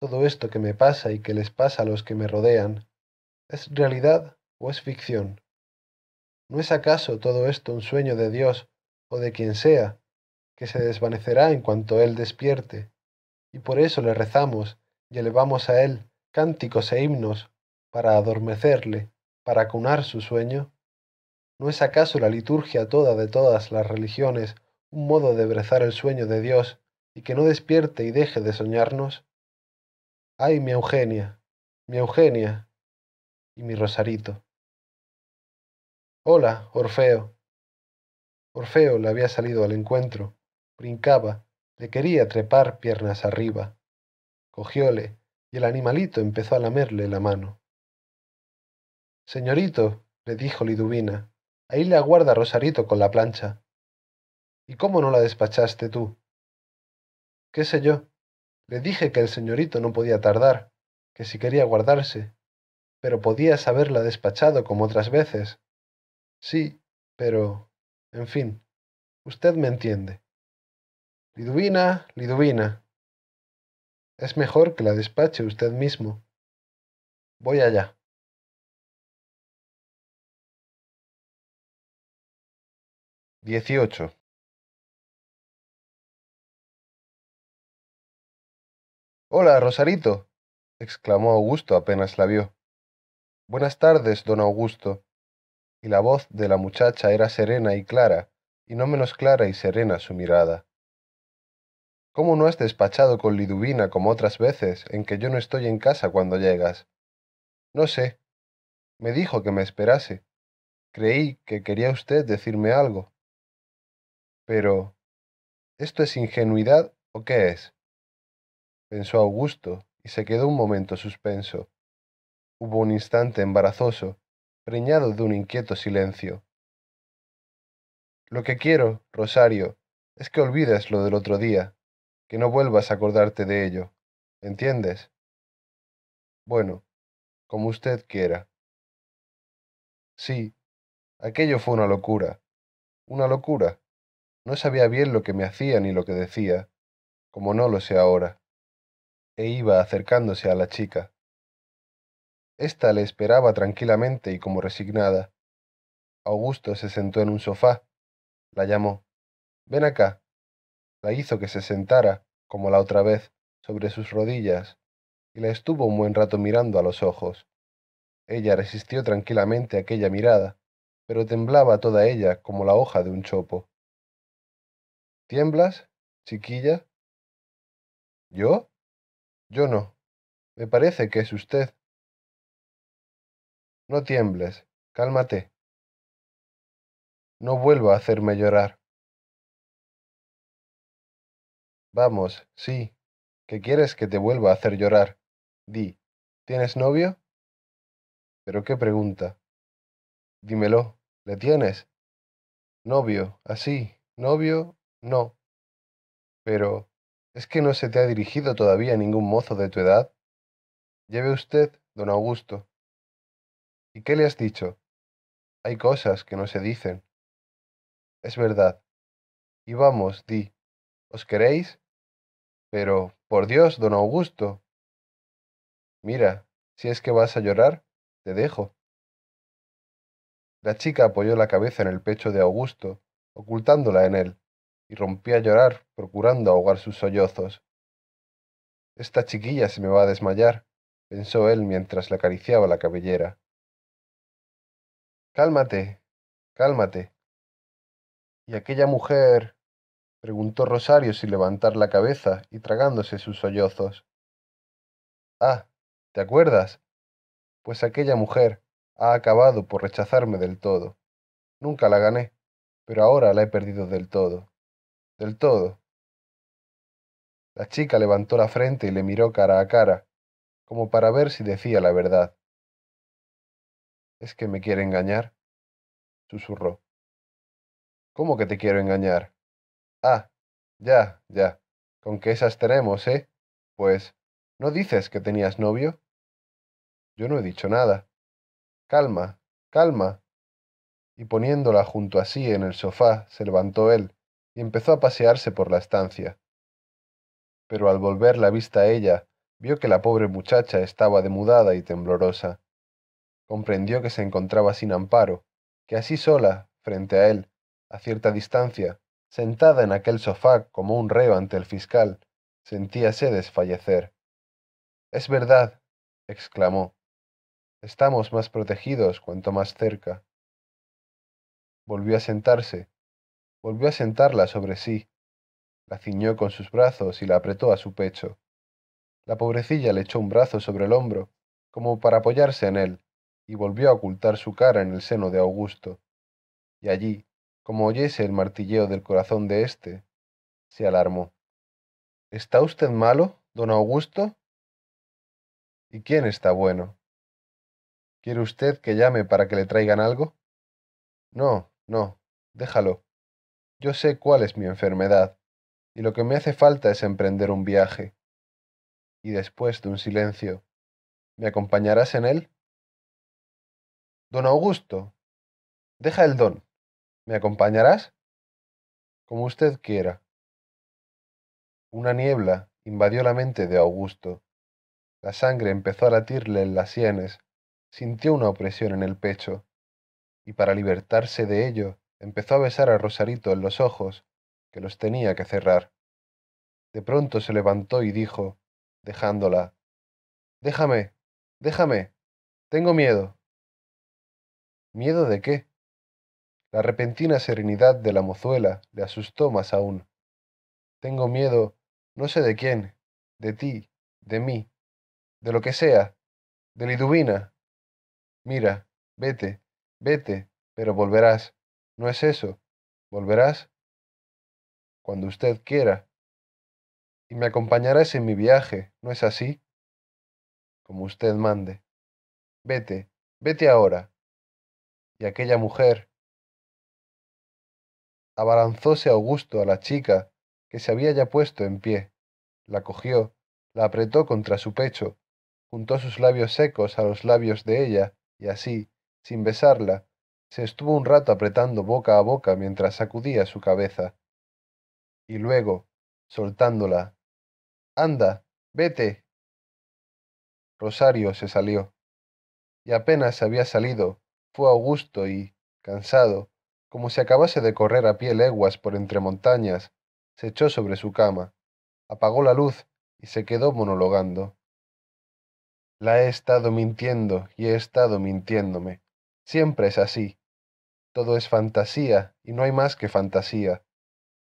todo esto que me pasa y que les pasa a los que me rodean, ¿es realidad o es ficción? ¿No es acaso todo esto un sueño de Dios o de quien sea, que se desvanecerá en cuanto Él despierte? Y por eso le rezamos y elevamos a Él cánticos e himnos para adormecerle, para acunar su sueño. ¿No es acaso la liturgia toda de todas las religiones un modo de brezar el sueño de Dios y que no despierte y deje de soñarnos? Ay, mi Eugenia, mi Eugenia y mi Rosarito. Hola, Orfeo. Orfeo le había salido al encuentro, brincaba, le quería trepar piernas arriba. Cogióle, y el animalito empezó a lamerle la mano. Señorito, le dijo Liduvina, ahí le aguarda Rosarito con la plancha. ¿Y cómo no la despachaste tú? ¿Qué sé yo? Le dije que el señorito no podía tardar, que si quería guardarse, pero podías haberla despachado como otras veces. Sí, pero... en fin, usted me entiende. Liduvina, Liduvina. Es mejor que la despache usted mismo. Voy allá. Dieciocho. Hola, Rosarito, exclamó Augusto apenas la vio. Buenas tardes, don Augusto y la voz de la muchacha era serena y clara, y no menos clara y serena su mirada. ¿Cómo no has despachado con Liduvina como otras veces en que yo no estoy en casa cuando llegas? No sé. Me dijo que me esperase. Creí que quería usted decirme algo. Pero... ¿Esto es ingenuidad o qué es? Pensó Augusto, y se quedó un momento suspenso. Hubo un instante embarazoso, preñado de un inquieto silencio. Lo que quiero, Rosario, es que olvides lo del otro día, que no vuelvas a acordarte de ello. ¿Entiendes? Bueno, como usted quiera. Sí, aquello fue una locura. Una locura. No sabía bien lo que me hacía ni lo que decía, como no lo sé ahora. E iba acercándose a la chica. Esta le esperaba tranquilamente y como resignada. Augusto se sentó en un sofá. La llamó. Ven acá. La hizo que se sentara, como la otra vez, sobre sus rodillas, y la estuvo un buen rato mirando a los ojos. Ella resistió tranquilamente aquella mirada, pero temblaba toda ella como la hoja de un chopo. ¿Tiemblas, chiquilla? ¿Yo? Yo no. Me parece que es usted. No tiembles, cálmate. No vuelva a hacerme llorar. Vamos, sí. ¿Qué quieres que te vuelva a hacer llorar? Di, ¿tienes novio? ¿Pero qué pregunta? Dímelo, ¿le tienes? Novio, así, novio, no. Pero, ¿es que no se te ha dirigido todavía ningún mozo de tu edad? Lleve usted, don Augusto. ¿Y qué le has dicho? Hay cosas que no se dicen. Es verdad. Y vamos, di, ¿os queréis? Pero, por Dios, don Augusto. Mira, si es que vas a llorar, te dejo. La chica apoyó la cabeza en el pecho de Augusto, ocultándola en él, y rompió a llorar, procurando ahogar sus sollozos. Esta chiquilla se me va a desmayar, pensó él mientras le acariciaba la cabellera. Cálmate, cálmate. ¿Y aquella mujer? preguntó Rosario sin levantar la cabeza y tragándose sus sollozos. Ah, ¿te acuerdas? Pues aquella mujer ha acabado por rechazarme del todo. Nunca la gané, pero ahora la he perdido del todo. Del todo. La chica levantó la frente y le miró cara a cara, como para ver si decía la verdad. ¿Es que me quiere engañar? susurró. ¿Cómo que te quiero engañar? Ah, ya, ya. Con que esas tenemos, ¿eh? Pues, ¿no dices que tenías novio? Yo no he dicho nada. Calma, calma. Y poniéndola junto a sí en el sofá, se levantó él y empezó a pasearse por la estancia. Pero al volver la vista a ella, vio que la pobre muchacha estaba demudada y temblorosa. Comprendió que se encontraba sin amparo, que así sola, frente a él, a cierta distancia, sentada en aquel sofá como un reo ante el fiscal, sentíase desfallecer. Es verdad, exclamó. Estamos más protegidos cuanto más cerca. Volvió a sentarse, volvió a sentarla sobre sí, la ciñó con sus brazos y la apretó a su pecho. La pobrecilla le echó un brazo sobre el hombro, como para apoyarse en él, y volvió a ocultar su cara en el seno de Augusto. Y allí, como oyese el martilleo del corazón de éste, se alarmó. ¿Está usted malo, don Augusto? ¿Y quién está bueno? ¿Quiere usted que llame para que le traigan algo? No, no, déjalo. Yo sé cuál es mi enfermedad, y lo que me hace falta es emprender un viaje. Y después de un silencio, ¿me acompañarás en él? Don Augusto, deja el don. ¿Me acompañarás? Como usted quiera. Una niebla invadió la mente de Augusto. La sangre empezó a latirle en las sienes, sintió una opresión en el pecho, y para libertarse de ello empezó a besar a Rosarito en los ojos, que los tenía que cerrar. De pronto se levantó y dijo, dejándola, Déjame, déjame, tengo miedo. ¿Miedo de qué? La repentina serenidad de la mozuela le asustó más aún. Tengo miedo, no sé de quién, de ti, de mí, de lo que sea, de Liduvina. Mira, vete, vete, pero volverás. ¿No es eso? ¿Volverás? Cuando usted quiera. Y me acompañarás en mi viaje, ¿no es así? Como usted mande. Vete, vete ahora. Y aquella mujer, abalanzóse Augusto a la chica, que se había ya puesto en pie, la cogió, la apretó contra su pecho, juntó sus labios secos a los labios de ella, y así, sin besarla, se estuvo un rato apretando boca a boca mientras sacudía su cabeza. Y luego, soltándola, Anda, vete. Rosario se salió. Y apenas había salido, fue Augusto y, cansado, como si acabase de correr a pie leguas por entre montañas, se echó sobre su cama, apagó la luz y se quedó monologando. La he estado mintiendo y he estado mintiéndome. Siempre es así. Todo es fantasía y no hay más que fantasía.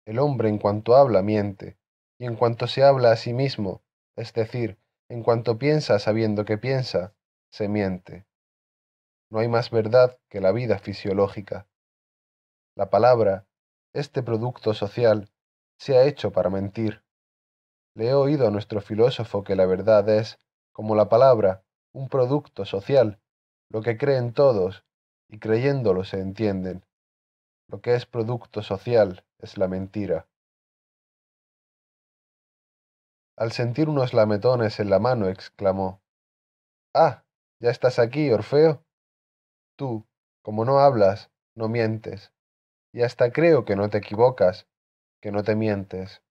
El hombre en cuanto habla miente, y en cuanto se habla a sí mismo, es decir, en cuanto piensa sabiendo que piensa, se miente. No hay más verdad que la vida fisiológica. La palabra, este producto social, se ha hecho para mentir. Le he oído a nuestro filósofo que la verdad es, como la palabra, un producto social, lo que creen todos, y creyéndolo se entienden. Lo que es producto social es la mentira. Al sentir unos lametones en la mano, exclamó, Ah, ya estás aquí, Orfeo. Tú, como no hablas, no mientes y hasta creo que no te equivocas, que no te mientes.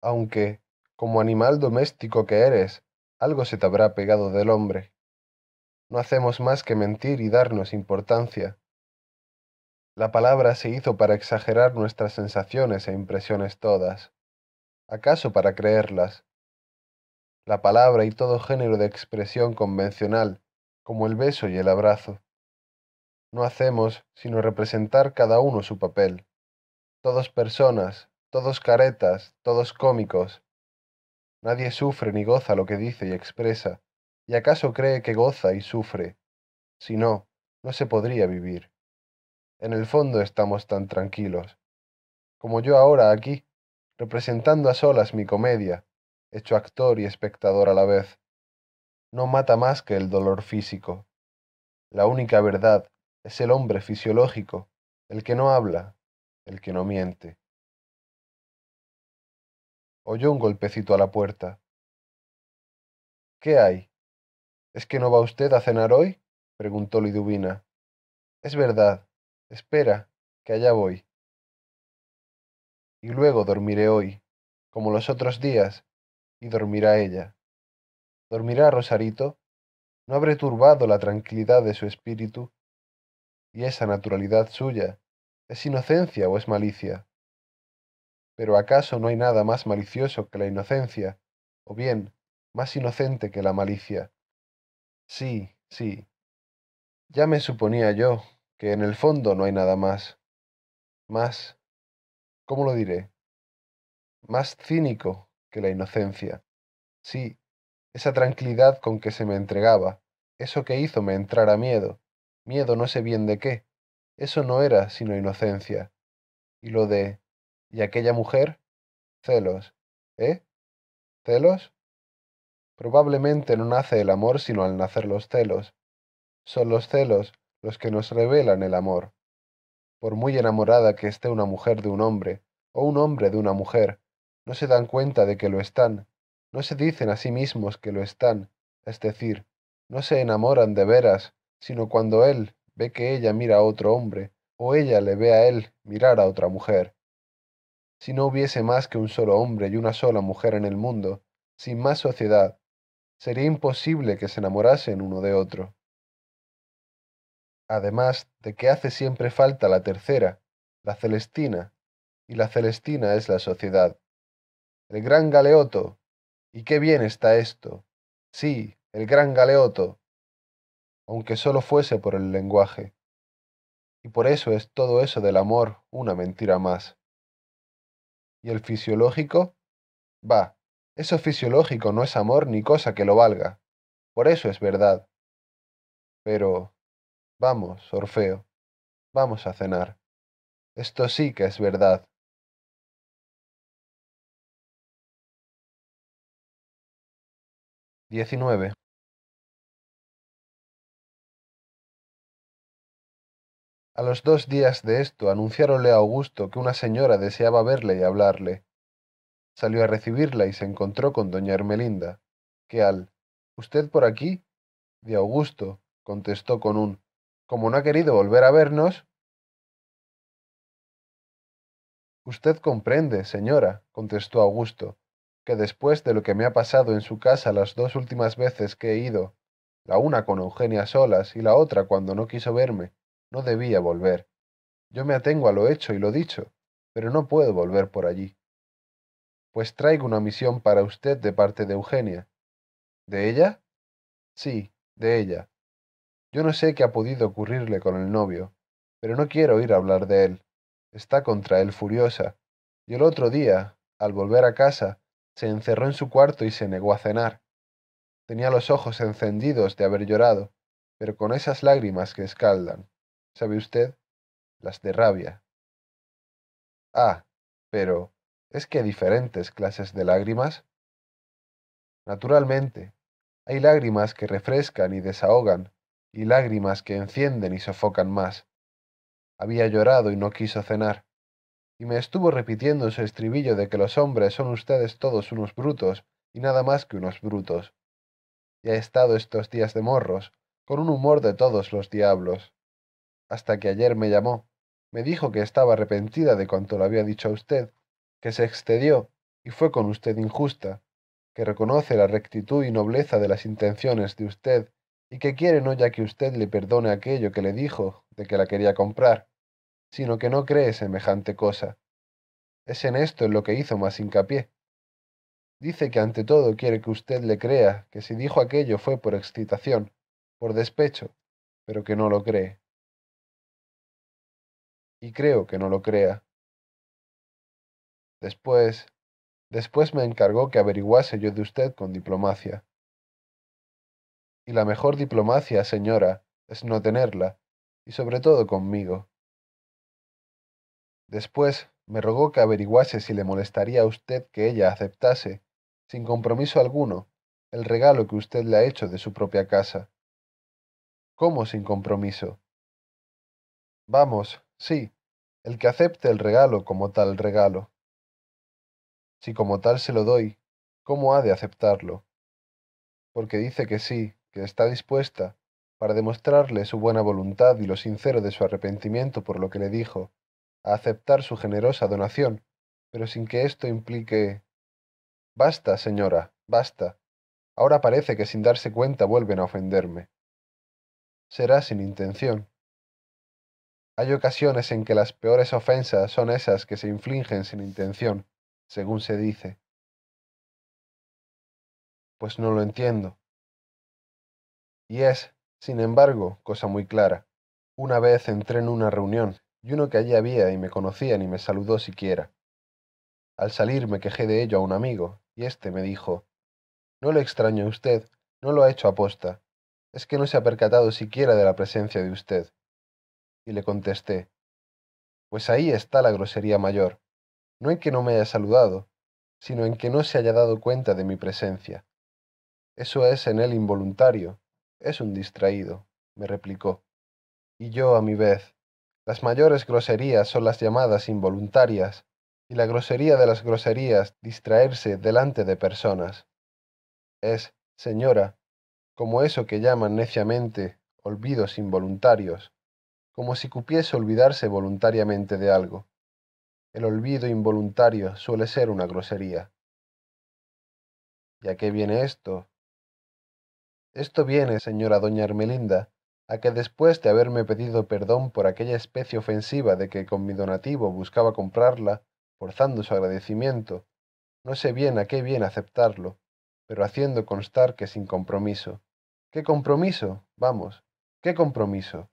Aunque, como animal doméstico que eres, algo se te habrá pegado del hombre. No hacemos más que mentir y darnos importancia. La palabra se hizo para exagerar nuestras sensaciones e impresiones todas. ¿Acaso para creerlas? La palabra y todo género de expresión convencional, como el beso y el abrazo no hacemos sino representar cada uno su papel. Todos personas, todos caretas, todos cómicos. Nadie sufre ni goza lo que dice y expresa, y acaso cree que goza y sufre. Si no, no se podría vivir. En el fondo estamos tan tranquilos. Como yo ahora aquí, representando a solas mi comedia, hecho actor y espectador a la vez. No mata más que el dolor físico. La única verdad es el hombre fisiológico, el que no habla, el que no miente. Oyó un golpecito a la puerta. ¿Qué hay? ¿Es que no va usted a cenar hoy? preguntó Liduvina. Es verdad. Espera, que allá voy. Y luego dormiré hoy, como los otros días, y dormirá ella. ¿Dormirá Rosarito? ¿No habré turbado la tranquilidad de su espíritu? ¿Y esa naturalidad suya es inocencia o es malicia? Pero ¿acaso no hay nada más malicioso que la inocencia, o bien más inocente que la malicia? Sí, sí. Ya me suponía yo que en el fondo no hay nada más. Más, ¿cómo lo diré? Más cínico que la inocencia. Sí, esa tranquilidad con que se me entregaba, eso que hizo me entrara miedo, miedo no sé bien de qué, eso no era sino inocencia. Y lo de ¿y aquella mujer? Celos, ¿eh? ¿Celos? Probablemente no nace el amor sino al nacer los celos. Son los celos los que nos revelan el amor. Por muy enamorada que esté una mujer de un hombre, o un hombre de una mujer, no se dan cuenta de que lo están, no se dicen a sí mismos que lo están, es decir, no se enamoran de veras, sino cuando él ve que ella mira a otro hombre, o ella le ve a él mirar a otra mujer. Si no hubiese más que un solo hombre y una sola mujer en el mundo, sin más sociedad, sería imposible que se enamorasen uno de otro. Además de que hace siempre falta la tercera, la Celestina, y la Celestina es la sociedad. El gran galeoto, y qué bien está esto. Sí, el gran galeoto, aunque solo fuese por el lenguaje. Y por eso es todo eso del amor una mentira más. ¿Y el fisiológico? Va, eso fisiológico no es amor ni cosa que lo valga. Por eso es verdad. Pero, vamos, Orfeo, vamos a cenar. Esto sí que es verdad. 19. A los dos días de esto anunciáronle a Augusto que una señora deseaba verle y hablarle. Salió a recibirla y se encontró con doña Ermelinda, que al ¿Usted por aquí? de Augusto contestó con un ¿Como no ha querido volver a vernos? Usted comprende, señora, contestó Augusto, que después de lo que me ha pasado en su casa las dos últimas veces que he ido, la una con Eugenia solas y la otra cuando no quiso verme, no debía volver. Yo me atengo a lo hecho y lo dicho, pero no puedo volver por allí. Pues traigo una misión para usted de parte de Eugenia. ¿De ella? Sí, de ella. Yo no sé qué ha podido ocurrirle con el novio, pero no quiero oír hablar de él. Está contra él furiosa. Y el otro día, al volver a casa, se encerró en su cuarto y se negó a cenar. Tenía los ojos encendidos de haber llorado, pero con esas lágrimas que escaldan. ¿Sabe usted? Las de rabia. Ah, pero ¿es que diferentes clases de lágrimas? Naturalmente, hay lágrimas que refrescan y desahogan, y lágrimas que encienden y sofocan más. Había llorado y no quiso cenar y me estuvo repitiendo su estribillo de que los hombres son ustedes todos unos brutos y nada más que unos brutos. Y ha estado estos días de morros, con un humor de todos los diablos. Hasta que ayer me llamó, me dijo que estaba arrepentida de cuanto le había dicho a usted, que se excedió y fue con usted injusta, que reconoce la rectitud y nobleza de las intenciones de usted y que quiere no ya que usted le perdone aquello que le dijo de que la quería comprar, sino que no cree semejante cosa. Es en esto en lo que hizo más hincapié. Dice que ante todo quiere que usted le crea que si dijo aquello fue por excitación, por despecho, pero que no lo cree. Y creo que no lo crea. Después, después me encargó que averiguase yo de usted con diplomacia. Y la mejor diplomacia, señora, es no tenerla, y sobre todo conmigo. Después me rogó que averiguase si le molestaría a usted que ella aceptase, sin compromiso alguno, el regalo que usted le ha hecho de su propia casa. ¿Cómo sin compromiso? Vamos, sí, el que acepte el regalo como tal regalo. Si como tal se lo doy, ¿cómo ha de aceptarlo? Porque dice que sí, que está dispuesta, para demostrarle su buena voluntad y lo sincero de su arrepentimiento por lo que le dijo, a aceptar su generosa donación, pero sin que esto implique... Basta, señora, basta. ahora parece que sin darse cuenta vuelven a ofenderme. Será sin intención. Hay ocasiones en que las peores ofensas son esas que se infligen sin intención, según se dice. Pues no lo entiendo. Y es, sin embargo, cosa muy clara. Una vez entré en una reunión, y uno que allí había y me conocía ni me saludó siquiera. Al salir me quejé de ello a un amigo, y éste me dijo, No le extraño a usted, no lo ha hecho aposta, es que no se ha percatado siquiera de la presencia de usted. Y le contesté, Pues ahí está la grosería mayor, no en que no me haya saludado, sino en que no se haya dado cuenta de mi presencia. Eso es en él involuntario, es un distraído, me replicó. Y yo, a mi vez, las mayores groserías son las llamadas involuntarias, y la grosería de las groserías distraerse delante de personas. Es, señora, como eso que llaman neciamente olvidos involuntarios, como si cupiese olvidarse voluntariamente de algo. El olvido involuntario suele ser una grosería. ¿Y a qué viene esto? Esto viene, señora doña Ermelinda, a que después de haberme pedido perdón por aquella especie ofensiva de que con mi donativo buscaba comprarla, forzando su agradecimiento, no sé bien a qué viene aceptarlo, pero haciendo constar que sin compromiso. ¿Qué compromiso? Vamos, ¿qué compromiso?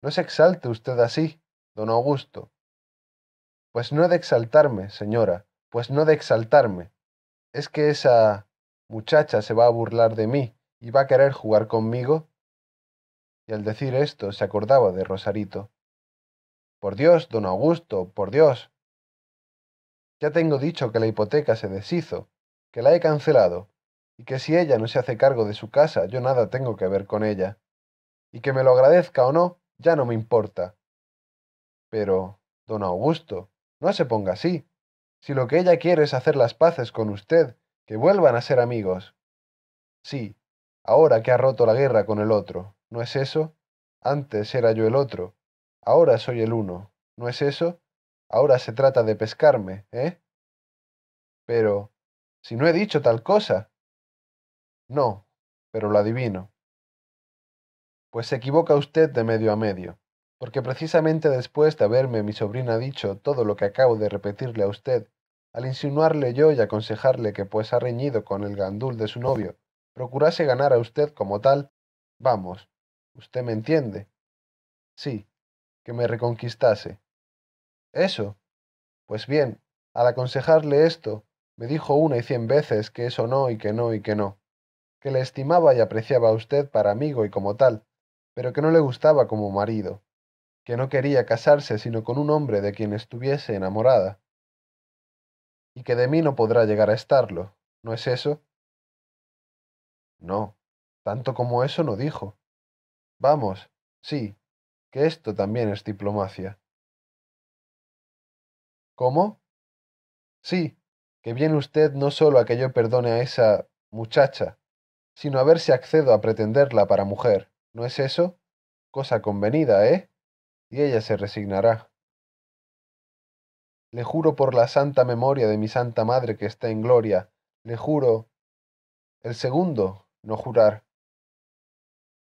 No se exalte usted así, don Augusto. Pues no he de exaltarme, señora, pues no de exaltarme. Es que esa muchacha se va a burlar de mí y va a querer jugar conmigo. Y al decir esto se acordaba de Rosarito. Por Dios, don Augusto, por Dios. Ya tengo dicho que la hipoteca se deshizo, que la he cancelado, y que si ella no se hace cargo de su casa, yo nada tengo que ver con ella. Y que me lo agradezca o no, ya no me importa. Pero, don Augusto, no se ponga así. Si lo que ella quiere es hacer las paces con usted, que vuelvan a ser amigos. Sí, ahora que ha roto la guerra con el otro, ¿no es eso? Antes era yo el otro, ahora soy el uno, ¿no es eso? Ahora se trata de pescarme, ¿eh? Pero, si no he dicho tal cosa. No, pero lo adivino. Pues se equivoca usted de medio a medio, porque precisamente después de haberme mi sobrina dicho todo lo que acabo de repetirle a usted, al insinuarle yo y aconsejarle que pues ha reñido con el gandul de su novio, procurase ganar a usted como tal, vamos, usted me entiende. Sí, que me reconquistase. Eso. Pues bien, al aconsejarle esto, me dijo una y cien veces que eso no y que no y que no, que le estimaba y apreciaba a usted para amigo y como tal, pero que no le gustaba como marido, que no quería casarse sino con un hombre de quien estuviese enamorada, y que de mí no podrá llegar a estarlo, ¿no es eso? No, tanto como eso no dijo. Vamos, sí, que esto también es diplomacia. ¿Cómo? Sí, que viene usted no solo a que yo perdone a esa muchacha, sino a ver si accedo a pretenderla para mujer. ¿No es eso? Cosa convenida, ¿eh? Y ella se resignará. Le juro por la santa memoria de mi santa madre que está en gloria, le juro. El segundo, no jurar.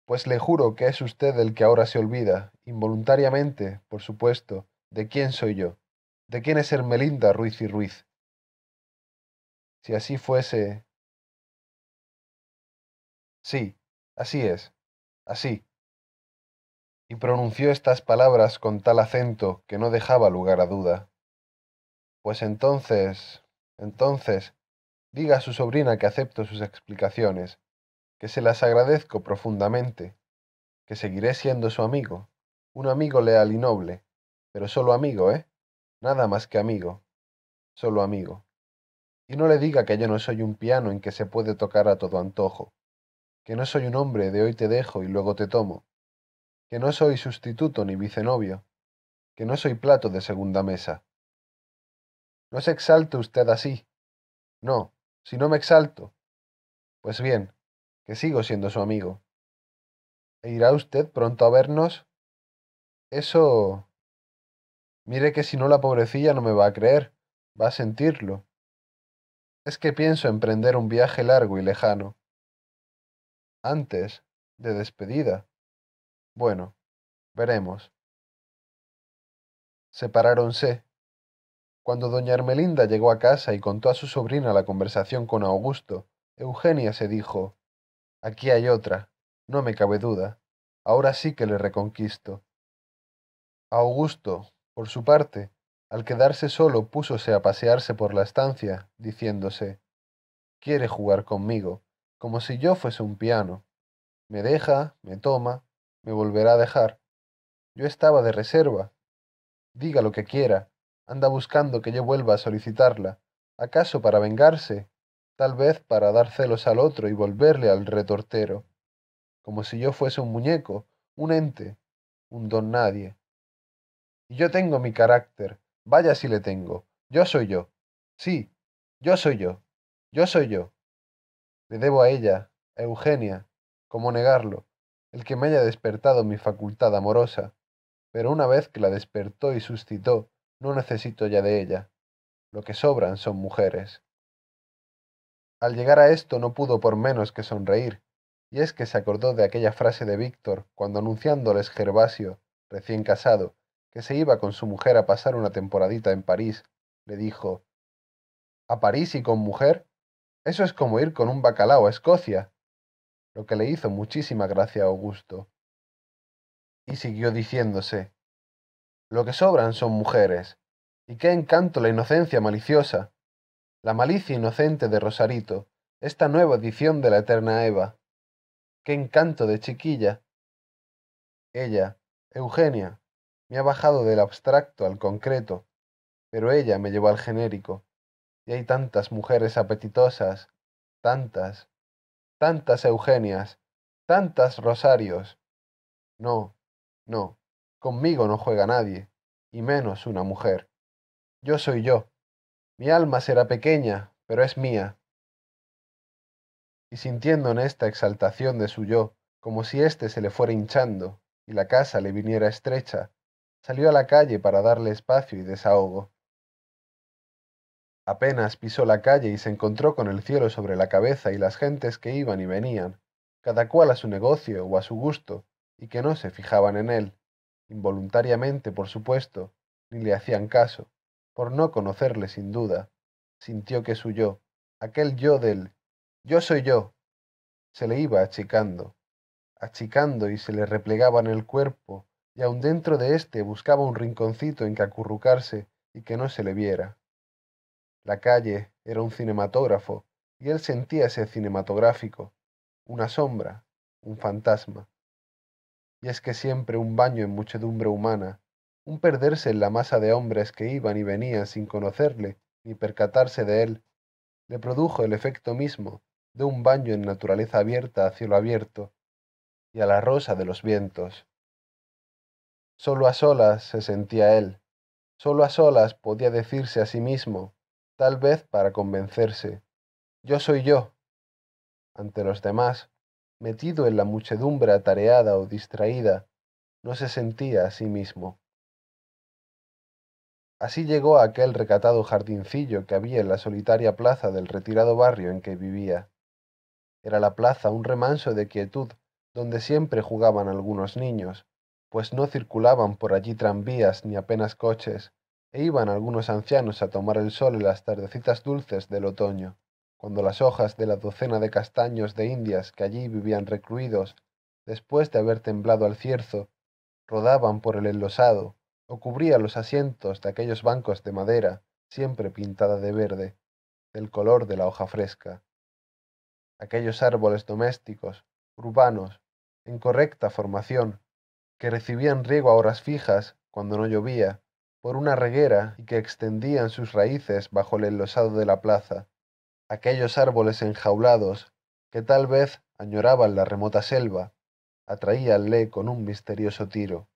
Pues le juro que es usted el que ahora se olvida, involuntariamente, por supuesto, de quién soy yo, de quién es Hermelinda Ruiz y Ruiz. Si así fuese. Sí, así es así. Y pronunció estas palabras con tal acento que no dejaba lugar a duda. Pues entonces, entonces, diga a su sobrina que acepto sus explicaciones, que se las agradezco profundamente, que seguiré siendo su amigo, un amigo leal y noble, pero solo amigo, ¿eh? Nada más que amigo, solo amigo. Y no le diga que yo no soy un piano en que se puede tocar a todo antojo, que no soy un hombre de hoy te dejo y luego te tomo, que no soy sustituto ni vicenovio, que no soy plato de segunda mesa. No se exalte usted así. No, si no me exalto. Pues bien, que sigo siendo su amigo. ¿E irá usted pronto a vernos? Eso... Mire que si no la pobrecilla no me va a creer, va a sentirlo. es que pienso emprender un viaje largo y lejano. Antes de despedida. Bueno, veremos. Separáronse. Cuando doña Ermelinda llegó a casa y contó a su sobrina la conversación con Augusto, Eugenia se dijo, Aquí hay otra, no me cabe duda, ahora sí que le reconquisto. Augusto, por su parte, al quedarse solo púsose a pasearse por la estancia, diciéndose, Quiere jugar conmigo, como si yo fuese un piano. Me deja, me toma, me volverá a dejar. Yo estaba de reserva. Diga lo que quiera, anda buscando que yo vuelva a solicitarla, acaso para vengarse, tal vez para dar celos al otro y volverle al retortero, como si yo fuese un muñeco, un ente, un don nadie. Y yo tengo mi carácter, vaya si le tengo, yo soy yo, sí, yo soy yo, yo soy yo. Le debo a ella, a Eugenia, ¿cómo negarlo? El que me haya despertado mi facultad amorosa, pero una vez que la despertó y suscitó, no necesito ya de ella. Lo que sobran son mujeres. Al llegar a esto no pudo por menos que sonreír, y es que se acordó de aquella frase de Víctor cuando anunciándoles Gervasio, recién casado, que se iba con su mujer a pasar una temporadita en París, le dijo ¿A París y con mujer? Eso es como ir con un bacalao a Escocia. Lo que le hizo muchísima gracia a Augusto. Y siguió diciéndose Lo que sobran son mujeres. Y qué encanto la inocencia maliciosa. La malicia inocente de Rosarito, esta nueva edición de la eterna Eva. Qué encanto de chiquilla. Ella, Eugenia, me ha bajado del abstracto al concreto, pero ella me llevó al genérico. Y hay tantas mujeres apetitosas, tantas, tantas Eugenias, tantas Rosarios. No, no, conmigo no juega nadie, y menos una mujer. Yo soy yo, mi alma será pequeña, pero es mía. Y sintiendo en esta exaltación de su yo, como si éste se le fuera hinchando y la casa le viniera estrecha, salió a la calle para darle espacio y desahogo. Apenas pisó la calle y se encontró con el cielo sobre la cabeza y las gentes que iban y venían, cada cual a su negocio o a su gusto, y que no se fijaban en él, involuntariamente por supuesto, ni le hacían caso por no conocerle sin duda, sintió que su yo, aquel yo del yo soy yo, se le iba achicando, achicando y se le replegaba en el cuerpo, y aun dentro de éste buscaba un rinconcito en que acurrucarse y que no se le viera. La calle era un cinematógrafo, y él sentía ese cinematográfico, una sombra, un fantasma. Y es que siempre un baño en muchedumbre humana, un perderse en la masa de hombres que iban y venían sin conocerle ni percatarse de él, le produjo el efecto mismo de un baño en naturaleza abierta a cielo abierto y a la rosa de los vientos. Solo a solas se sentía él, solo a solas podía decirse a sí mismo, tal vez para convencerse, yo soy yo. Ante los demás, metido en la muchedumbre atareada o distraída, no se sentía a sí mismo. Así llegó a aquel recatado jardincillo que había en la solitaria plaza del retirado barrio en que vivía. Era la plaza un remanso de quietud donde siempre jugaban algunos niños, pues no circulaban por allí tranvías ni apenas coches, e iban algunos ancianos a tomar el sol en las tardecitas dulces del otoño, cuando las hojas de la docena de castaños de indias que allí vivían recluidos, después de haber temblado al cierzo, rodaban por el enlosado, o cubría los asientos de aquellos bancos de madera siempre pintada de verde, del color de la hoja fresca. Aquellos árboles domésticos, urbanos, en correcta formación, que recibían riego a horas fijas cuando no llovía, por una reguera y que extendían sus raíces bajo el enlosado de la plaza, aquellos árboles enjaulados que tal vez añoraban la remota selva, atraíanle con un misterioso tiro.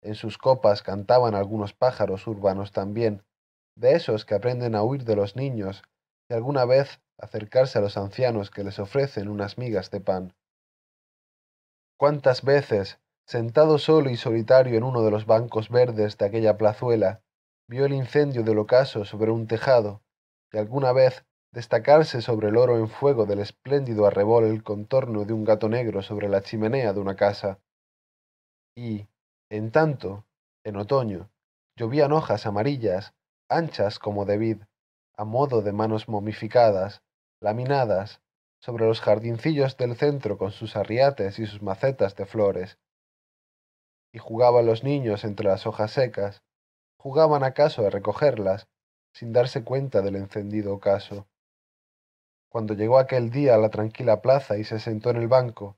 En sus copas cantaban algunos pájaros urbanos también, de esos que aprenden a huir de los niños y alguna vez acercarse a los ancianos que les ofrecen unas migas de pan. ¿Cuántas veces, sentado solo y solitario en uno de los bancos verdes de aquella plazuela, vio el incendio del ocaso sobre un tejado, y alguna vez, destacarse sobre el oro en fuego del espléndido arrebol el contorno de un gato negro sobre la chimenea de una casa. Y, en tanto, en otoño, llovían hojas amarillas, anchas como de vid, a modo de manos momificadas, laminadas, sobre los jardincillos del centro con sus arriates y sus macetas de flores. Y jugaban los niños entre las hojas secas, jugaban acaso a recogerlas, sin darse cuenta del encendido ocaso. Cuando llegó aquel día a la tranquila plaza y se sentó en el banco,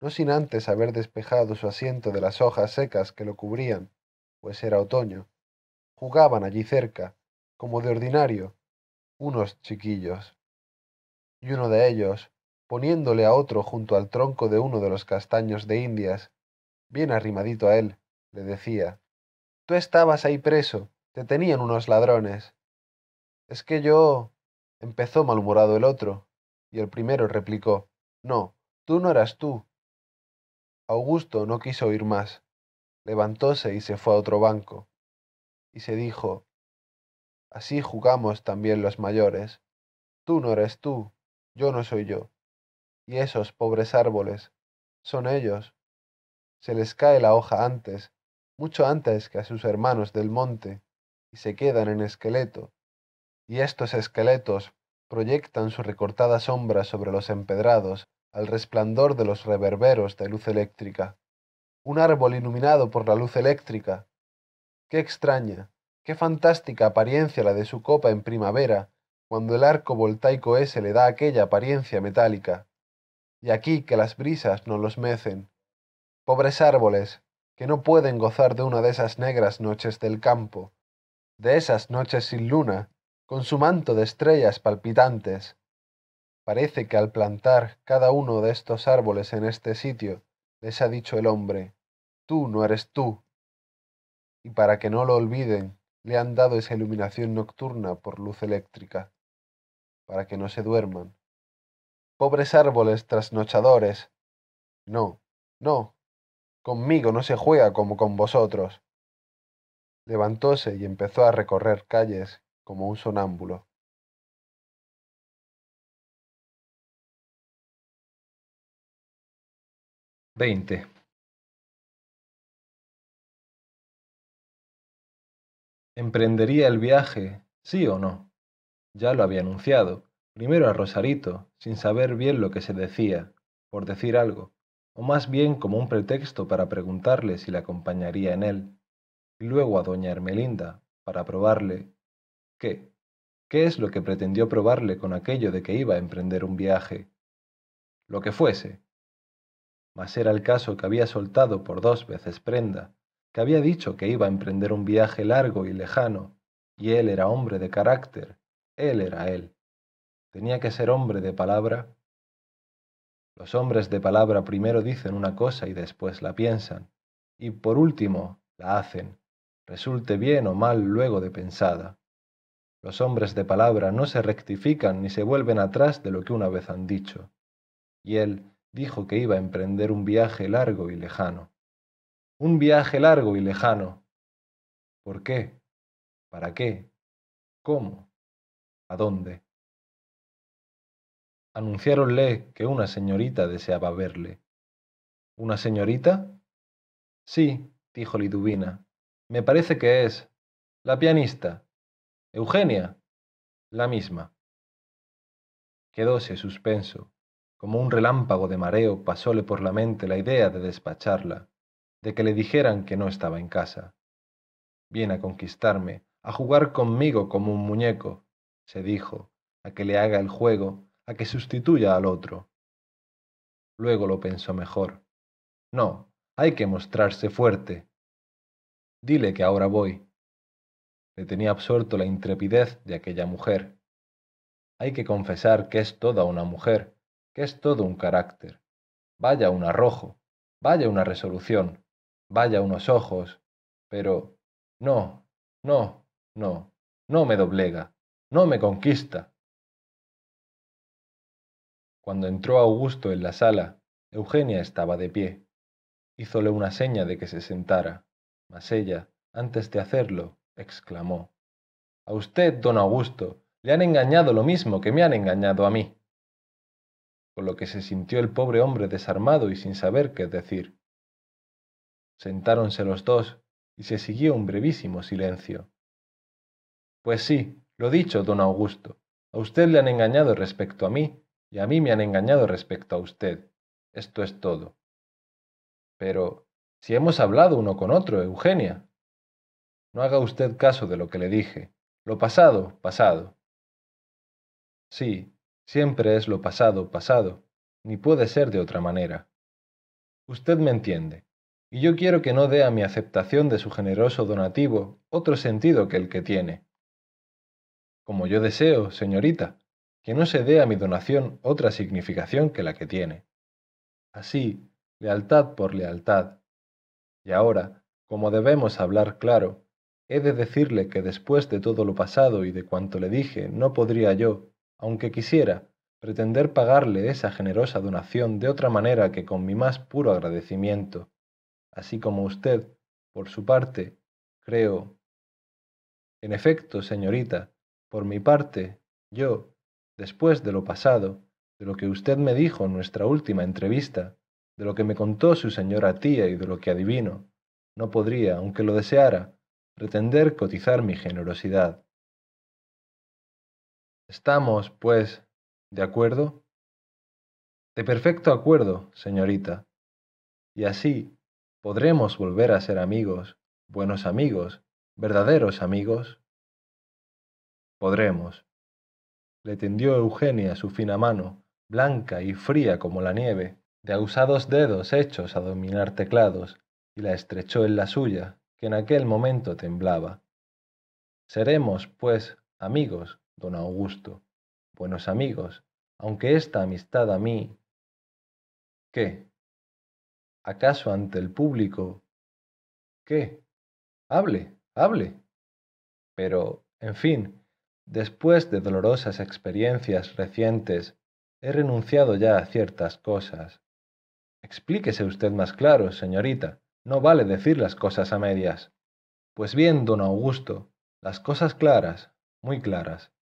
no sin antes haber despejado su asiento de las hojas secas que lo cubrían, pues era otoño, jugaban allí cerca, como de ordinario, unos chiquillos y uno de ellos, poniéndole a otro junto al tronco de uno de los castaños de Indias, bien arrimadito a él, le decía, Tú estabas ahí preso, te tenían unos ladrones. Es que yo... empezó malhumorado el otro, y el primero replicó, No, tú no eras tú. Augusto no quiso oír más, levantóse y se fue a otro banco, y se dijo, Así jugamos también los mayores. Tú no eres tú, yo no soy yo. Y esos pobres árboles, son ellos. Se les cae la hoja antes, mucho antes que a sus hermanos del monte, y se quedan en esqueleto. Y estos esqueletos proyectan su recortada sombra sobre los empedrados al resplandor de los reverberos de luz eléctrica. Un árbol iluminado por la luz eléctrica. Qué extraña, qué fantástica apariencia la de su copa en primavera cuando el arco voltaico ese le da aquella apariencia metálica. Y aquí que las brisas no los mecen. Pobres árboles, que no pueden gozar de una de esas negras noches del campo, de esas noches sin luna, con su manto de estrellas palpitantes. Parece que al plantar cada uno de estos árboles en este sitio, les ha dicho el hombre, tú no eres tú. Y para que no lo olviden, le han dado esa iluminación nocturna por luz eléctrica para que no se duerman. Pobres árboles trasnochadores. No, no, conmigo no se juega como con vosotros. Levantóse y empezó a recorrer calles como un sonámbulo. Veinte. ¿Emprendería el viaje, sí o no? Ya lo había anunciado, primero a Rosarito, sin saber bien lo que se decía, por decir algo, o más bien como un pretexto para preguntarle si le acompañaría en él, y luego a doña Ermelinda, para probarle... ¿Qué? ¿Qué es lo que pretendió probarle con aquello de que iba a emprender un viaje? Lo que fuese. Mas era el caso que había soltado por dos veces prenda, que había dicho que iba a emprender un viaje largo y lejano, y él era hombre de carácter, él era él. Tenía que ser hombre de palabra. Los hombres de palabra primero dicen una cosa y después la piensan, y por último la hacen, resulte bien o mal luego de pensada. Los hombres de palabra no se rectifican ni se vuelven atrás de lo que una vez han dicho. Y él dijo que iba a emprender un viaje largo y lejano. Un viaje largo y lejano. ¿Por qué? ¿Para qué? ¿Cómo? ¿A dónde? Anunciáronle que una señorita deseaba verle. ¿Una señorita? Sí, dijo Liduvina. Me parece que es. La pianista. Eugenia. La misma. Quedóse suspenso. Como un relámpago de mareo pasóle por la mente la idea de despacharla, de que le dijeran que no estaba en casa. Viene a conquistarme, a jugar conmigo como un muñeco, se dijo, a que le haga el juego, a que sustituya al otro. Luego lo pensó mejor. No, hay que mostrarse fuerte. Dile que ahora voy. Le tenía absorto la intrepidez de aquella mujer. Hay que confesar que es toda una mujer, que es todo un carácter. Vaya un arrojo, vaya una resolución, vaya unos ojos, pero no, no, no, no me doblega no me conquista. Cuando entró Augusto en la sala, Eugenia estaba de pie. Hízole una seña de que se sentara, mas ella, antes de hacerlo, exclamó A usted, don Augusto, le han engañado lo mismo que me han engañado a mí. Con lo que se sintió el pobre hombre desarmado y sin saber qué decir. Sentáronse los dos y se siguió un brevísimo silencio. Pues sí, lo dicho, don Augusto, a usted le han engañado respecto a mí y a mí me han engañado respecto a usted. Esto es todo. Pero, si hemos hablado uno con otro, Eugenia. No haga usted caso de lo que le dije. Lo pasado, pasado. Sí, siempre es lo pasado, pasado, ni puede ser de otra manera. Usted me entiende, y yo quiero que no dé a mi aceptación de su generoso donativo otro sentido que el que tiene. Como yo deseo, señorita, que no se dé a mi donación otra significación que la que tiene. Así, lealtad por lealtad. Y ahora, como debemos hablar claro, he de decirle que después de todo lo pasado y de cuanto le dije, no podría yo, aunque quisiera, pretender pagarle esa generosa donación de otra manera que con mi más puro agradecimiento, así como usted, por su parte, creo. En efecto, señorita, por mi parte, yo, después de lo pasado, de lo que usted me dijo en nuestra última entrevista, de lo que me contó su señora tía y de lo que adivino, no podría, aunque lo deseara, pretender cotizar mi generosidad. ¿Estamos, pues, de acuerdo? De perfecto acuerdo, señorita. Y así, ¿podremos volver a ser amigos, buenos amigos, verdaderos amigos? Podremos. Le tendió Eugenia su fina mano, blanca y fría como la nieve, de ahusados dedos hechos a dominar teclados, y la estrechó en la suya, que en aquel momento temblaba. Seremos, pues, amigos, don Augusto, buenos amigos, aunque esta amistad a mí... ¿Qué? ¿Acaso ante el público? ¿Qué? Hable, hable. Pero, en fin, después de dolorosas experiencias recientes, he renunciado ya a ciertas cosas. Explíquese usted más claro, señorita. No vale decir las cosas a medias. Pues bien, don Augusto, las cosas claras, muy claras.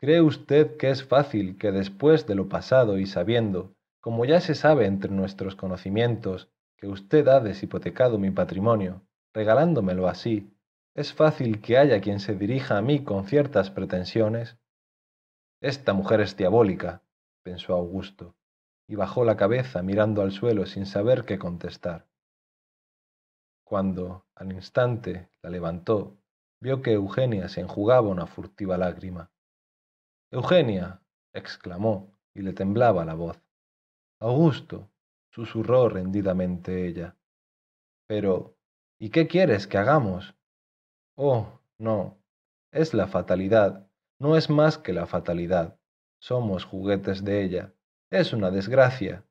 ¿Cree usted que es fácil que después de lo pasado y sabiendo, como ya se sabe entre nuestros conocimientos, que usted ha deshipotecado mi patrimonio, regalándomelo así, es fácil que haya quien se dirija a mí con ciertas pretensiones? Esta mujer es diabólica, pensó Augusto, y bajó la cabeza mirando al suelo sin saber qué contestar. Cuando, al instante, la levantó, vio que Eugenia se enjugaba una furtiva lágrima. Eugenia, exclamó, y le temblaba la voz. Augusto, susurró rendidamente ella. Pero, ¿y qué quieres que hagamos? Oh, no, es la fatalidad, no es más que la fatalidad. Somos juguetes de ella. Es una desgracia.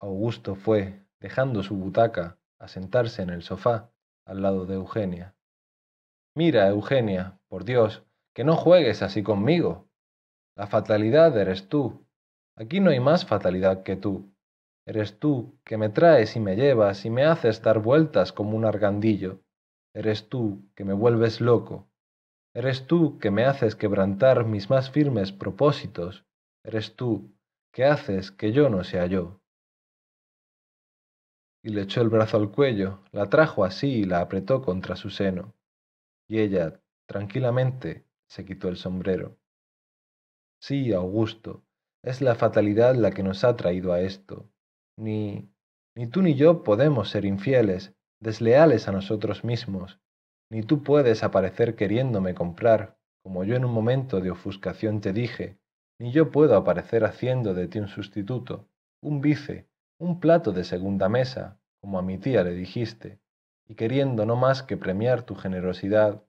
Augusto fue, dejando su butaca, a sentarse en el sofá al lado de Eugenia. Mira, Eugenia, por Dios, que no juegues así conmigo. La fatalidad eres tú. Aquí no hay más fatalidad que tú. Eres tú que me traes y me llevas y me haces dar vueltas como un argandillo. Eres tú que me vuelves loco. Eres tú que me haces quebrantar mis más firmes propósitos. Eres tú que haces que yo no sea yo y le echó el brazo al cuello, la trajo así y la apretó contra su seno. Y ella, tranquilamente, se quitó el sombrero. Sí, Augusto, es la fatalidad la que nos ha traído a esto. Ni, ni tú ni yo podemos ser infieles, desleales a nosotros mismos, ni tú puedes aparecer queriéndome comprar, como yo en un momento de ofuscación te dije, ni yo puedo aparecer haciendo de ti un sustituto, un vice, un plato de segunda mesa, como a mi tía le dijiste, y queriendo no más que premiar tu generosidad.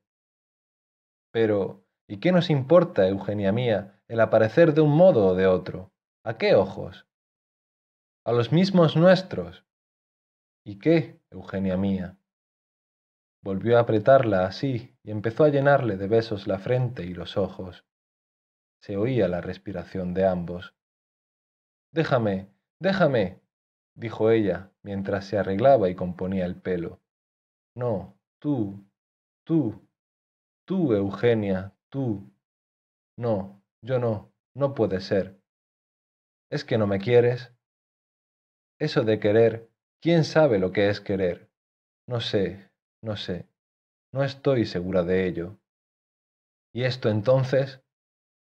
Pero, ¿y qué nos importa, Eugenia mía, el aparecer de un modo o de otro? ¿A qué ojos? A los mismos nuestros. ¿Y qué, Eugenia mía? Volvió a apretarla así y empezó a llenarle de besos la frente y los ojos. Se oía la respiración de ambos. Déjame, déjame, dijo ella mientras se arreglaba y componía el pelo. No, tú, tú, tú, Eugenia, tú. No, yo no, no puede ser. ¿Es que no me quieres? Eso de querer, ¿quién sabe lo que es querer? No sé, no sé, no estoy segura de ello. ¿Y esto entonces?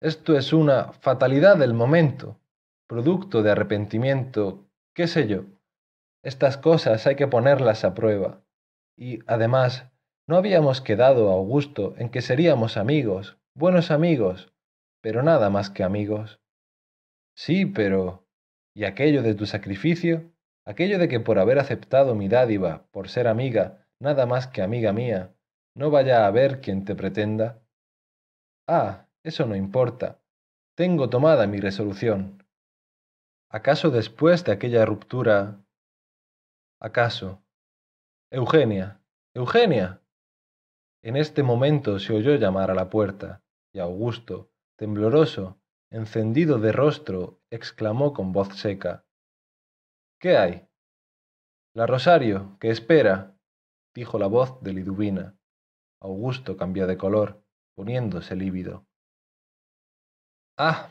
Esto es una fatalidad del momento, producto de arrepentimiento, qué sé yo. Estas cosas hay que ponerlas a prueba. Y, además, no habíamos quedado, Augusto, en que seríamos amigos, buenos amigos, pero nada más que amigos. Sí, pero... ¿Y aquello de tu sacrificio? Aquello de que por haber aceptado mi dádiva, por ser amiga, nada más que amiga mía, no vaya a haber quien te pretenda. Ah, eso no importa. Tengo tomada mi resolución. ¿Acaso después de aquella ruptura... ¿Acaso? Eugenia. Eugenia. En este momento se oyó llamar a la puerta, y Augusto, tembloroso, encendido de rostro, exclamó con voz seca. ¿Qué hay? La Rosario, que espera, dijo la voz de Liduvina. Augusto cambió de color, poniéndose lívido. Ah,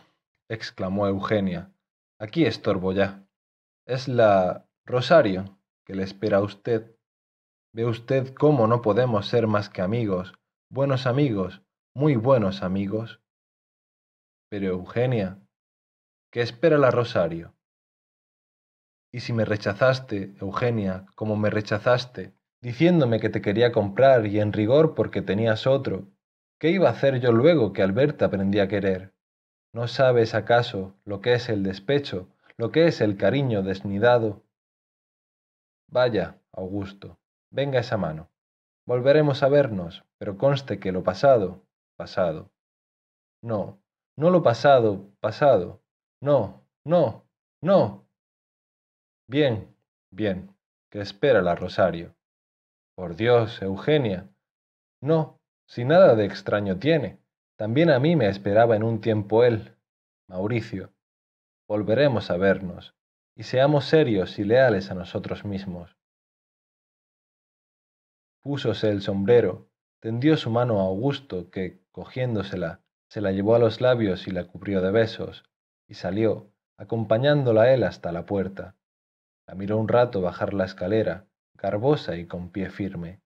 exclamó Eugenia, aquí estorbo ya. Es la Rosario que le espera a usted. Ve usted cómo no podemos ser más que amigos, buenos amigos, muy buenos amigos. Pero Eugenia, ¿qué espera la Rosario? Y si me rechazaste, Eugenia, como me rechazaste, diciéndome que te quería comprar y en rigor porque tenías otro, ¿qué iba a hacer yo luego que al verte aprendí a querer? ¿No sabes acaso lo que es el despecho, lo que es el cariño desnidado? Vaya, Augusto, venga esa mano. Volveremos a vernos, pero conste que lo pasado, pasado. No, no lo pasado, pasado. No, no, no. Bien, bien, que espera la Rosario. Por Dios, Eugenia. No, si nada de extraño tiene. También a mí me esperaba en un tiempo él, Mauricio. Volveremos a vernos, y seamos serios y leales a nosotros mismos. Púsose el sombrero, tendió su mano a Augusto, que, cogiéndosela, se la llevó a los labios y la cubrió de besos, y salió, acompañándola él hasta la puerta. La miró un rato bajar la escalera, garbosa y con pie firme.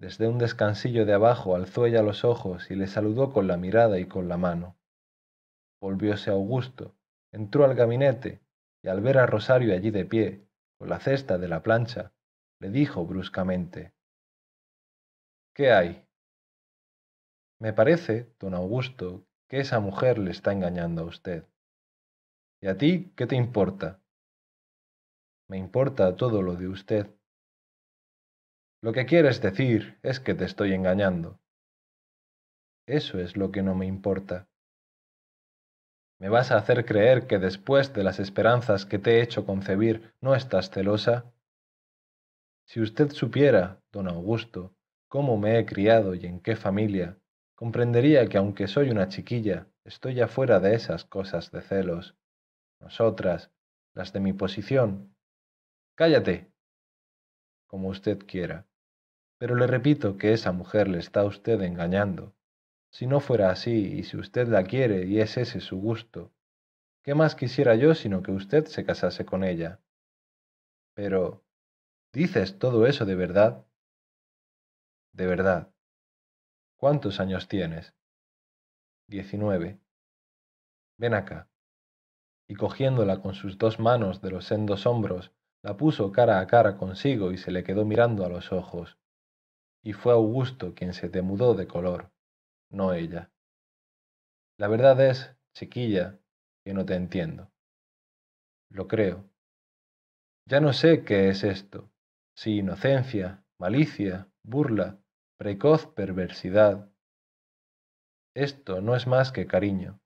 Desde un descansillo de abajo alzó ella los ojos y le saludó con la mirada y con la mano. Volvióse Augusto, entró al gabinete y al ver a Rosario allí de pie, con la cesta de la plancha, le dijo bruscamente ¿Qué hay? Me parece, don Augusto, que esa mujer le está engañando a usted. ¿Y a ti qué te importa? Me importa todo lo de usted. Lo que quieres decir es que te estoy engañando. Eso es lo que no me importa. ¿Me vas a hacer creer que después de las esperanzas que te he hecho concebir no estás celosa? Si usted supiera, don Augusto, cómo me he criado y en qué familia, comprendería que aunque soy una chiquilla, estoy ya fuera de esas cosas de celos. Nosotras, las de mi posición. Cállate. Como usted quiera. Pero le repito que esa mujer le está a usted engañando. Si no fuera así, y si usted la quiere y es ese su gusto, ¿qué más quisiera yo sino que usted se casase con ella? Pero, ¿dices todo eso de verdad? De verdad. ¿Cuántos años tienes? Diecinueve. Ven acá. Y cogiéndola con sus dos manos de los sendos hombros, la puso cara a cara consigo y se le quedó mirando a los ojos y fue Augusto quien se demudó de color, no ella. La verdad es, chiquilla, que no te entiendo. Lo creo. Ya no sé qué es esto, si inocencia, malicia, burla, precoz perversidad. Esto no es más que cariño.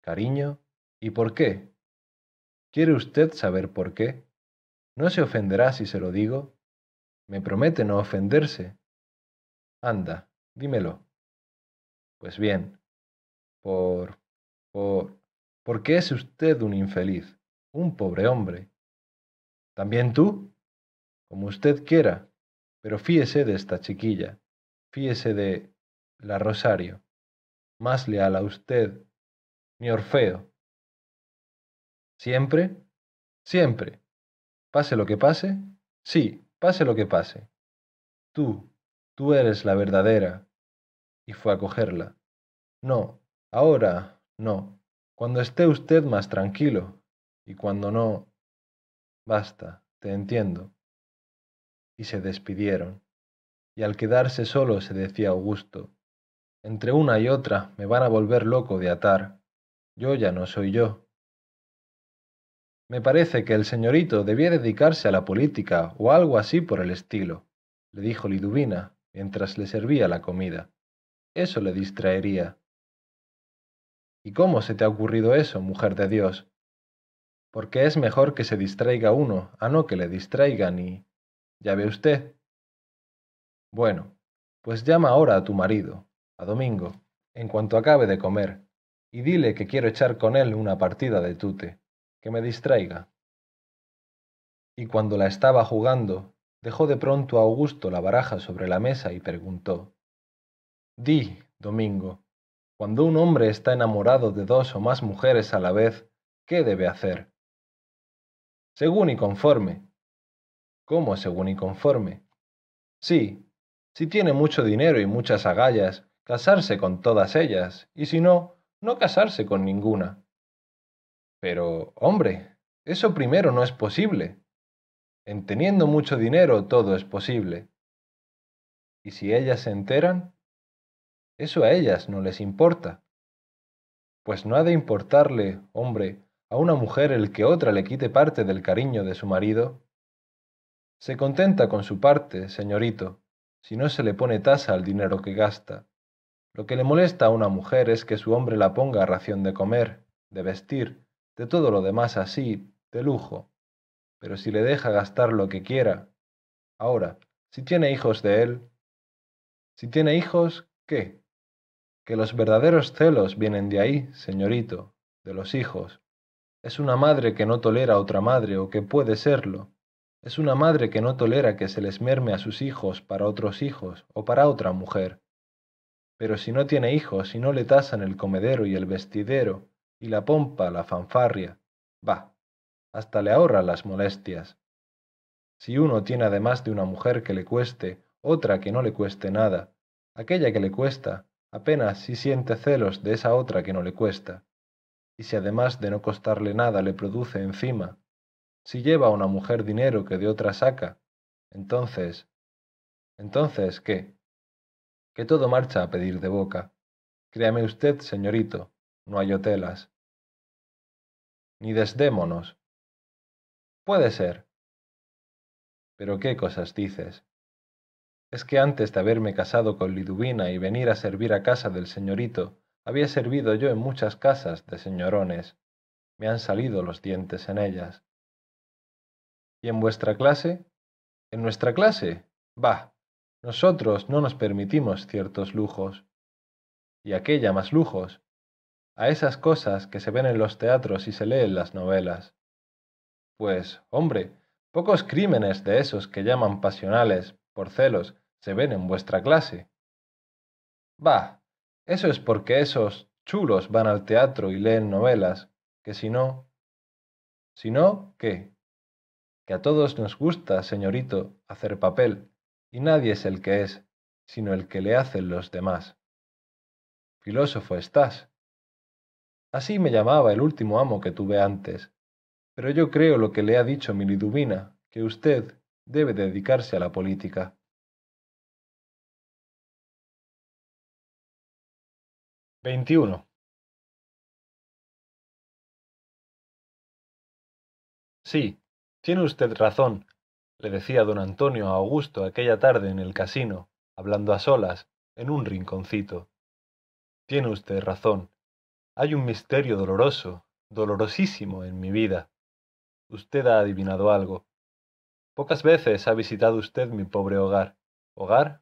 ¿Cariño? ¿Y por qué? ¿Quiere usted saber por qué? ¿No se ofenderá si se lo digo? ¿Me promete no ofenderse? Anda, dímelo. Pues bien, por... por... ¿Por qué es usted un infeliz, un pobre hombre? ¿También tú? Como usted quiera, pero fíese de esta chiquilla, fíese de la Rosario. más leal a usted, ni Orfeo. ¿Siempre? Siempre. Pase lo que pase. Sí, pase lo que pase. Tú, tú eres la verdadera. Y fue a cogerla. No, ahora no. Cuando esté usted más tranquilo. Y cuando no. Basta, te entiendo. Y se despidieron. Y al quedarse solo se decía Augusto, entre una y otra me van a volver loco de atar. Yo ya no soy yo. Me parece que el señorito debía dedicarse a la política o algo así por el estilo, le dijo Liduvina mientras le servía la comida. Eso le distraería. ¿Y cómo se te ha ocurrido eso, mujer de Dios? Porque es mejor que se distraiga uno a no que le distraigan y... ya ve usted. Bueno, pues llama ahora a tu marido, a Domingo, en cuanto acabe de comer, y dile que quiero echar con él una partida de tute, que me distraiga. Y cuando la estaba jugando, dejó de pronto a Augusto la baraja sobre la mesa y preguntó Di, Domingo, cuando un hombre está enamorado de dos o más mujeres a la vez, ¿qué debe hacer? Según y conforme. ¿Cómo según y conforme? Sí, si tiene mucho dinero y muchas agallas, casarse con todas ellas, y si no, no casarse con ninguna. Pero, hombre, eso primero no es posible. En teniendo mucho dinero todo es posible. ¿Y si ellas se enteran? Eso a ellas no les importa. Pues no ha de importarle, hombre, a una mujer el que otra le quite parte del cariño de su marido. Se contenta con su parte, señorito, si no se le pone tasa al dinero que gasta. Lo que le molesta a una mujer es que su hombre la ponga a ración de comer, de vestir, de todo lo demás así, de lujo. Pero si le deja gastar lo que quiera. Ahora, si tiene hijos de él. Si tiene hijos, ¿qué? Que los verdaderos celos vienen de ahí, señorito, de los hijos. Es una madre que no tolera a otra madre o que puede serlo, es una madre que no tolera que se les merme a sus hijos para otros hijos o para otra mujer. Pero si no tiene hijos y no le tasan el comedero y el vestidero y la pompa, la fanfarria, va, hasta le ahorra las molestias. Si uno tiene además de una mujer que le cueste, otra que no le cueste nada, aquella que le cuesta, apenas si siente celos de esa otra que no le cuesta. Y si además de no costarle nada le produce encima si lleva a una mujer dinero que de otra saca, entonces... Entonces, ¿qué? Que todo marcha a pedir de boca. Créame usted, señorito, no hay hotelas. Ni desdémonos. Puede ser. Pero qué cosas dices. Es que antes de haberme casado con Liduvina y venir a servir a casa del señorito, había servido yo en muchas casas de señorones. Me han salido los dientes en ellas. ¿Y en vuestra clase? ¿En nuestra clase? Bah, nosotros no nos permitimos ciertos lujos. ¿Y aquella más lujos? A esas cosas que se ven en los teatros y se leen las novelas. Pues, hombre, pocos crímenes de esos que llaman pasionales, por celos, se ven en vuestra clase. Bah, eso es porque esos chulos van al teatro y leen novelas, que si no... Si no, ¿qué? que a todos nos gusta, señorito, hacer papel, y nadie es el que es, sino el que le hacen los demás. Filósofo estás. Así me llamaba el último amo que tuve antes, pero yo creo lo que le ha dicho mi Liduvina, que usted debe dedicarse a la política. Veintiuno. Sí, tiene usted razón, le decía don Antonio a Augusto aquella tarde en el casino, hablando a solas, en un rinconcito. Tiene usted razón. Hay un misterio doloroso, dolorosísimo en mi vida. Usted ha adivinado algo. Pocas veces ha visitado usted mi pobre hogar. ¿Hogar?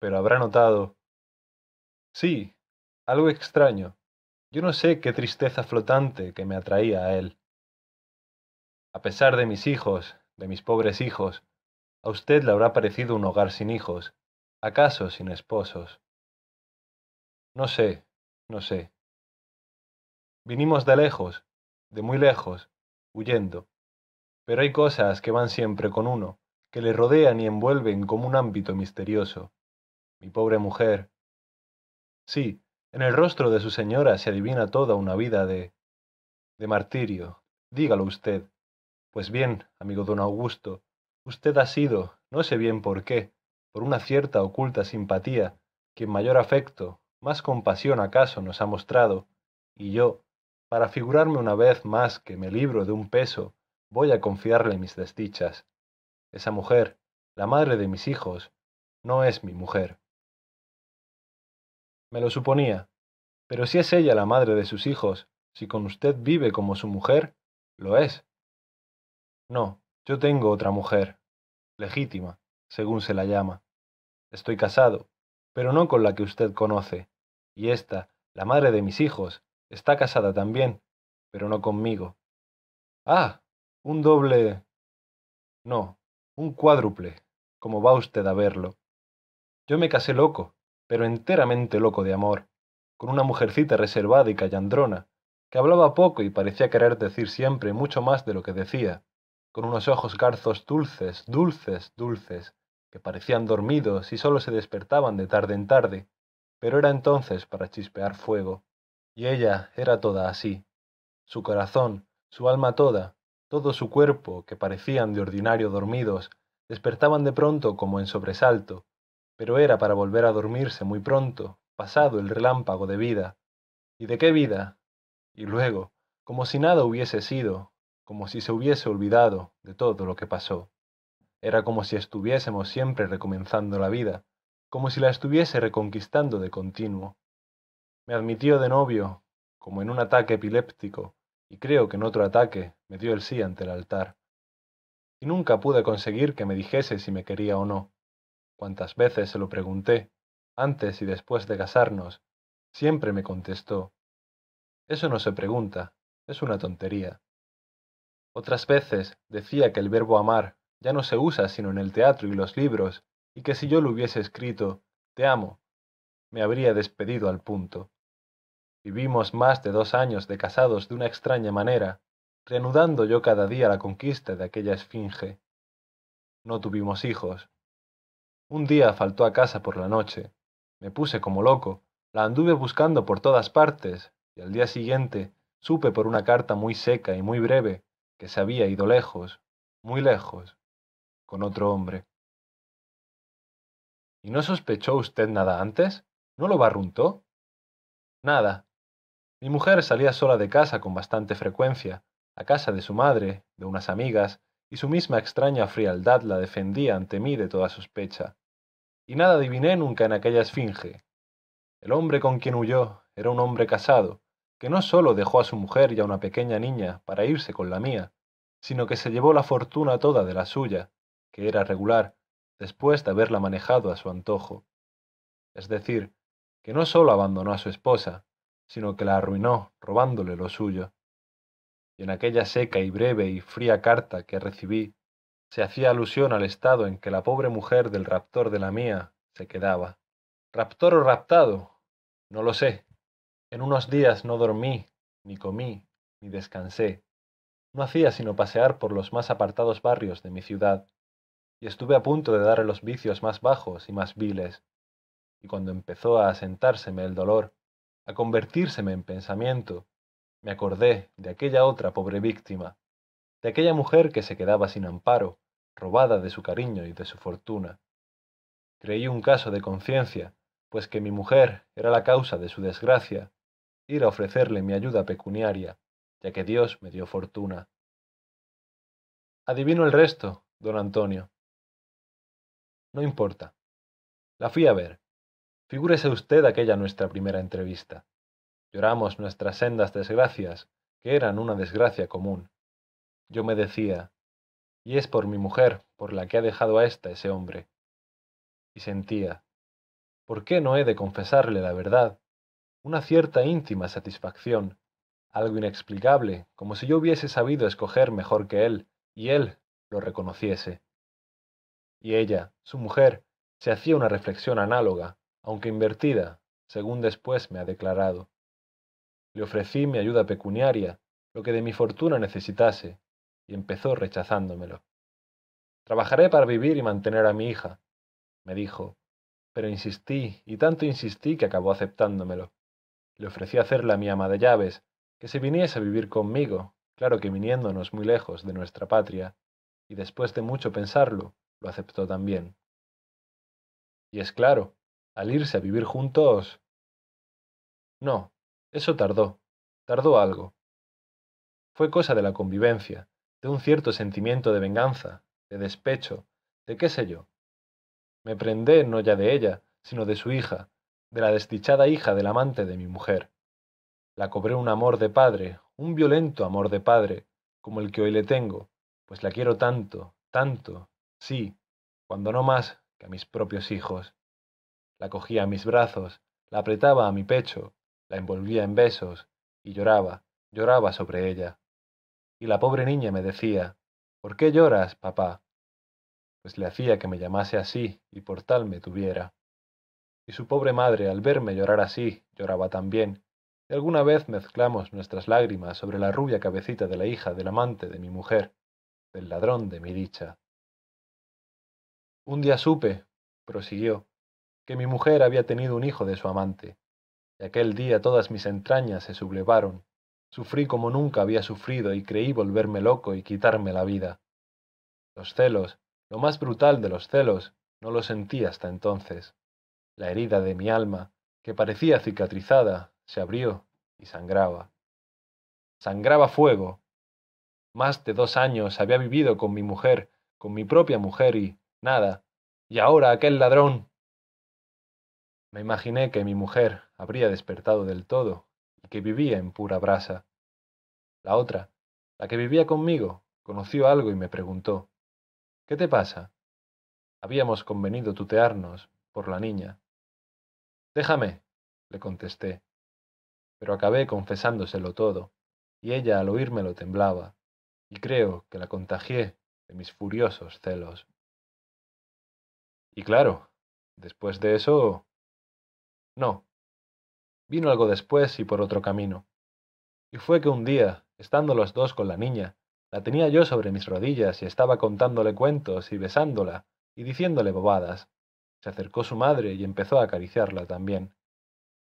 Pero habrá notado. Sí, algo extraño. Yo no sé qué tristeza flotante que me atraía a él. A pesar de mis hijos, de mis pobres hijos, a usted le habrá parecido un hogar sin hijos, acaso sin esposos. No sé, no sé. Vinimos de lejos, de muy lejos, huyendo. Pero hay cosas que van siempre con uno, que le rodean y envuelven como un ámbito misterioso. Mi pobre mujer. Sí, en el rostro de su señora se adivina toda una vida de... de martirio. Dígalo usted. Pues bien, amigo don Augusto, usted ha sido, no sé bien por qué, por una cierta oculta simpatía, quien mayor afecto, más compasión acaso nos ha mostrado, y yo, para figurarme una vez más que me libro de un peso, voy a confiarle mis desdichas. Esa mujer, la madre de mis hijos, no es mi mujer. Me lo suponía, pero si es ella la madre de sus hijos, si con usted vive como su mujer, lo es. No, yo tengo otra mujer, legítima, según se la llama. Estoy casado, pero no con la que usted conoce, y esta, la madre de mis hijos, está casada también, pero no conmigo. Ah, un doble... No, un cuádruple, como va usted a verlo. Yo me casé loco, pero enteramente loco de amor, con una mujercita reservada y callandrona, que hablaba poco y parecía querer decir siempre mucho más de lo que decía, con unos ojos garzos dulces, dulces, dulces, que parecían dormidos y sólo se despertaban de tarde en tarde, pero era entonces para chispear fuego. Y ella era toda así. Su corazón, su alma toda, todo su cuerpo, que parecían de ordinario dormidos, despertaban de pronto como en sobresalto, pero era para volver a dormirse muy pronto, pasado el relámpago de vida. ¿Y de qué vida? Y luego, como si nada hubiese sido, como si se hubiese olvidado de todo lo que pasó. Era como si estuviésemos siempre recomenzando la vida, como si la estuviese reconquistando de continuo. Me admitió de novio, como en un ataque epiléptico, y creo que en otro ataque me dio el sí ante el altar. Y nunca pude conseguir que me dijese si me quería o no. Cuantas veces se lo pregunté, antes y después de casarnos, siempre me contestó. Eso no se pregunta, es una tontería. Otras veces decía que el verbo amar ya no se usa sino en el teatro y los libros, y que si yo lo hubiese escrito, te amo, me habría despedido al punto. Vivimos más de dos años de casados de una extraña manera, reanudando yo cada día la conquista de aquella esfinge. No tuvimos hijos. Un día faltó a casa por la noche. Me puse como loco, la anduve buscando por todas partes, y al día siguiente supe por una carta muy seca y muy breve que se había ido lejos, muy lejos, con otro hombre. ¿Y no sospechó usted nada antes? ¿No lo barruntó? Nada. Mi mujer salía sola de casa con bastante frecuencia, a casa de su madre, de unas amigas, y su misma extraña frialdad la defendía ante mí de toda sospecha. Y nada adiviné nunca en aquella esfinge. El hombre con quien huyó era un hombre casado, que no sólo dejó a su mujer y a una pequeña niña para irse con la mía, sino que se llevó la fortuna toda de la suya, que era regular, después de haberla manejado a su antojo. Es decir, que no sólo abandonó a su esposa, sino que la arruinó robándole lo suyo. Y en aquella seca y breve y fría carta que recibí, se hacía alusión al estado en que la pobre mujer del raptor de la mía se quedaba. ¿Raptor o raptado? No lo sé. En unos días no dormí, ni comí, ni descansé. No hacía sino pasear por los más apartados barrios de mi ciudad, y estuve a punto de darle los vicios más bajos y más viles. Y cuando empezó a asentárseme el dolor, a convertírseme en pensamiento, me acordé de aquella otra pobre víctima, de aquella mujer que se quedaba sin amparo, robada de su cariño y de su fortuna. Creí un caso de conciencia, pues que mi mujer era la causa de su desgracia, ir a ofrecerle mi ayuda pecuniaria, ya que Dios me dio fortuna. Adivino el resto, don Antonio. No importa. La fui a ver. Figúrese usted aquella nuestra primera entrevista. Lloramos nuestras sendas desgracias, que eran una desgracia común. Yo me decía, y es por mi mujer por la que ha dejado a ésta ese hombre. Y sentía, ¿por qué no he de confesarle la verdad? Una cierta íntima satisfacción, algo inexplicable, como si yo hubiese sabido escoger mejor que él, y él lo reconociese. Y ella, su mujer, se hacía una reflexión análoga, aunque invertida, según después me ha declarado. Le ofrecí mi ayuda pecuniaria, lo que de mi fortuna necesitase, y empezó rechazándomelo. Trabajaré para vivir y mantener a mi hija, me dijo, pero insistí, y tanto insistí que acabó aceptándomelo. Le ofrecí hacerla mi ama de llaves, que se viniese a vivir conmigo, claro que viniéndonos muy lejos de nuestra patria, y después de mucho pensarlo, lo aceptó también. Y es claro, al irse a vivir juntos... No, eso tardó, tardó algo. Fue cosa de la convivencia, de un cierto sentimiento de venganza, de despecho, de qué sé yo. Me prendé no ya de ella, sino de su hija, de la desdichada hija del amante de mi mujer. La cobré un amor de padre, un violento amor de padre, como el que hoy le tengo, pues la quiero tanto, tanto, sí, cuando no más que a mis propios hijos. La cogía a mis brazos, la apretaba a mi pecho, la envolvía en besos, y lloraba, lloraba sobre ella. Y la pobre niña me decía, ¿Por qué lloras, papá? Pues le hacía que me llamase así y por tal me tuviera. Y su pobre madre, al verme llorar así, lloraba también, y alguna vez mezclamos nuestras lágrimas sobre la rubia cabecita de la hija del amante de mi mujer, del ladrón de mi dicha. Un día supe, prosiguió, que mi mujer había tenido un hijo de su amante, y aquel día todas mis entrañas se sublevaron, Sufrí como nunca había sufrido y creí volverme loco y quitarme la vida. Los celos, lo más brutal de los celos, no lo sentí hasta entonces. La herida de mi alma, que parecía cicatrizada, se abrió y sangraba. Sangraba fuego. Más de dos años había vivido con mi mujer, con mi propia mujer y nada. Y ahora aquel ladrón. Me imaginé que mi mujer habría despertado del todo que vivía en pura brasa. La otra, la que vivía conmigo, conoció algo y me preguntó, ¿Qué te pasa? Habíamos convenido tutearnos por la niña. Déjame, le contesté, pero acabé confesándoselo todo, y ella al oírmelo temblaba, y creo que la contagié de mis furiosos celos. Y claro, después de eso... No, Vino algo después y por otro camino. Y fue que un día, estando los dos con la niña, la tenía yo sobre mis rodillas y estaba contándole cuentos y besándola y diciéndole bobadas. Se acercó su madre y empezó a acariciarla también.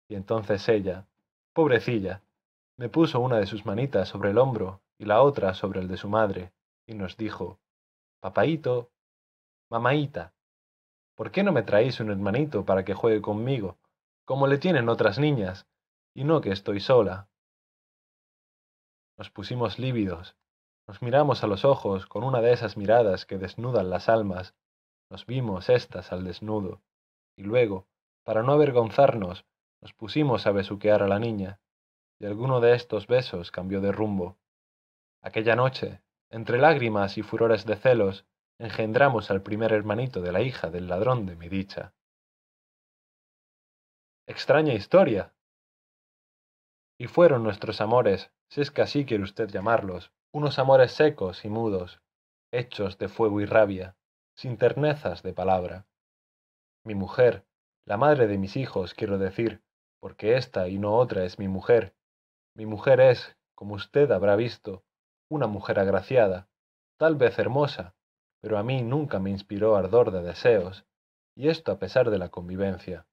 Y entonces ella, pobrecilla, me puso una de sus manitas sobre el hombro y la otra sobre el de su madre, y nos dijo, Papaíto, mamaíta, ¿por qué no me traéis un hermanito para que juegue conmigo? Como le tienen otras niñas, y no que estoy sola. Nos pusimos lívidos, nos miramos a los ojos con una de esas miradas que desnudan las almas, nos vimos estas al desnudo, y luego, para no avergonzarnos, nos pusimos a besuquear a la niña, y alguno de estos besos cambió de rumbo. Aquella noche, entre lágrimas y furores de celos, engendramos al primer hermanito de la hija del ladrón de mi dicha. Extraña historia. Y fueron nuestros amores, si es que así quiere usted llamarlos, unos amores secos y mudos, hechos de fuego y rabia, sin ternezas de palabra. Mi mujer, la madre de mis hijos, quiero decir, porque esta y no otra es mi mujer. Mi mujer es, como usted habrá visto, una mujer agraciada, tal vez hermosa, pero a mí nunca me inspiró ardor de deseos, y esto a pesar de la convivencia.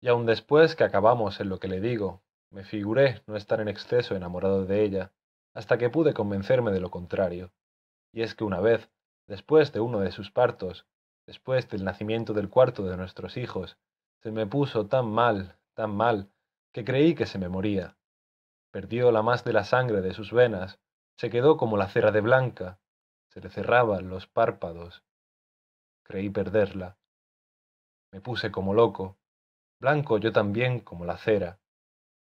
Y aun después que acabamos en lo que le digo, me figuré no estar en exceso enamorado de ella, hasta que pude convencerme de lo contrario. Y es que una vez, después de uno de sus partos, después del nacimiento del cuarto de nuestros hijos, se me puso tan mal, tan mal, que creí que se me moría. Perdió la más de la sangre de sus venas, se quedó como la cera de blanca, se le cerraban los párpados. Creí perderla. Me puse como loco, blanco yo también como la cera.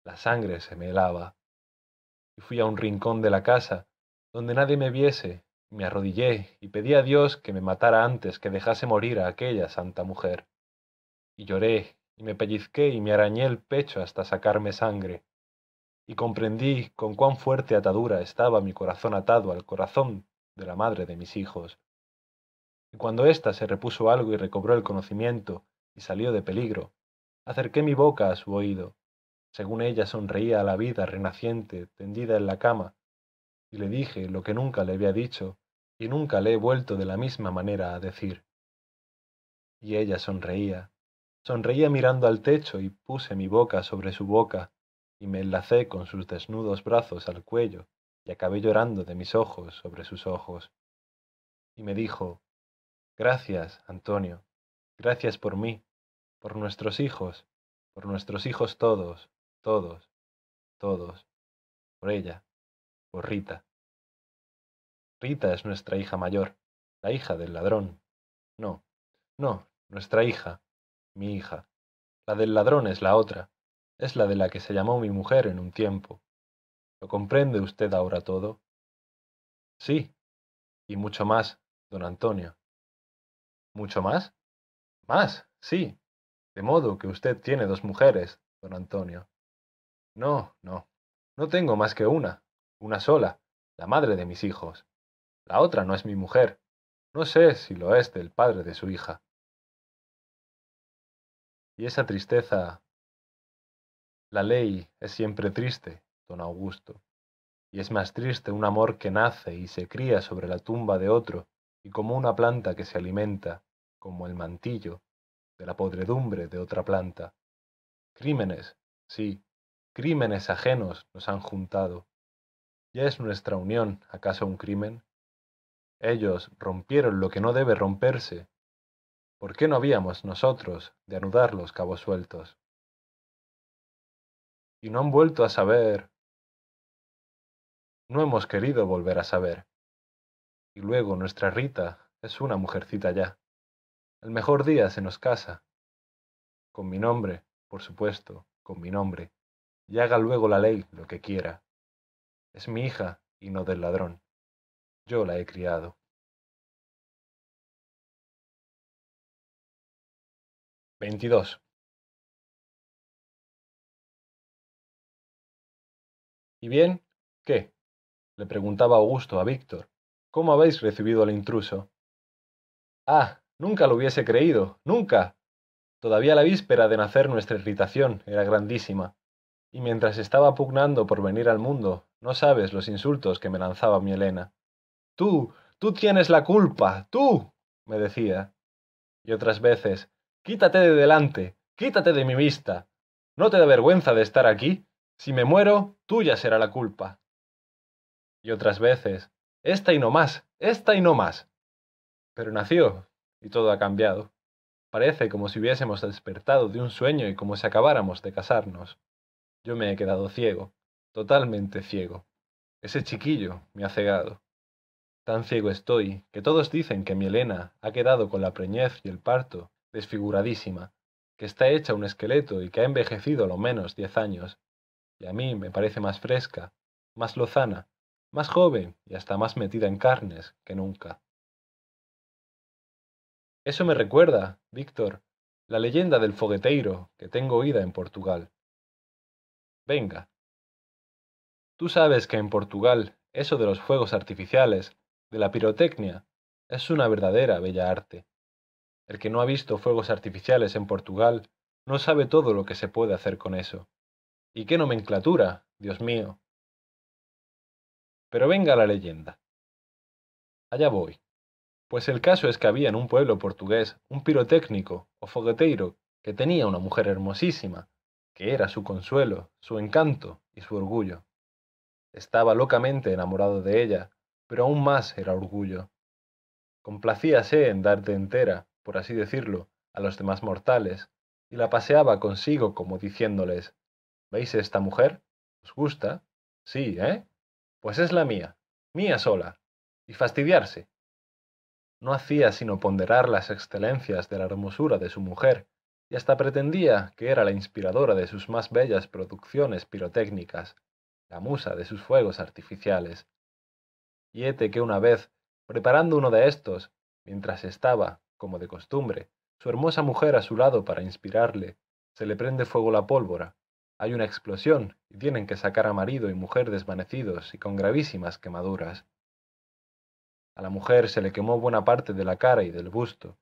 La sangre se me helaba. Y fui a un rincón de la casa, donde nadie me viese, y me arrodillé y pedí a Dios que me matara antes que dejase morir a aquella santa mujer. Y lloré, y me pellizqué y me arañé el pecho hasta sacarme sangre. Y comprendí con cuán fuerte atadura estaba mi corazón atado al corazón de la madre de mis hijos. Y cuando ésta se repuso algo y recobró el conocimiento y salió de peligro, acerqué mi boca a su oído, según ella sonreía a la vida renaciente tendida en la cama, y le dije lo que nunca le había dicho y nunca le he vuelto de la misma manera a decir. Y ella sonreía, sonreía mirando al techo y puse mi boca sobre su boca y me enlacé con sus desnudos brazos al cuello y acabé llorando de mis ojos sobre sus ojos. Y me dijo, Gracias, Antonio, gracias por mí, por nuestros hijos, por nuestros hijos todos, todos, todos, por ella, por Rita. Rita es nuestra hija mayor, la hija del ladrón. No, no, nuestra hija, mi hija. La del ladrón es la otra, es la de la que se llamó mi mujer en un tiempo. ¿Lo comprende usted ahora todo? Sí, y mucho más, don Antonio. ¿Mucho más? Más, sí. De modo que usted tiene dos mujeres, don Antonio. No, no, no tengo más que una, una sola, la madre de mis hijos. La otra no es mi mujer. No sé si lo es del padre de su hija. Y esa tristeza... La ley es siempre triste, don Augusto, y es más triste un amor que nace y se cría sobre la tumba de otro, y como una planta que se alimenta, como el mantillo, de la podredumbre de otra planta. Crímenes, sí, crímenes ajenos nos han juntado. ¿Ya es nuestra unión acaso un crimen? Ellos rompieron lo que no debe romperse. ¿Por qué no habíamos nosotros de anudar los cabos sueltos? Y no han vuelto a saber. No hemos querido volver a saber. Y luego nuestra Rita es una mujercita ya. El mejor día se nos casa. Con mi nombre, por supuesto, con mi nombre. Y haga luego la ley lo que quiera. Es mi hija y no del ladrón. Yo la he criado. Veintidós. ¿Y bien? ¿Qué? le preguntaba Augusto a Víctor. ¿Cómo habéis recibido al intruso? Ah, nunca lo hubiese creído, nunca. Todavía la víspera de nacer nuestra irritación era grandísima, y mientras estaba pugnando por venir al mundo, no sabes los insultos que me lanzaba mi Elena. Tú, tú tienes la culpa, tú, me decía. Y otras veces, quítate de delante, quítate de mi vista. ¿No te da vergüenza de estar aquí? Si me muero, tuya será la culpa. Y otras veces, esta y no más, esta y no más. Pero nació, y todo ha cambiado. Parece como si hubiésemos despertado de un sueño y como si acabáramos de casarnos. Yo me he quedado ciego, totalmente ciego. Ese chiquillo me ha cegado. Tan ciego estoy que todos dicen que mi Elena ha quedado con la preñez y el parto desfiguradísima, que está hecha un esqueleto y que ha envejecido lo menos diez años, y a mí me parece más fresca, más lozana, más joven y hasta más metida en carnes que nunca. Eso me recuerda, Víctor, la leyenda del fogueteiro que tengo oída en Portugal. Venga. Tú sabes que en Portugal eso de los fuegos artificiales de la pirotecnia es una verdadera bella arte. El que no ha visto fuegos artificiales en Portugal no sabe todo lo que se puede hacer con eso. ¿Y qué nomenclatura, Dios mío? Pero venga la leyenda. Allá voy. Pues el caso es que había en un pueblo portugués un pirotécnico o fogueteiro que tenía una mujer hermosísima, que era su consuelo, su encanto y su orgullo. Estaba locamente enamorado de ella, pero aún más era orgullo. Complacíase en dar de entera, por así decirlo, a los demás mortales, y la paseaba consigo como diciéndoles, ¿veis esta mujer? ¿Os gusta? Sí, ¿eh? Pues es la mía, mía sola, y fastidiarse. No hacía sino ponderar las excelencias de la hermosura de su mujer, y hasta pretendía que era la inspiradora de sus más bellas producciones pirotécnicas, la musa de sus fuegos artificiales y hete que una vez, preparando uno de estos, mientras estaba, como de costumbre, su hermosa mujer a su lado para inspirarle, se le prende fuego la pólvora, hay una explosión y tienen que sacar a marido y mujer desvanecidos y con gravísimas quemaduras. A la mujer se le quemó buena parte de la cara y del busto,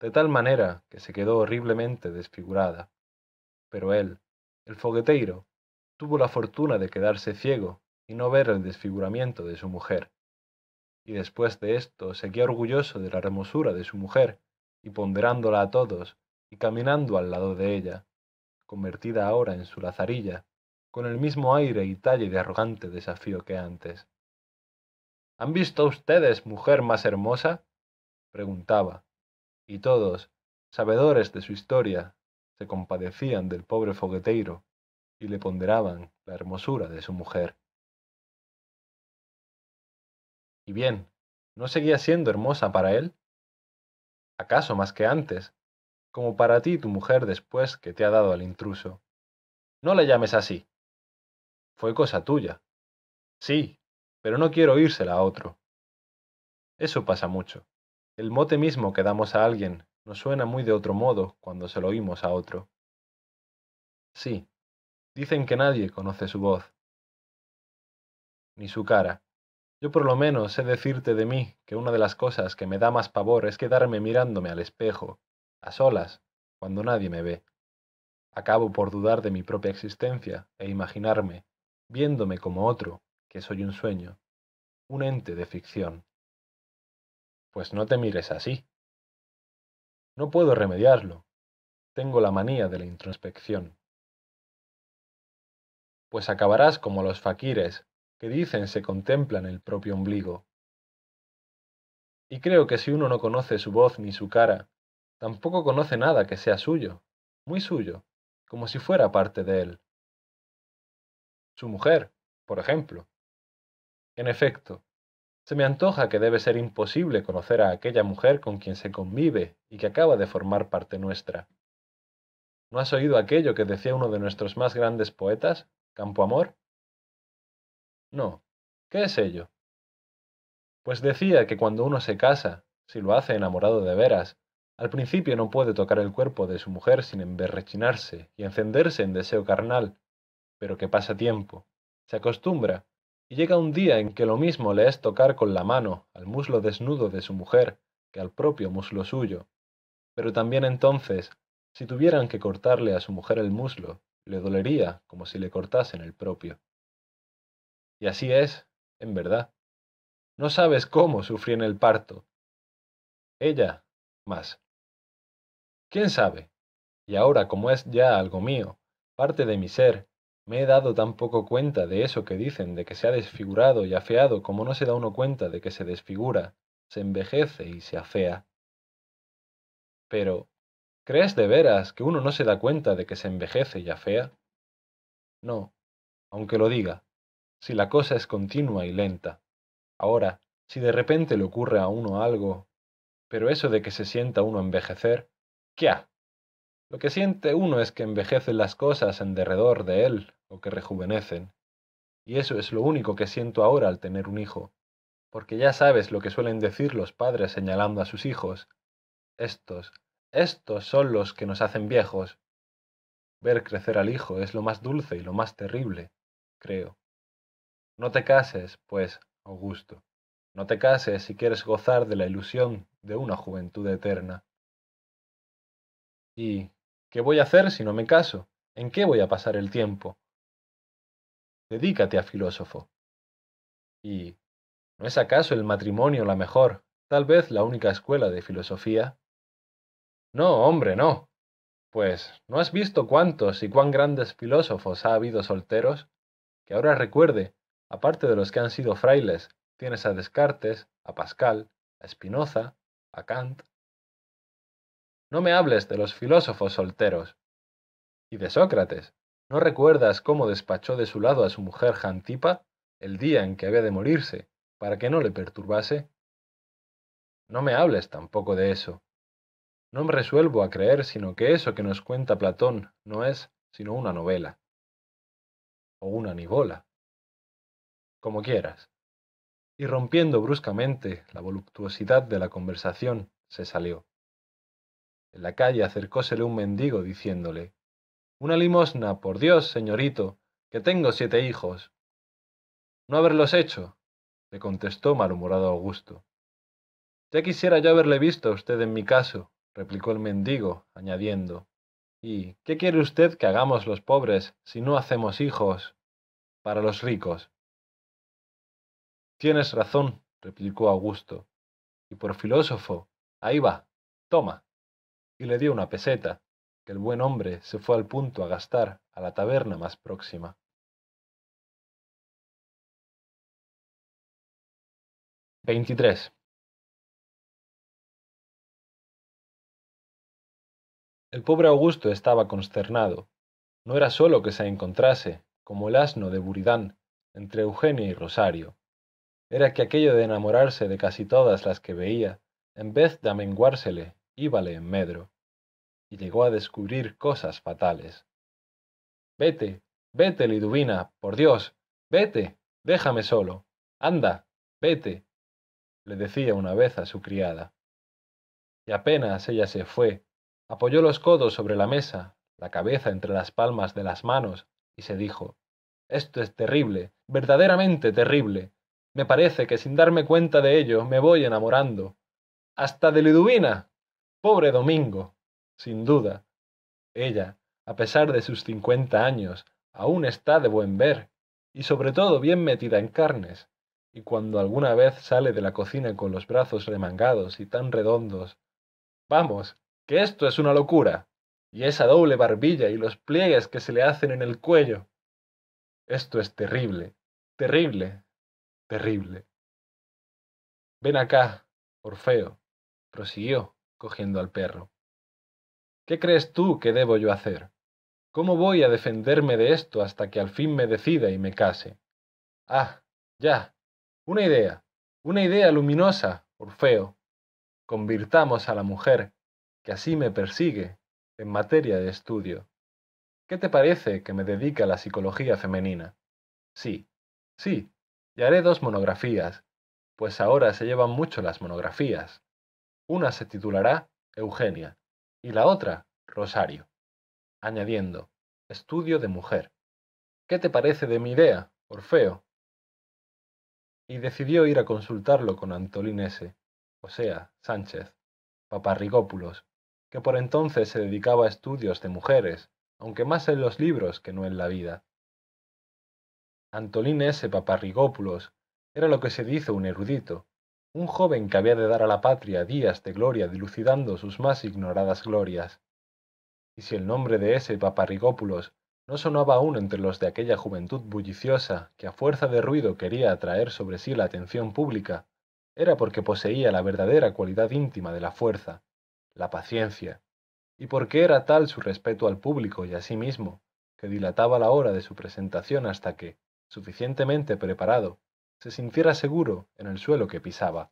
de tal manera que se quedó horriblemente desfigurada. Pero él, El fogueteiro tuvo la fortuna de quedarse ciego y no ver el desfiguramiento de su mujer. Y después de esto seguía orgulloso de la hermosura de su mujer y ponderándola a todos y caminando al lado de ella, convertida ahora en su lazarilla, con el mismo aire y talle de arrogante desafío que antes. ¿Han visto ustedes mujer más hermosa? preguntaba, y todos, sabedores de su historia, se compadecían del pobre fogueteiro y le ponderaban la hermosura de su mujer. Y bien, ¿no seguía siendo hermosa para él? ¿Acaso más que antes? Como para ti tu mujer después que te ha dado al intruso. No le llames así. Fue cosa tuya. Sí, pero no quiero oírsela a otro. Eso pasa mucho. El mote mismo que damos a alguien nos suena muy de otro modo cuando se lo oímos a otro. Sí, dicen que nadie conoce su voz, ni su cara. Yo por lo menos sé decirte de mí que una de las cosas que me da más pavor es quedarme mirándome al espejo, a solas, cuando nadie me ve. Acabo por dudar de mi propia existencia e imaginarme, viéndome como otro, que soy un sueño, un ente de ficción. Pues no te mires así. No puedo remediarlo. Tengo la manía de la introspección. Pues acabarás como los faquires, que dicen se contemplan el propio ombligo. Y creo que si uno no conoce su voz ni su cara, tampoco conoce nada que sea suyo, muy suyo, como si fuera parte de él. Su mujer, por ejemplo. En efecto, se me antoja que debe ser imposible conocer a aquella mujer con quien se convive y que acaba de formar parte nuestra. ¿No has oído aquello que decía uno de nuestros más grandes poetas, Campo Amor? No. ¿Qué es ello? Pues decía que cuando uno se casa, si lo hace enamorado de veras, al principio no puede tocar el cuerpo de su mujer sin emberrechinarse y encenderse en deseo carnal, pero que pasa tiempo, se acostumbra y llega un día en que lo mismo le es tocar con la mano al muslo desnudo de su mujer que al propio muslo suyo. Pero también entonces, si tuvieran que cortarle a su mujer el muslo, le dolería como si le cortasen el propio. Y así es, en verdad. No sabes cómo sufrí en el parto. Ella, más. ¿Quién sabe? Y ahora, como es ya algo mío, parte de mi ser, me he dado tan poco cuenta de eso que dicen de que se ha desfigurado y afeado como no se da uno cuenta de que se desfigura, se envejece y se afea. Pero, ¿crees de veras que uno no se da cuenta de que se envejece y afea? No, aunque lo diga, si la cosa es continua y lenta. Ahora, si de repente le ocurre a uno algo, pero eso de que se sienta uno envejecer, ¿qué ha? Lo que siente uno es que envejecen las cosas en derredor de él, o que rejuvenecen. Y eso es lo único que siento ahora al tener un hijo, porque ya sabes lo que suelen decir los padres señalando a sus hijos. Estos, estos son los que nos hacen viejos. Ver crecer al hijo es lo más dulce y lo más terrible, creo. No te cases, pues, Augusto. No te cases si quieres gozar de la ilusión de una juventud eterna. ¿Y qué voy a hacer si no me caso? ¿En qué voy a pasar el tiempo? Dedícate a filósofo. ¿Y no es acaso el matrimonio la mejor, tal vez la única escuela de filosofía? No, hombre, no. Pues, ¿no has visto cuántos y cuán grandes filósofos ha habido solteros? Que ahora recuerde, aparte de los que han sido frailes, tienes a Descartes, a Pascal, a Spinoza, a Kant. No me hables de los filósofos solteros. Y de Sócrates, ¿No recuerdas cómo despachó de su lado a su mujer Jantipa el día en que había de morirse, para que no le perturbase? No me hables tampoco de eso. No me resuelvo a creer sino que eso que nos cuenta Platón no es sino una novela. O una nivola. Como quieras. Y rompiendo bruscamente la voluptuosidad de la conversación, se salió. En la calle acercósele un mendigo diciéndole una limosna, por Dios, señorito, que tengo siete hijos. No haberlos hecho, le contestó malhumorado Augusto. Ya quisiera yo haberle visto a usted en mi caso, replicó el mendigo, añadiendo, ¿Y qué quiere usted que hagamos los pobres si no hacemos hijos para los ricos? Tienes razón, replicó Augusto, y por filósofo, ahí va, toma. Y le dio una peseta, que el buen hombre se fue al punto a gastar a la taberna más próxima. 23. El pobre Augusto estaba consternado. No era sólo que se encontrase, como el asno de Buridán, entre Eugenia y Rosario. Era que aquello de enamorarse de casi todas las que veía, en vez de amenguársele, íbale en medro. Y llegó a descubrir cosas fatales. Vete, vete, Liduvina, por Dios, vete, déjame solo. Anda, vete, le decía una vez a su criada. Y apenas ella se fue, apoyó los codos sobre la mesa, la cabeza entre las palmas de las manos, y se dijo Esto es terrible, verdaderamente terrible. Me parece que sin darme cuenta de ello me voy enamorando. Hasta de Liduvina. Pobre Domingo. Sin duda. Ella, a pesar de sus cincuenta años, aún está de buen ver, y sobre todo bien metida en carnes y cuando alguna vez sale de la cocina con los brazos remangados y tan redondos. Vamos, que esto es una locura. Y esa doble barbilla y los pliegues que se le hacen en el cuello. Esto es terrible, terrible, terrible. Ven acá, Orfeo, prosiguió, cogiendo al perro. ¿Qué crees tú que debo yo hacer? ¿Cómo voy a defenderme de esto hasta que al fin me decida y me case? Ah, ya, una idea, una idea luminosa, Orfeo. Convirtamos a la mujer, que así me persigue, en materia de estudio. ¿Qué te parece que me dedique a la psicología femenina? Sí, sí, y haré dos monografías, pues ahora se llevan mucho las monografías. Una se titulará Eugenia y la otra Rosario, añadiendo, estudio de mujer. ¿Qué te parece de mi idea, Orfeo? y decidió ir a consultarlo con Antolín o sea, Sánchez, Paparrigópulos, que por entonces se dedicaba a estudios de mujeres, aunque más en los libros que no en la vida. Antolín S. Paparrigópulos era lo que se dice un erudito, un joven que había de dar a la patria días de gloria dilucidando sus más ignoradas glorias. Y si el nombre de ese Paparrigópulos no sonaba aún entre los de aquella juventud bulliciosa que a fuerza de ruido quería atraer sobre sí la atención pública, era porque poseía la verdadera cualidad íntima de la fuerza, la paciencia, y porque era tal su respeto al público y a sí mismo, que dilataba la hora de su presentación hasta que, suficientemente preparado, se sintiera seguro en el suelo que pisaba.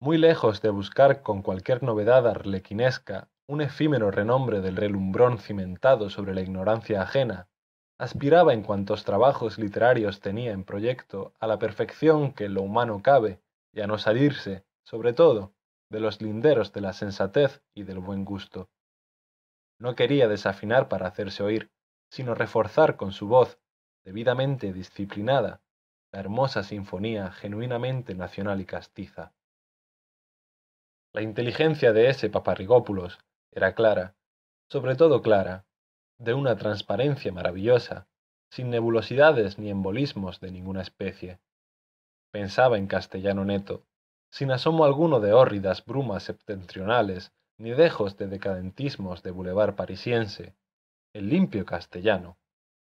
Muy lejos de buscar con cualquier novedad arlequinesca un efímero renombre del relumbrón cimentado sobre la ignorancia ajena, aspiraba en cuantos trabajos literarios tenía en proyecto a la perfección que lo humano cabe y a no salirse, sobre todo, de los linderos de la sensatez y del buen gusto. No quería desafinar para hacerse oír, sino reforzar con su voz, debidamente disciplinada, la hermosa sinfonía genuinamente nacional y castiza. La inteligencia de ese Paparrigópulos era clara, sobre todo clara, de una transparencia maravillosa, sin nebulosidades ni embolismos de ninguna especie. Pensaba en castellano neto, sin asomo alguno de hórridas brumas septentrionales, ni dejos de decadentismos de bulevar parisiense, el limpio castellano.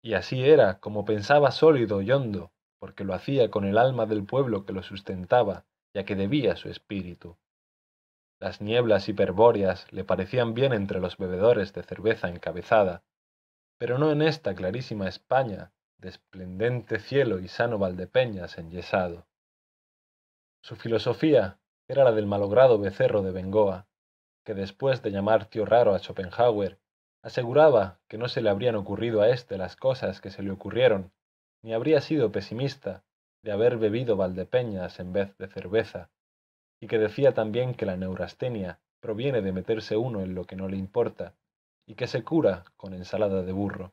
Y así era como pensaba sólido y hondo, porque lo hacía con el alma del pueblo que lo sustentaba y a que debía su espíritu. Las nieblas hiperbóreas le parecían bien entre los bebedores de cerveza encabezada, pero no en esta clarísima España de esplendente cielo y sano Valdepeñas enyesado. Su filosofía era la del malogrado becerro de Bengoa, que después de llamar tío raro a Schopenhauer, aseguraba que no se le habrían ocurrido a éste las cosas que se le ocurrieron, ni habría sido pesimista de haber bebido Valdepeñas en vez de cerveza, y que decía también que la neurastenia proviene de meterse uno en lo que no le importa, y que se cura con ensalada de burro.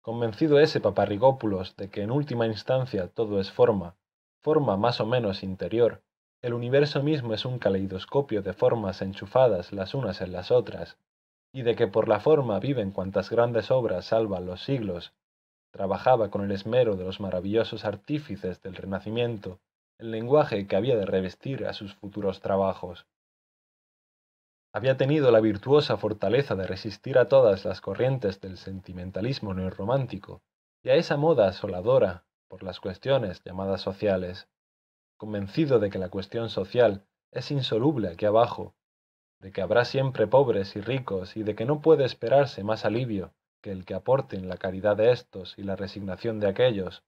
Convencido ese paparrigópulos de que en última instancia todo es forma, forma más o menos interior, el universo mismo es un caleidoscopio de formas enchufadas las unas en las otras, y de que por la forma viven cuantas grandes obras salvan los siglos, trabajaba con el esmero de los maravillosos artífices del Renacimiento el lenguaje que había de revestir a sus futuros trabajos. Había tenido la virtuosa fortaleza de resistir a todas las corrientes del sentimentalismo neorromántico y a esa moda asoladora por las cuestiones llamadas sociales, convencido de que la cuestión social es insoluble aquí abajo de que habrá siempre pobres y ricos y de que no puede esperarse más alivio que el que aporten la caridad de éstos y la resignación de aquellos,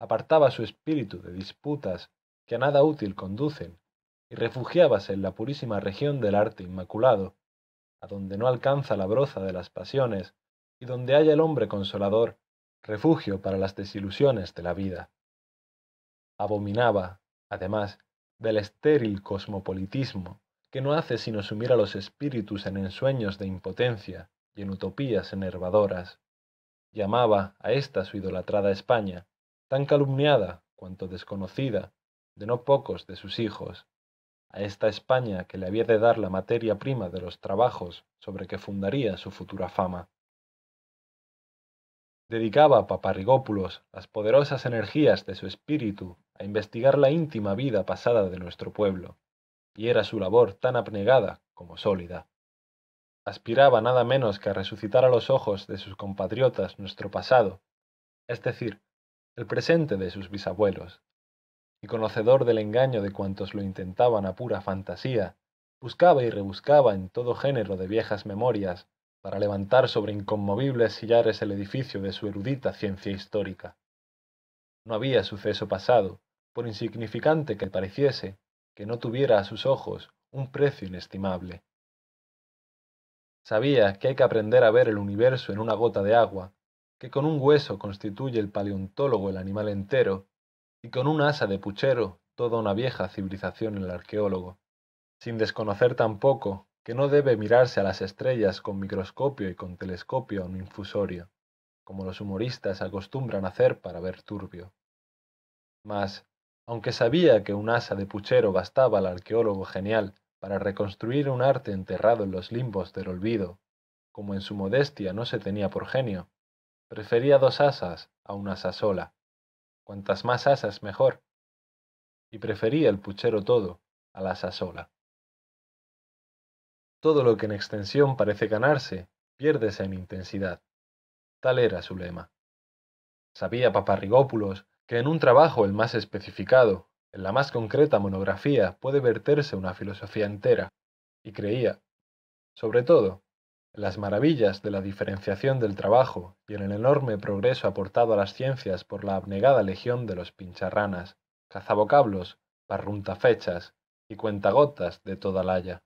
apartaba su espíritu de disputas que a nada útil conducen, y refugiábase en la purísima región del arte inmaculado, a donde no alcanza la broza de las pasiones y donde haya el hombre consolador, refugio para las desilusiones de la vida. Abominaba, además, del estéril cosmopolitismo que no hace sino sumir a los espíritus en ensueños de impotencia y en utopías enervadoras. Llamaba a esta su idolatrada España, tan calumniada cuanto desconocida de no pocos de sus hijos, a esta España que le había de dar la materia prima de los trabajos sobre que fundaría su futura fama. Dedicaba a Paparrigópulos las poderosas energías de su espíritu a investigar la íntima vida pasada de nuestro pueblo, y era su labor tan abnegada como sólida. Aspiraba nada menos que a resucitar a los ojos de sus compatriotas nuestro pasado, es decir, el presente de sus bisabuelos, y conocedor del engaño de cuantos lo intentaban a pura fantasía, buscaba y rebuscaba en todo género de viejas memorias para levantar sobre inconmovibles sillares el edificio de su erudita ciencia histórica. No había suceso pasado, por insignificante que pareciese, que no tuviera a sus ojos un precio inestimable. Sabía que hay que aprender a ver el universo en una gota de agua, que con un hueso constituye el paleontólogo el animal entero, y con un asa de puchero toda una vieja civilización el arqueólogo, sin desconocer tampoco que no debe mirarse a las estrellas con microscopio y con telescopio a un infusorio, como los humoristas acostumbran hacer para ver turbio. Mas, aunque sabía que un asa de puchero bastaba al arqueólogo genial para reconstruir un arte enterrado en los limbos del olvido, como en su modestia no se tenía por genio, prefería dos asas a una asa sola, cuantas más asas mejor, y prefería el puchero todo a la asa sola. Todo lo que en extensión parece ganarse, piérdese en intensidad. Tal era su lema. Sabía Paparrigópulos que en un trabajo el más especificado, en la más concreta monografía, puede verterse una filosofía entera, y creía, sobre todo, en las maravillas de la diferenciación del trabajo y en el enorme progreso aportado a las ciencias por la abnegada legión de los pincharranas, cazabocablos, parruntafechas y cuentagotas de toda la haya.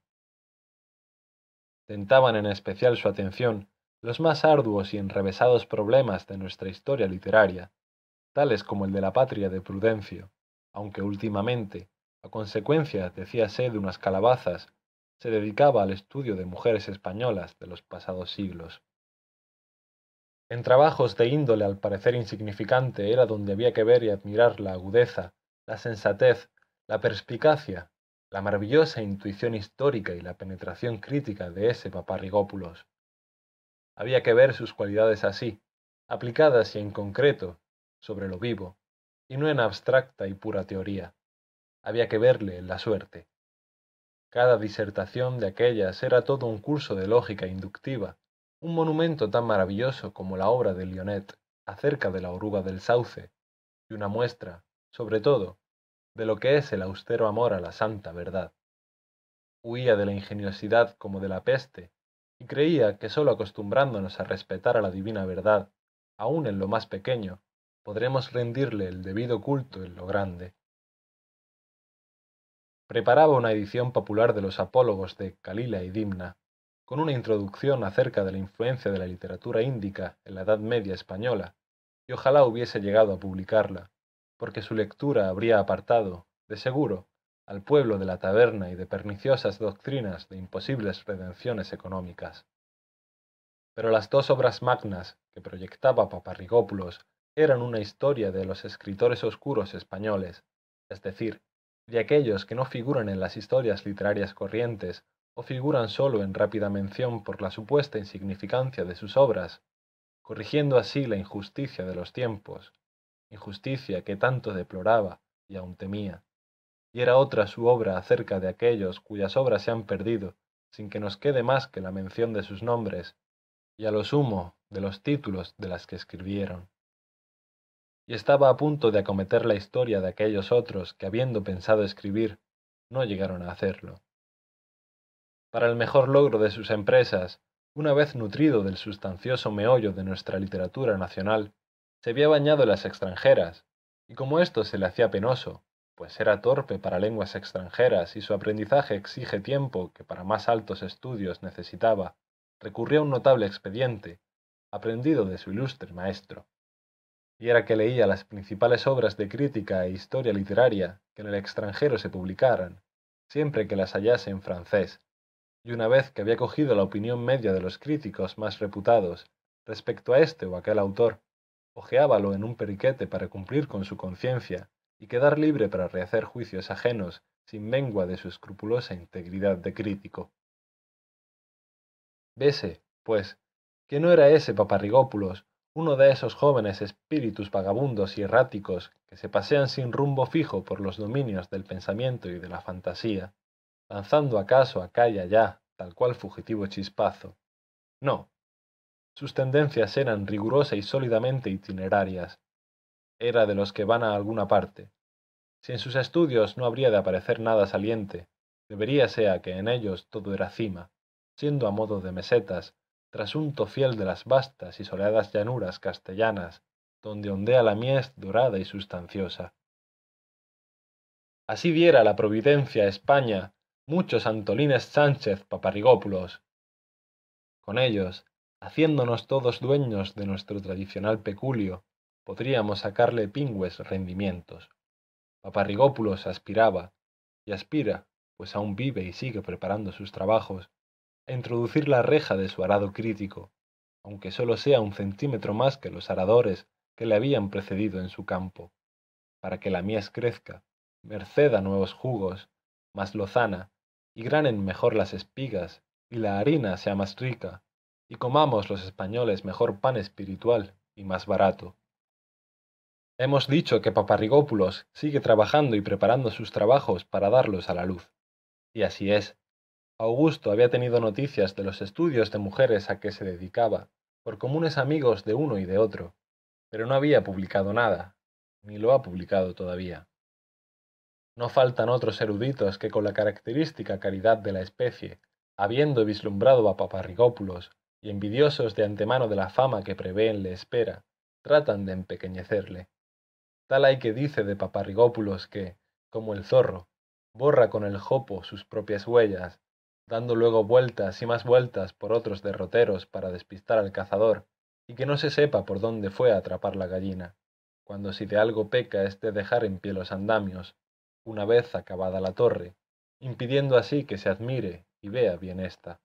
Tentaban en especial su atención los más arduos y enrevesados problemas de nuestra historia literaria, tales como el de la patria de Prudencio, aunque últimamente, a consecuencia, decíase, de unas calabazas, se dedicaba al estudio de mujeres españolas de los pasados siglos. En trabajos de índole al parecer insignificante era donde había que ver y admirar la agudeza, la sensatez, la perspicacia, la maravillosa intuición histórica y la penetración crítica de ese paparrigópulos. Había que ver sus cualidades así, aplicadas y en concreto, sobre lo vivo, y no en abstracta y pura teoría. Había que verle en la suerte. Cada disertación de aquellas era todo un curso de lógica inductiva, un monumento tan maravilloso como la obra de Lionet acerca de la oruga del sauce, y una muestra, sobre todo, de lo que es el austero amor a la santa verdad. Huía de la ingeniosidad como de la peste, y creía que sólo acostumbrándonos a respetar a la divina verdad, aun en lo más pequeño, podremos rendirle el debido culto en lo grande. Preparaba una edición popular de los apólogos de Calila y Dimna, con una introducción acerca de la influencia de la literatura índica en la Edad Media española, y ojalá hubiese llegado a publicarla, porque su lectura habría apartado, de seguro, al pueblo de la taberna y de perniciosas doctrinas de imposibles redenciones económicas. Pero las dos obras magnas que proyectaba Paparrigópulos eran una historia de los escritores oscuros españoles, es decir, de aquellos que no figuran en las historias literarias corrientes o figuran solo en rápida mención por la supuesta insignificancia de sus obras, corrigiendo así la injusticia de los tiempos, injusticia que tanto deploraba y aún temía. Y era otra su obra acerca de aquellos cuyas obras se han perdido, sin que nos quede más que la mención de sus nombres, y a lo sumo de los títulos de las que escribieron y estaba a punto de acometer la historia de aquellos otros que habiendo pensado escribir, no llegaron a hacerlo. Para el mejor logro de sus empresas, una vez nutrido del sustancioso meollo de nuestra literatura nacional, se había bañado en las extranjeras, y como esto se le hacía penoso, pues era torpe para lenguas extranjeras y su aprendizaje exige tiempo que para más altos estudios necesitaba, recurrió a un notable expediente, aprendido de su ilustre maestro y era que leía las principales obras de crítica e historia literaria que en el extranjero se publicaran, siempre que las hallase en francés, y una vez que había cogido la opinión media de los críticos más reputados respecto a este o aquel autor, ojeábalo en un periquete para cumplir con su conciencia y quedar libre para rehacer juicios ajenos sin mengua de su escrupulosa integridad de crítico. Vese, pues, que no era ese Paparrigópulos uno de esos jóvenes espíritus vagabundos y erráticos que se pasean sin rumbo fijo por los dominios del pensamiento y de la fantasía, lanzando acaso acá y allá tal cual fugitivo chispazo. No. Sus tendencias eran rigurosa y sólidamente itinerarias. Era de los que van a alguna parte. Si en sus estudios no habría de aparecer nada saliente, debería sea que en ellos todo era cima, siendo a modo de mesetas trasunto fiel de las vastas y soleadas llanuras castellanas, donde ondea la mies dorada y sustanciosa. Así diera la providencia a España muchos Antolines Sánchez Paparrigópulos. Con ellos, haciéndonos todos dueños de nuestro tradicional peculio, podríamos sacarle pingües rendimientos. Paparrigópulos aspiraba, y aspira, pues aún vive y sigue preparando sus trabajos, a introducir la reja de su arado crítico, aunque solo sea un centímetro más que los aradores que le habían precedido en su campo, para que la mies crezca, merced a nuevos jugos, más lozana, y granen mejor las espigas, y la harina sea más rica, y comamos los españoles mejor pan espiritual y más barato. Hemos dicho que Paparrigópulos sigue trabajando y preparando sus trabajos para darlos a la luz. Y así es, Augusto había tenido noticias de los estudios de mujeres a que se dedicaba, por comunes amigos de uno y de otro, pero no había publicado nada, ni lo ha publicado todavía. No faltan otros eruditos que con la característica caridad de la especie, habiendo vislumbrado a Paparrigópulos y envidiosos de antemano de la fama que prevén le espera, tratan de empequeñecerle. Tal hay que dice de Paparrigópulos que, como el zorro, borra con el jopo sus propias huellas dando luego vueltas y más vueltas por otros derroteros para despistar al cazador, y que no se sepa por dónde fue a atrapar la gallina, cuando si de algo peca es de dejar en pie los andamios, una vez acabada la torre, impidiendo así que se admire y vea bien ésta.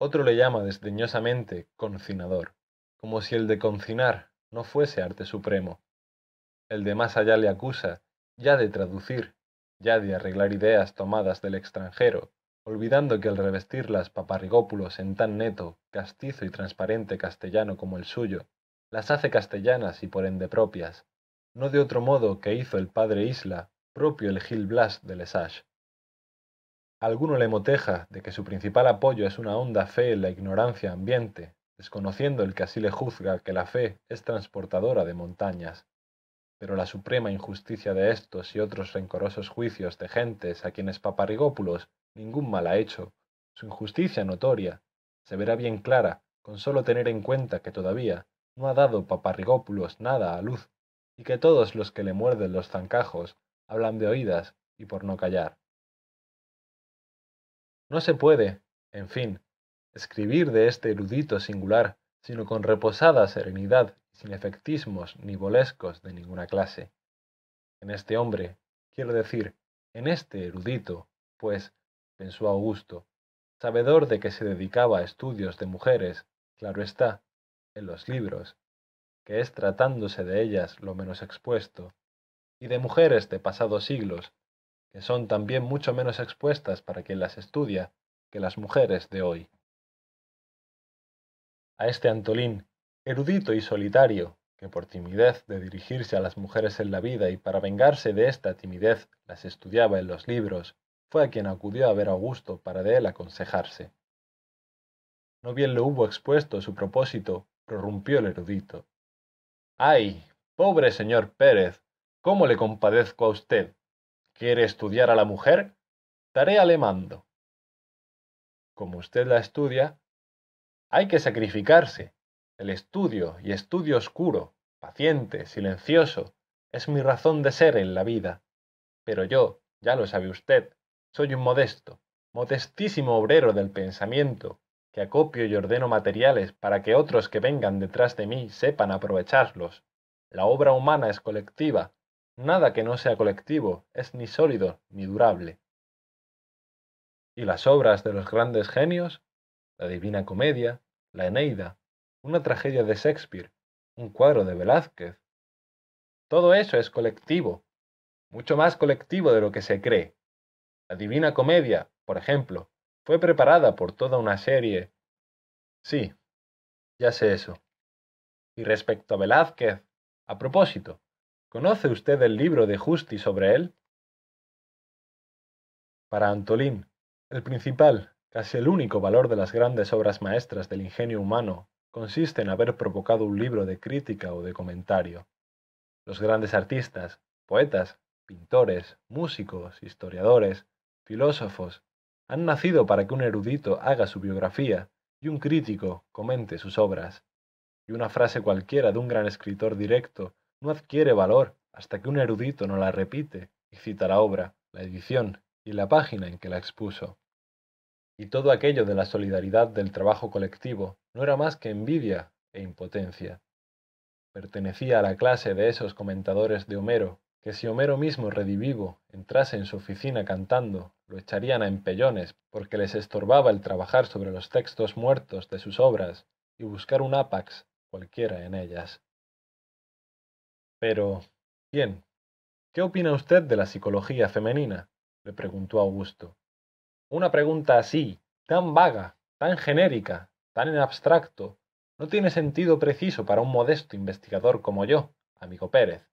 Otro le llama desdeñosamente concinador, como si el de concinar no fuese arte supremo. El de más allá le acusa ya de traducir, ya de arreglar ideas tomadas del extranjero, olvidando que el revestirlas paparrigópulos en tan neto, castizo y transparente castellano como el suyo, las hace castellanas y por ende propias, no de otro modo que hizo el padre Isla, propio el Gil Blas de Lesage. Alguno le moteja de que su principal apoyo es una honda fe en la ignorancia ambiente, desconociendo el que así le juzga que la fe es transportadora de montañas. Pero la suprema injusticia de estos y otros rencorosos juicios de gentes a quienes Paparrigópulos ningún mal ha hecho. Su injusticia notoria se verá bien clara con solo tener en cuenta que todavía no ha dado Paparrigópulos nada a luz, y que todos los que le muerden los zancajos hablan de oídas y por no callar. No se puede, en fin, escribir de este erudito singular, sino con reposada serenidad sin efectismos ni bolescos de ninguna clase. En este hombre, quiero decir, en este erudito, pues pensó Augusto, sabedor de que se dedicaba a estudios de mujeres, claro está, en los libros, que es tratándose de ellas lo menos expuesto, y de mujeres de pasados siglos, que son también mucho menos expuestas para quien las estudia que las mujeres de hoy. A este Antolín, erudito y solitario, que por timidez de dirigirse a las mujeres en la vida y para vengarse de esta timidez las estudiaba en los libros, fue a quien acudió a ver Augusto para de él aconsejarse. No bien lo hubo expuesto su propósito, prorrumpió el erudito. ¡Ay! Pobre señor Pérez, ¿cómo le compadezco a usted? ¿Quiere estudiar a la mujer? Tarea le mando. Como usted la estudia, hay que sacrificarse. El estudio, y estudio oscuro, paciente, silencioso, es mi razón de ser en la vida. Pero yo, ya lo sabe usted, soy un modesto, modestísimo obrero del pensamiento, que acopio y ordeno materiales para que otros que vengan detrás de mí sepan aprovecharlos. La obra humana es colectiva, nada que no sea colectivo es ni sólido ni durable. ¿Y las obras de los grandes genios? La Divina Comedia, la Eneida, una tragedia de Shakespeare, un cuadro de Velázquez. Todo eso es colectivo, mucho más colectivo de lo que se cree. La Divina Comedia, por ejemplo, fue preparada por toda una serie. Sí, ya sé eso. Y respecto a Velázquez, a propósito, ¿conoce usted el libro de Justi sobre él? Para Antolín, el principal, casi el único valor de las grandes obras maestras del ingenio humano consiste en haber provocado un libro de crítica o de comentario. Los grandes artistas, poetas, pintores, músicos, historiadores, filósofos, han nacido para que un erudito haga su biografía y un crítico comente sus obras. Y una frase cualquiera de un gran escritor directo no adquiere valor hasta que un erudito no la repite y cita la obra, la edición y la página en que la expuso. Y todo aquello de la solidaridad del trabajo colectivo no era más que envidia e impotencia. Pertenecía a la clase de esos comentadores de Homero, que si Homero mismo redivivo entrase en su oficina cantando, lo echarían a empellones porque les estorbaba el trabajar sobre los textos muertos de sus obras y buscar un ápax cualquiera en ellas. Pero, bien, ¿qué opina usted de la psicología femenina? le preguntó Augusto. Una pregunta así, tan vaga, tan genérica, tan en abstracto, no tiene sentido preciso para un modesto investigador como yo, amigo Pérez,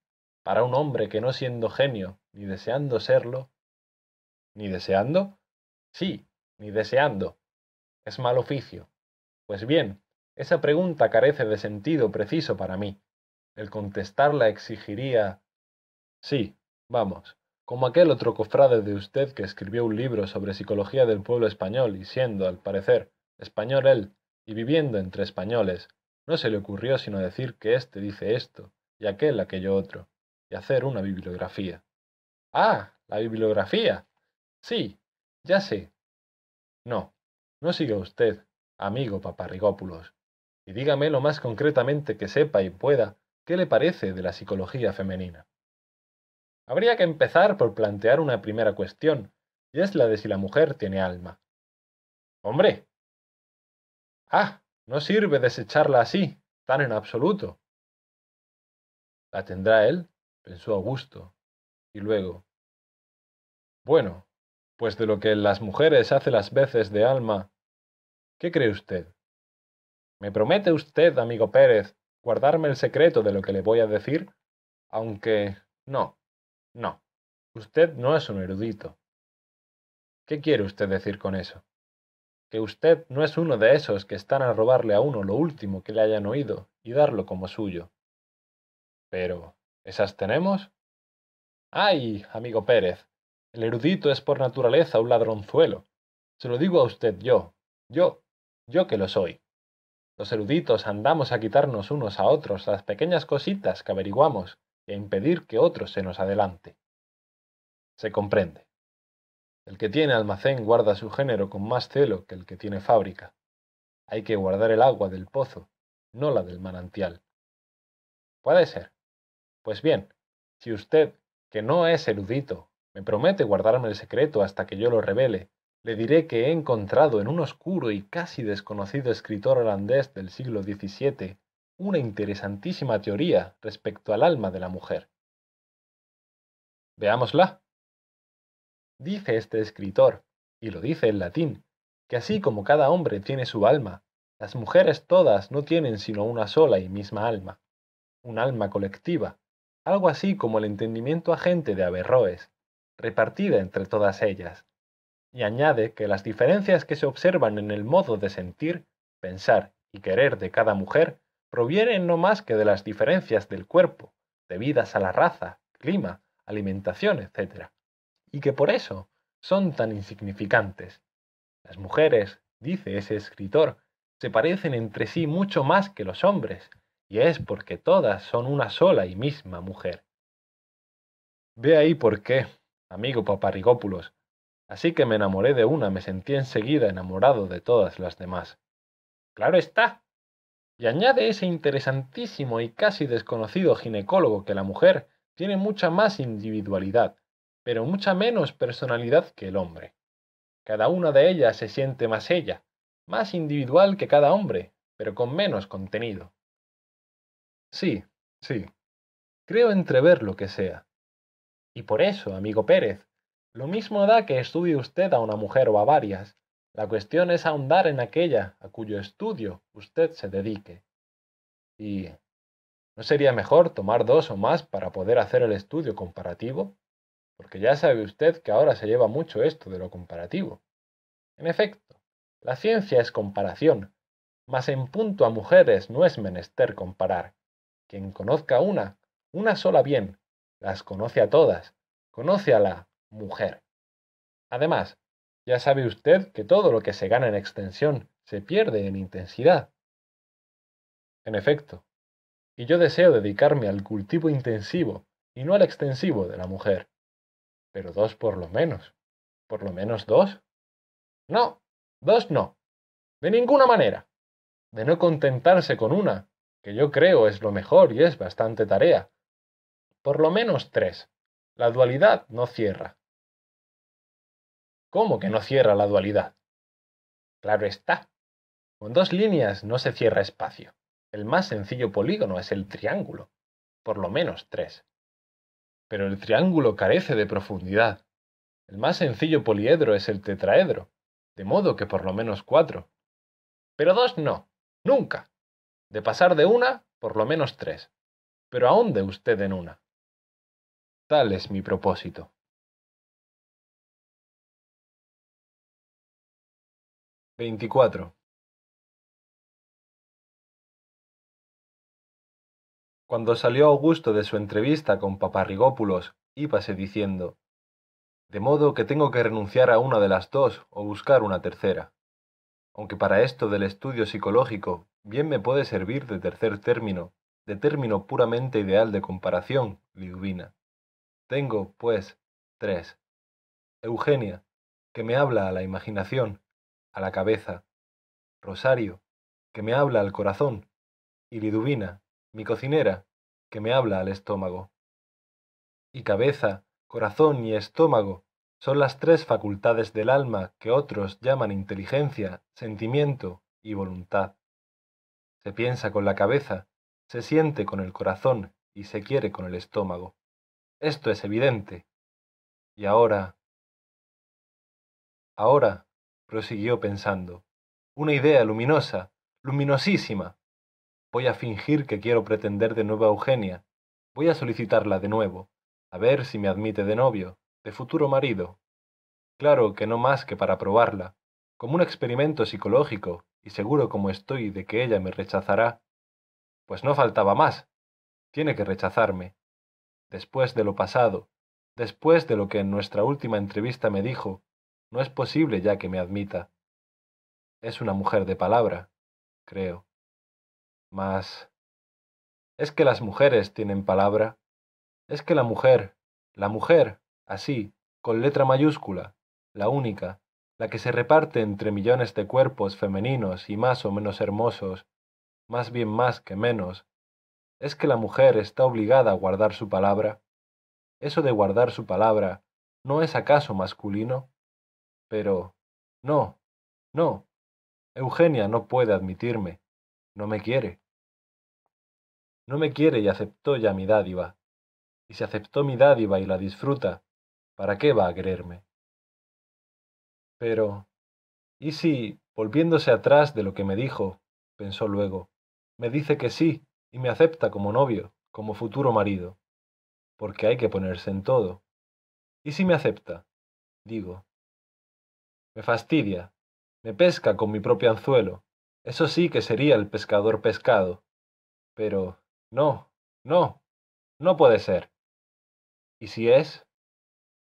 para un hombre que no siendo genio, ni deseando serlo, ¿Ni deseando? Sí, ni deseando. Es mal oficio. Pues bien, esa pregunta carece de sentido preciso para mí. El contestarla exigiría... Sí, vamos, como aquel otro cofrade de usted que escribió un libro sobre psicología del pueblo español y siendo, al parecer, español él y viviendo entre españoles, no se le ocurrió sino decir que éste dice esto y aquel aquello otro, y hacer una bibliografía. Ah, la bibliografía. Sí, ya sé. No, no siga usted, amigo Paparrigópulos, y dígame lo más concretamente que sepa y pueda qué le parece de la psicología femenina. Habría que empezar por plantear una primera cuestión, y es la de si la mujer tiene alma. Hombre. Ah, no sirve desecharla así, tan en absoluto. ¿La tendrá él? Pensó Augusto, y luego. Bueno, pues de lo que las mujeres hace las veces de alma. ¿Qué cree usted? ¿Me promete usted, amigo Pérez, guardarme el secreto de lo que le voy a decir? Aunque no, no, usted no es un erudito. ¿Qué quiere usted decir con eso? Que usted no es uno de esos que están a robarle a uno lo último que le hayan oído y darlo como suyo. Pero, ¿esas tenemos? ¡Ay, amigo Pérez! El erudito es por naturaleza un ladronzuelo. Se lo digo a usted yo, yo, yo que lo soy. Los eruditos andamos a quitarnos unos a otros las pequeñas cositas que averiguamos y a impedir que otro se nos adelante. Se comprende. El que tiene almacén guarda su género con más celo que el que tiene fábrica. Hay que guardar el agua del pozo, no la del manantial. Puede ser. Pues bien, si usted, que no es erudito, me promete guardarme el secreto hasta que yo lo revele. Le diré que he encontrado en un oscuro y casi desconocido escritor holandés del siglo XVII una interesantísima teoría respecto al alma de la mujer. Veámosla. dice este escritor, y lo dice en latín, que así como cada hombre tiene su alma, las mujeres todas no tienen sino una sola y misma alma, un alma colectiva, algo así como el entendimiento agente de Averroes, repartida entre todas ellas. Y añade que las diferencias que se observan en el modo de sentir, pensar y querer de cada mujer provienen no más que de las diferencias del cuerpo, debidas a la raza, clima, alimentación, etc. Y que por eso son tan insignificantes. Las mujeres, dice ese escritor, se parecen entre sí mucho más que los hombres, y es porque todas son una sola y misma mujer. Ve ahí por qué, amigo Paparrigópulos. Así que me enamoré de una, me sentí enseguida enamorado de todas las demás. Claro está. Y añade ese interesantísimo y casi desconocido ginecólogo que la mujer tiene mucha más individualidad, pero mucha menos personalidad que el hombre. Cada una de ellas se siente más ella, más individual que cada hombre, pero con menos contenido. Sí, sí, creo entrever lo que sea. Y por eso, amigo Pérez, lo mismo da que estudie usted a una mujer o a varias. La cuestión es ahondar en aquella a cuyo estudio usted se dedique. ¿Y no sería mejor tomar dos o más para poder hacer el estudio comparativo? Porque ya sabe usted que ahora se lleva mucho esto de lo comparativo. En efecto, la ciencia es comparación, mas en punto a mujeres no es menester comparar. Quien conozca una, una sola bien, las conoce a todas, conoce a la mujer. Además, ya sabe usted que todo lo que se gana en extensión se pierde en intensidad. En efecto, y yo deseo dedicarme al cultivo intensivo y no al extensivo de la mujer. Pero dos por lo menos. ¿Por lo menos dos? No, Dos no. De ninguna manera. De no contentarse con una, que yo creo es lo mejor y es bastante tarea. Por lo menos tres. La dualidad no cierra. ¿Cómo que no cierra la dualidad? Claro está. Con dos líneas no se cierra espacio. El más sencillo polígono es el triángulo. Por lo menos tres. Pero el triángulo carece de profundidad. El más sencillo poliedro es el tetraedro de modo que por lo menos cuatro. Pero dos no, nunca. De pasar de una, por lo menos tres. Pero ahonde usted en una. Tal es mi propósito. Veinticuatro. Cuando salió Augusto de su entrevista con Paparrigópulos, íbase diciendo de modo que tengo que renunciar a una de las dos o buscar una tercera. Aunque para esto del estudio psicológico bien me puede servir de tercer término, de término puramente ideal de comparación, Liduvina. Tengo, pues, tres. Eugenia, que me habla a la imaginación, a la cabeza. Rosario, que me habla al corazón. Y Liduvina, mi cocinera, que me habla al estómago. Y cabeza, corazón y estómago son las tres facultades del alma que otros llaman inteligencia, sentimiento y voluntad. Se piensa con la cabeza, se siente con el corazón y se quiere con el estómago. Esto es evidente. Y ahora... Ahora, prosiguió pensando, una idea luminosa, luminosísima. Voy a fingir que quiero pretender de nuevo a Eugenia. Voy a solicitarla de nuevo a ver si me admite de novio, de futuro marido. Claro que no más que para probarla, como un experimento psicológico, y seguro como estoy de que ella me rechazará. Pues no faltaba más. Tiene que rechazarme. Después de lo pasado, después de lo que en nuestra última entrevista me dijo, no es posible ya que me admita. Es una mujer de palabra, creo. Mas... ¿Es que las mujeres tienen palabra? es que la mujer, la mujer, así, con letra mayúscula, la única, la que se reparte entre millones de cuerpos femeninos y más o menos hermosos, más bien más que menos, es que la mujer está obligada a guardar su palabra. Eso de guardar su palabra, ¿no es acaso masculino? Pero, no, no, Eugenia no puede admitirme, no me quiere. No me quiere y aceptó ya mi dádiva, y si aceptó mi dádiva y la disfruta, ¿para qué va a quererme? Pero, ¿y si, volviéndose atrás de lo que me dijo, pensó luego, me dice que sí y me acepta como novio, como futuro marido? Porque hay que ponerse en todo. ¿Y si me acepta? Digo. Me fastidia, me pesca con mi propio anzuelo. Eso sí que sería el pescador pescado. Pero, no, no, no puede ser. ¿Y si es?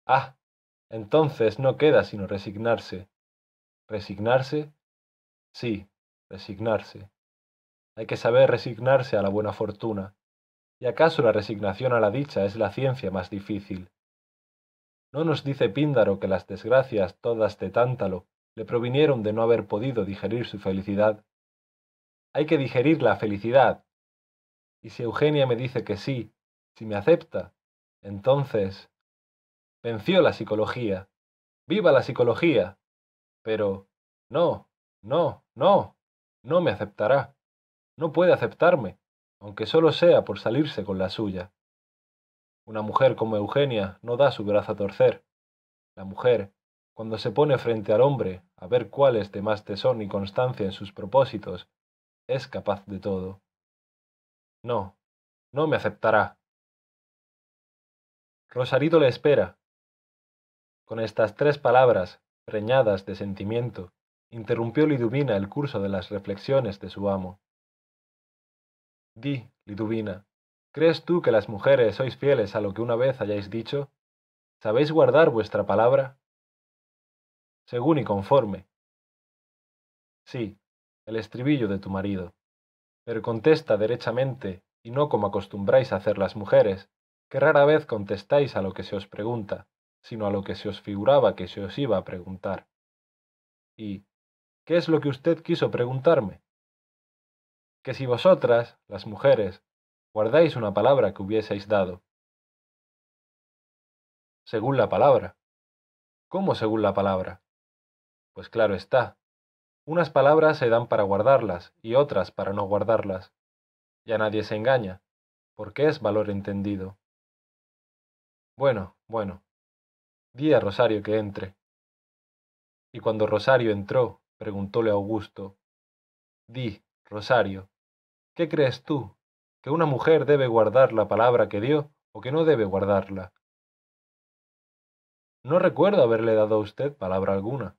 Ah, entonces no queda sino resignarse. ¿Resignarse? Sí, resignarse. Hay que saber resignarse a la buena fortuna. ¿Y acaso la resignación a la dicha es la ciencia más difícil? ¿No nos dice Píndaro que las desgracias todas de Tántalo le provinieron de no haber podido digerir su felicidad? Hay que digerir la felicidad. Y si Eugenia me dice que sí, si me acepta, entonces... Venció la psicología. ¡Viva la psicología! Pero... No, no, no, no me aceptará. No puede aceptarme, aunque solo sea por salirse con la suya. Una mujer como Eugenia no da su brazo a torcer. La mujer, cuando se pone frente al hombre a ver cuál es de más tesón y constancia en sus propósitos, es capaz de todo. No, no me aceptará. Rosarito le espera. Con estas tres palabras, preñadas de sentimiento, interrumpió Liduvina el curso de las reflexiones de su amo. Di, Liduvina, ¿crees tú que las mujeres sois fieles a lo que una vez hayáis dicho? ¿Sabéis guardar vuestra palabra? Según y conforme. Sí, el estribillo de tu marido. Pero contesta derechamente y no como acostumbráis a hacer las mujeres, que rara vez contestáis a lo que se os pregunta, sino a lo que se os figuraba que se os iba a preguntar. ¿Y qué es lo que usted quiso preguntarme? Que si vosotras, las mujeres, guardáis una palabra que hubieseis dado. Según la palabra. ¿Cómo según la palabra? Pues claro está. Unas palabras se dan para guardarlas y otras para no guardarlas. Ya nadie se engaña, porque es valor entendido. Bueno, bueno. Di a Rosario que entre. Y cuando Rosario entró, preguntóle Augusto, Di, Rosario, ¿qué crees tú? ¿Que una mujer debe guardar la palabra que dio o que no debe guardarla? No recuerdo haberle dado a usted palabra alguna.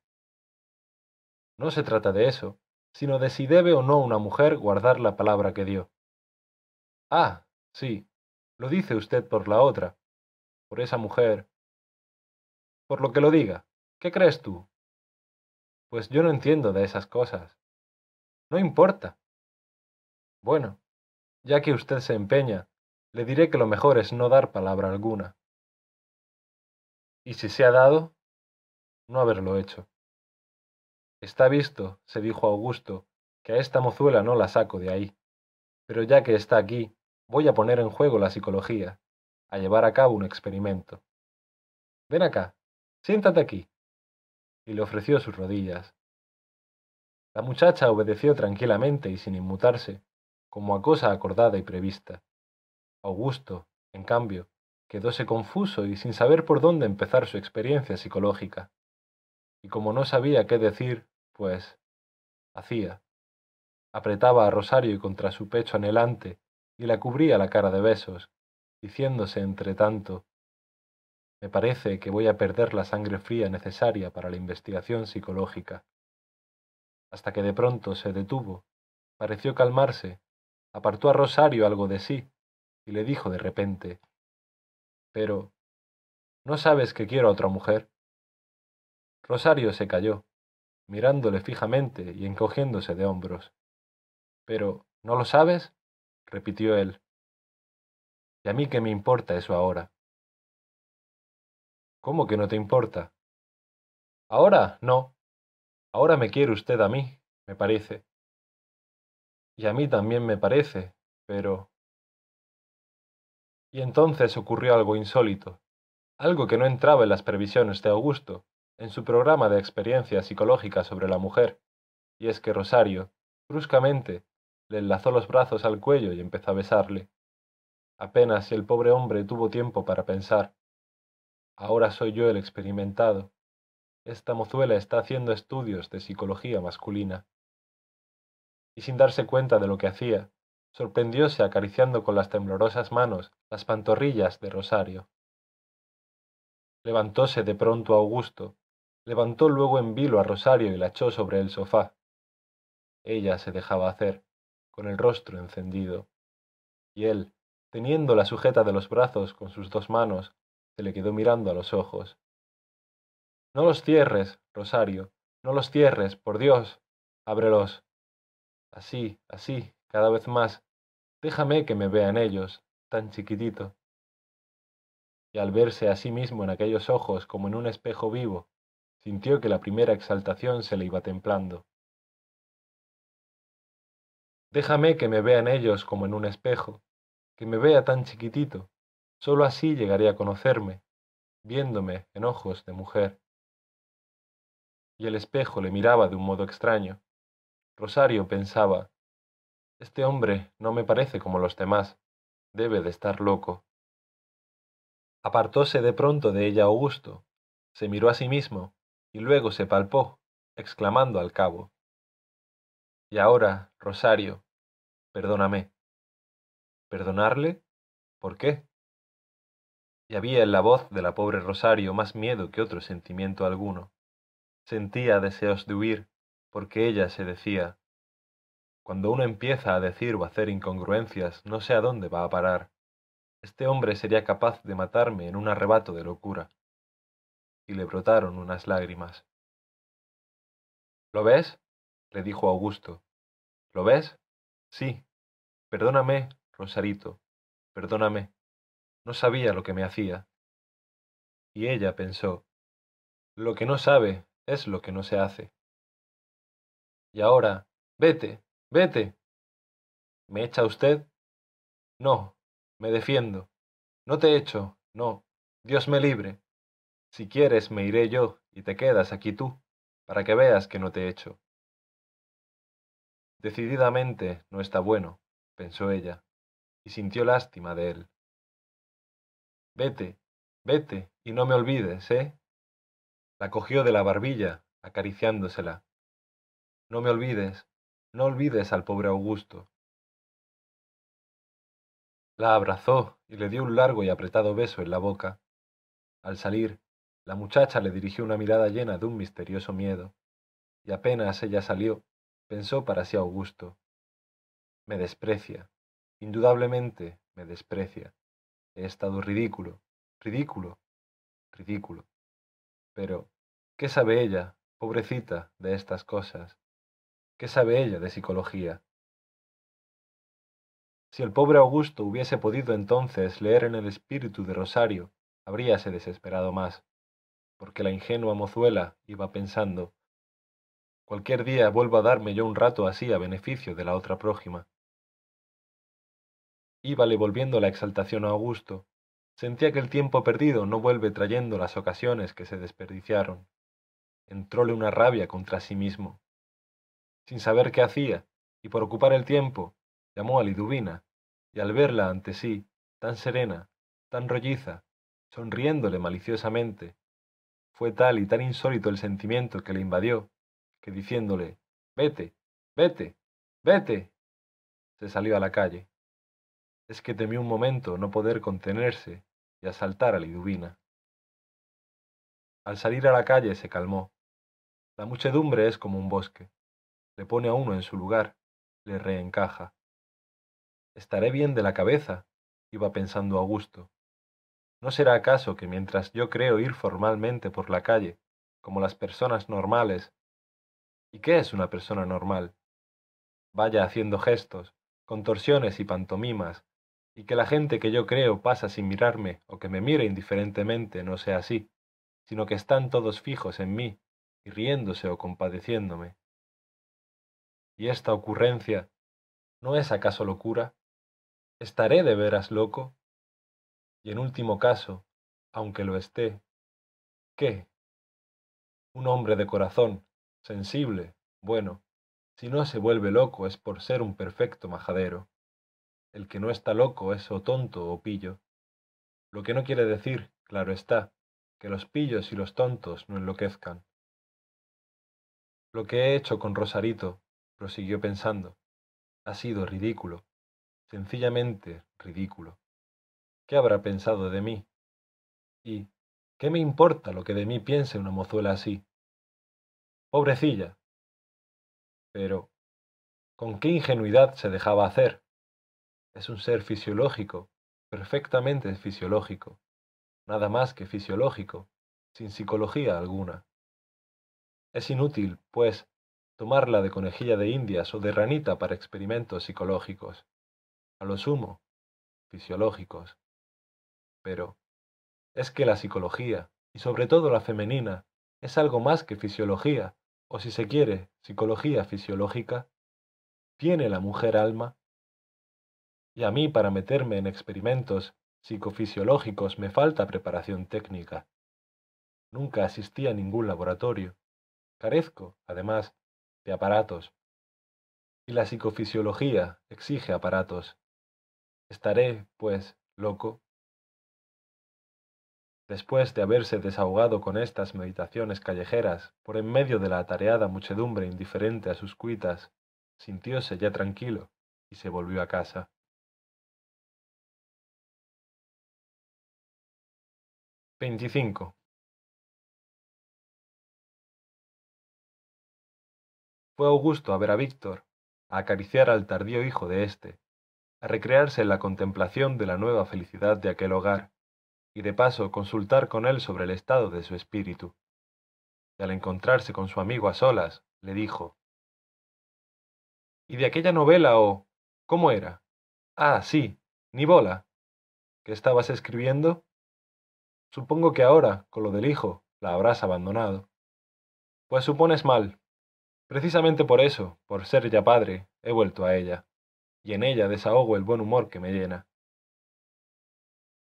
No se trata de eso, sino de si debe o no una mujer guardar la palabra que dio. Ah, sí, lo dice usted por la otra, por esa mujer. Por lo que lo diga, ¿qué crees tú? Pues yo no entiendo de esas cosas. No importa. Bueno, ya que usted se empeña, le diré que lo mejor es no dar palabra alguna. Y si se ha dado, no haberlo hecho. Está visto, se dijo Augusto, que a esta mozuela no la saco de ahí. Pero ya que está aquí, voy a poner en juego la psicología, a llevar a cabo un experimento. Ven acá, siéntate aquí. Y le ofreció sus rodillas. La muchacha obedeció tranquilamente y sin inmutarse, como a cosa acordada y prevista. Augusto, en cambio, quedóse confuso y sin saber por dónde empezar su experiencia psicológica. Y como no sabía qué decir, pues hacía. Apretaba a Rosario contra su pecho anhelante y la cubría la cara de besos, diciéndose entre tanto, me parece que voy a perder la sangre fría necesaria para la investigación psicológica. Hasta que de pronto se detuvo, pareció calmarse, apartó a Rosario algo de sí y le dijo de repente, pero, ¿no sabes que quiero a otra mujer? Rosario se calló, mirándole fijamente y encogiéndose de hombros. Pero, ¿no lo sabes? repitió él. ¿Y a mí qué me importa eso ahora? ¿Cómo que no te importa? Ahora no. Ahora me quiere usted a mí, me parece. Y a mí también me parece, pero... Y entonces ocurrió algo insólito, algo que no entraba en las previsiones de Augusto, en su programa de experiencia psicológica sobre la mujer, y es que Rosario, bruscamente, le enlazó los brazos al cuello y empezó a besarle. Apenas si el pobre hombre tuvo tiempo para pensar. Ahora soy yo el experimentado. esta mozuela está haciendo estudios de psicología masculina. Y sin darse cuenta de lo que hacía, sorprendióse acariciando con las temblorosas manos las pantorrillas de Rosario. Levantóse de pronto Augusto, levantó luego en vilo a Rosario y la echó sobre el sofá. Ella se dejaba hacer, con el rostro encendido, y él, teniéndola sujeta de los brazos con sus dos manos, se le quedó mirando a los ojos. No los cierres, Rosario, no los cierres, por Dios, ábrelos. Así, así, cada vez más, déjame que me vean ellos, tan chiquitito. Y al verse a sí mismo en aquellos ojos como en un espejo vivo, sintió que la primera exaltación se le iba templando. Déjame que me vean ellos como en un espejo, que me vea tan chiquitito, sólo así llegaré a conocerme, viéndome en ojos de mujer. Y el espejo le miraba de un modo extraño. Rosario pensaba, este hombre no me parece como los demás. Debe de estar loco. Apartóse de pronto de ella Augusto, se miró a sí mismo y luego se palpó, exclamando al cabo. Y ahora, Rosario, perdóname. ¿Perdonarle? ¿Por qué? Y había en la voz de la pobre Rosario más miedo que otro sentimiento alguno. Sentía deseos de huir, porque ella se decía, cuando uno empieza a decir o hacer incongruencias, no sé a dónde va a parar. Este hombre sería capaz de matarme en un arrebato de locura. Y le brotaron unas lágrimas. ¿Lo ves? le dijo Augusto. ¿Lo ves? Sí. Perdóname, Rosarito, perdóname. No sabía lo que me hacía. Y ella pensó, lo que no sabe es lo que no se hace. Y ahora, vete, Vete. ¿Me echa usted? No, me defiendo. No te echo, no. Dios me libre. Si quieres me iré yo y te quedas aquí tú, para que veas que no te echo. Decididamente no está bueno, pensó ella, y sintió lástima de él. Vete, vete, y no me olvides, ¿eh? La cogió de la barbilla, acariciándosela. No me olvides, no olvides al pobre Augusto. La abrazó y le dio un largo y apretado beso en la boca. Al salir, la muchacha le dirigió una mirada llena de un misterioso miedo, y apenas ella salió, pensó para sí Augusto. Me desprecia, indudablemente me desprecia. He estado ridículo, ridículo, ridículo. Pero, ¿qué sabe ella, pobrecita, de estas cosas? ¿Qué sabe ella de psicología? Si el pobre Augusto hubiese podido entonces leer en el espíritu de Rosario, habríase desesperado más, porque la ingenua mozuela iba pensando, cualquier día vuelvo a darme yo un rato así a beneficio de la otra prójima. Íbale volviendo la exaltación a Augusto, sentía que el tiempo perdido no vuelve trayendo las ocasiones que se desperdiciaron. Entróle una rabia contra sí mismo sin saber qué hacía, y por ocupar el tiempo, llamó a Liduvina, y al verla ante sí, tan serena, tan rolliza, sonriéndole maliciosamente, fue tal y tan insólito el sentimiento que le invadió, que diciéndole, vete, vete, vete, se salió a la calle. Es que temió un momento no poder contenerse y asaltar a Liduvina. Al salir a la calle se calmó. La muchedumbre es como un bosque le pone a uno en su lugar, le reencaja. Estaré bien de la cabeza, iba pensando Augusto. ¿No será acaso que mientras yo creo ir formalmente por la calle, como las personas normales, ¿y qué es una persona normal? Vaya haciendo gestos, contorsiones y pantomimas, y que la gente que yo creo pasa sin mirarme o que me mire indiferentemente no sea así, sino que están todos fijos en mí, y riéndose o compadeciéndome. ¿Y esta ocurrencia no es acaso locura? ¿Estaré de veras loco? Y en último caso, aunque lo esté, ¿qué? Un hombre de corazón, sensible, bueno, si no se vuelve loco es por ser un perfecto majadero. El que no está loco es o tonto o pillo. Lo que no quiere decir, claro está, que los pillos y los tontos no enloquezcan. Lo que he hecho con Rosarito, prosiguió pensando, ha sido ridículo, sencillamente ridículo. ¿Qué habrá pensado de mí? ¿Y qué me importa lo que de mí piense una mozuela así? Pobrecilla. Pero, ¿con qué ingenuidad se dejaba hacer? Es un ser fisiológico, perfectamente fisiológico, nada más que fisiológico, sin psicología alguna. Es inútil, pues, tomarla de conejilla de indias o de ranita para experimentos psicológicos, a lo sumo, fisiológicos. Pero, es que la psicología, y sobre todo la femenina, es algo más que fisiología, o si se quiere, psicología fisiológica. ¿Tiene la mujer alma? Y a mí para meterme en experimentos psicofisiológicos me falta preparación técnica. Nunca asistí a ningún laboratorio. Carezco, además, de aparatos. Y la psicofisiología exige aparatos. Estaré, pues, loco. Después de haberse desahogado con estas meditaciones callejeras por en medio de la atareada muchedumbre indiferente a sus cuitas, sintióse ya tranquilo y se volvió a casa. 25. Fue Augusto a ver a Víctor, a acariciar al tardío hijo de éste, a recrearse en la contemplación de la nueva felicidad de aquel hogar, y de paso consultar con él sobre el estado de su espíritu. Y al encontrarse con su amigo a solas, le dijo ¿Y de aquella novela o cómo era? Ah, sí, Nibola. ¿Qué estabas escribiendo? Supongo que ahora, con lo del hijo, la habrás abandonado. Pues supones mal. Precisamente por eso, por ser ya padre, he vuelto a ella, y en ella desahogo el buen humor que me llena.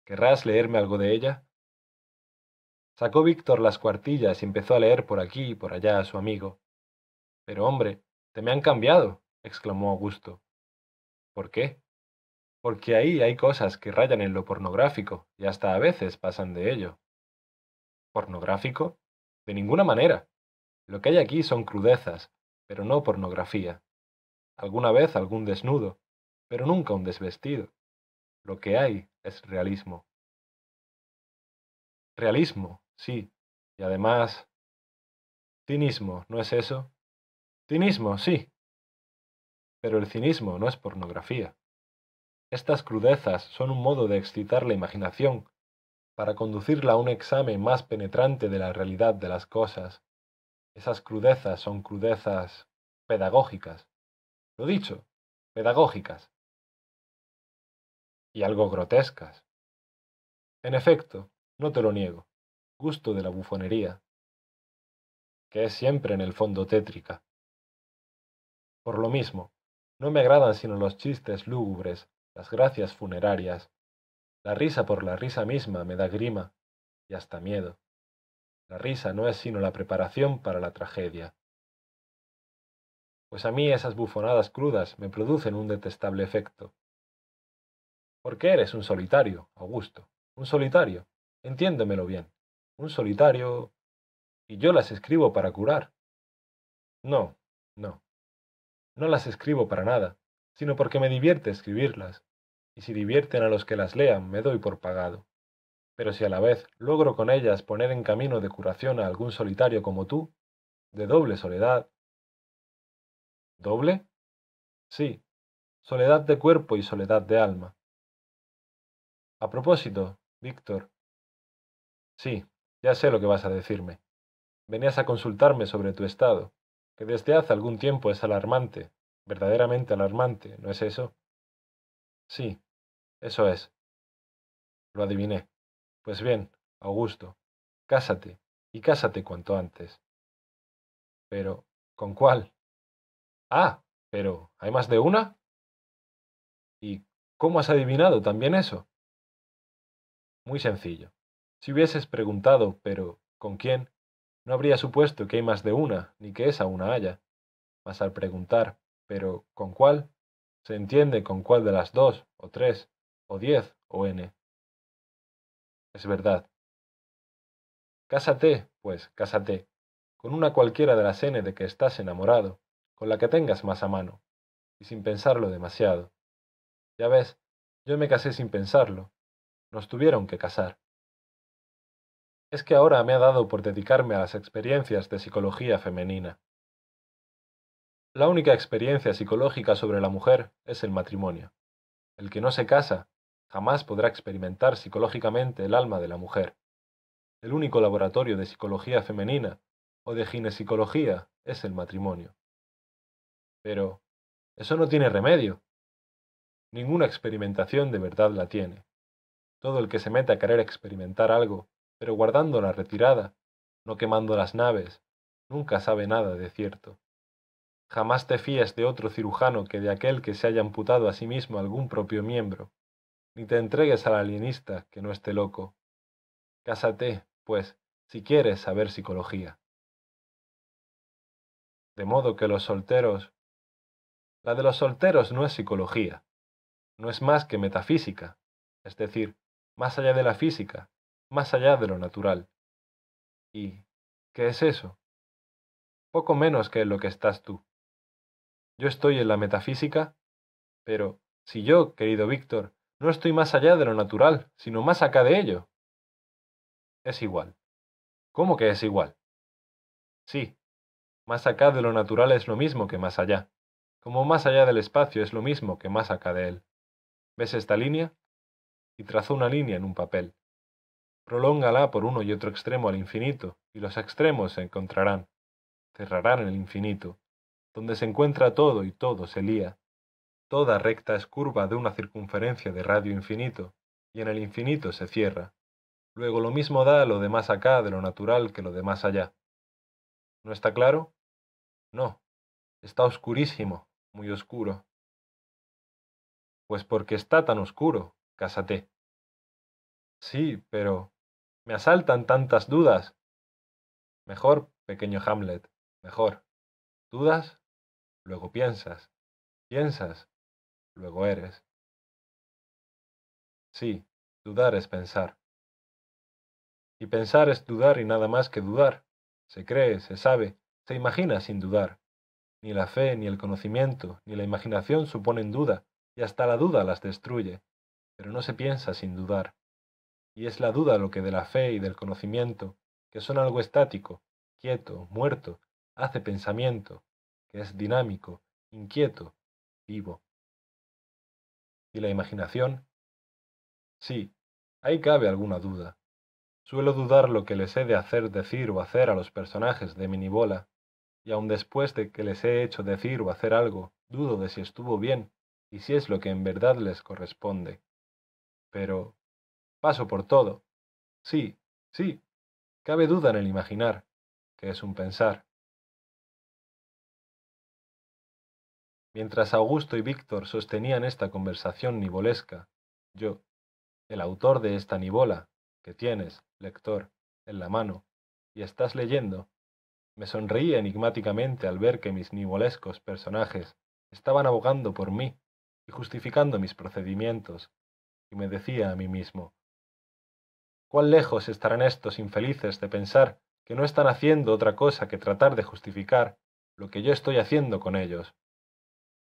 ¿Querrás leerme algo de ella? Sacó Víctor las cuartillas y empezó a leer por aquí y por allá a su amigo. Pero hombre, te me han cambiado, exclamó Augusto. ¿Por qué? Porque ahí hay cosas que rayan en lo pornográfico y hasta a veces pasan de ello. ¿Pornográfico? De ninguna manera. Lo que hay aquí son crudezas, pero no pornografía. Alguna vez algún desnudo, pero nunca un desvestido. Lo que hay es realismo. Realismo, sí, y además... Cinismo, ¿no es eso? Cinismo, sí. Pero el cinismo no es pornografía. Estas crudezas son un modo de excitar la imaginación, para conducirla a un examen más penetrante de la realidad de las cosas. Esas crudezas son crudezas pedagógicas. Lo dicho, pedagógicas. Y algo grotescas. En efecto, no te lo niego, gusto de la bufonería, que es siempre en el fondo tétrica. Por lo mismo, no me agradan sino los chistes lúgubres, las gracias funerarias. La risa por la risa misma me da grima y hasta miedo. La risa no es sino la preparación para la tragedia. Pues a mí esas bufonadas crudas me producen un detestable efecto. Porque eres un solitario, Augusto, un solitario, entiéndemelo bien, un solitario... y yo las escribo para curar. No, no. No las escribo para nada, sino porque me divierte escribirlas, y si divierten a los que las lean, me doy por pagado. Pero si a la vez logro con ellas poner en camino de curación a algún solitario como tú, de doble soledad. ¿Doble? Sí, soledad de cuerpo y soledad de alma. A propósito, Víctor. Sí, ya sé lo que vas a decirme. Venías a consultarme sobre tu estado, que desde hace algún tiempo es alarmante, verdaderamente alarmante, ¿no es eso? Sí, eso es. Lo adiviné. Pues bien, Augusto, cásate, y cásate cuanto antes. Pero, ¿con cuál? Ah, pero, ¿hay más de una? ¿Y cómo has adivinado también eso? Muy sencillo. Si hubieses preguntado, pero, ¿con quién? No habría supuesto que hay más de una, ni que esa una haya. Mas al preguntar, pero, ¿con cuál? Se entiende con cuál de las dos, o tres, o diez, o n. Es verdad. Cásate, pues, cásate, con una cualquiera de las n de que estás enamorado, con la que tengas más a mano, y sin pensarlo demasiado. Ya ves, yo me casé sin pensarlo. Nos tuvieron que casar. Es que ahora me ha dado por dedicarme a las experiencias de psicología femenina. La única experiencia psicológica sobre la mujer es el matrimonio. El que no se casa jamás podrá experimentar psicológicamente el alma de la mujer. El único laboratorio de psicología femenina o de ginepsicología es el matrimonio. Pero eso no tiene remedio. Ninguna experimentación de verdad la tiene. Todo el que se mete a querer experimentar algo, pero guardando la retirada, no quemando las naves, nunca sabe nada de cierto. Jamás te fíes de otro cirujano que de aquel que se haya amputado a sí mismo algún propio miembro, ni te entregues al alienista que no esté loco. Cásate, pues, si quieres saber psicología. De modo que los solteros... La de los solteros no es psicología, no es más que metafísica, es decir, más allá de la física, más allá de lo natural. ¿Y qué es eso? Poco menos que en lo que estás tú. Yo estoy en la metafísica, pero si yo, querido Víctor, no estoy más allá de lo natural, sino más acá de ello. Es igual. ¿Cómo que es igual? Sí, más acá de lo natural es lo mismo que más allá, como más allá del espacio es lo mismo que más acá de él. ¿Ves esta línea? Y trazó una línea en un papel. Prolóngala por uno y otro extremo al infinito, y los extremos se encontrarán, cerrarán el infinito, donde se encuentra todo y todo se lía. Toda recta es curva de una circunferencia de radio infinito, y en el infinito se cierra. Luego lo mismo da lo de más acá de lo natural que lo de más allá. ¿No está claro? No, está oscurísimo, muy oscuro. Pues porque está tan oscuro, cásate. Sí, pero me asaltan tantas dudas. Mejor, pequeño Hamlet, mejor. ¿Dudas? luego piensas, piensas, luego eres. Sí, dudar es pensar. Y pensar es dudar y nada más que dudar. Se cree, se sabe, se imagina sin dudar. Ni la fe, ni el conocimiento, ni la imaginación suponen duda, y hasta la duda las destruye, pero no se piensa sin dudar. Y es la duda lo que de la fe y del conocimiento, que son algo estático, quieto, muerto, hace pensamiento, que es dinámico, inquieto, vivo. ¿Y la imaginación? Sí, ahí cabe alguna duda. Suelo dudar lo que les he de hacer decir o hacer a los personajes de mi nibola, y aun después de que les he hecho decir o hacer algo, dudo de si estuvo bien y si es lo que en verdad les corresponde. Pero paso por todo. Sí, sí, cabe duda en el imaginar, que es un pensar. Mientras Augusto y Víctor sostenían esta conversación nivolesca, yo, el autor de esta nivola, que tienes, lector, en la mano, y estás leyendo, me sonreí enigmáticamente al ver que mis nivolescos personajes estaban abogando por mí y justificando mis procedimientos, y me decía a mí mismo, ¿cuán lejos estarán estos infelices de pensar que no están haciendo otra cosa que tratar de justificar lo que yo estoy haciendo con ellos?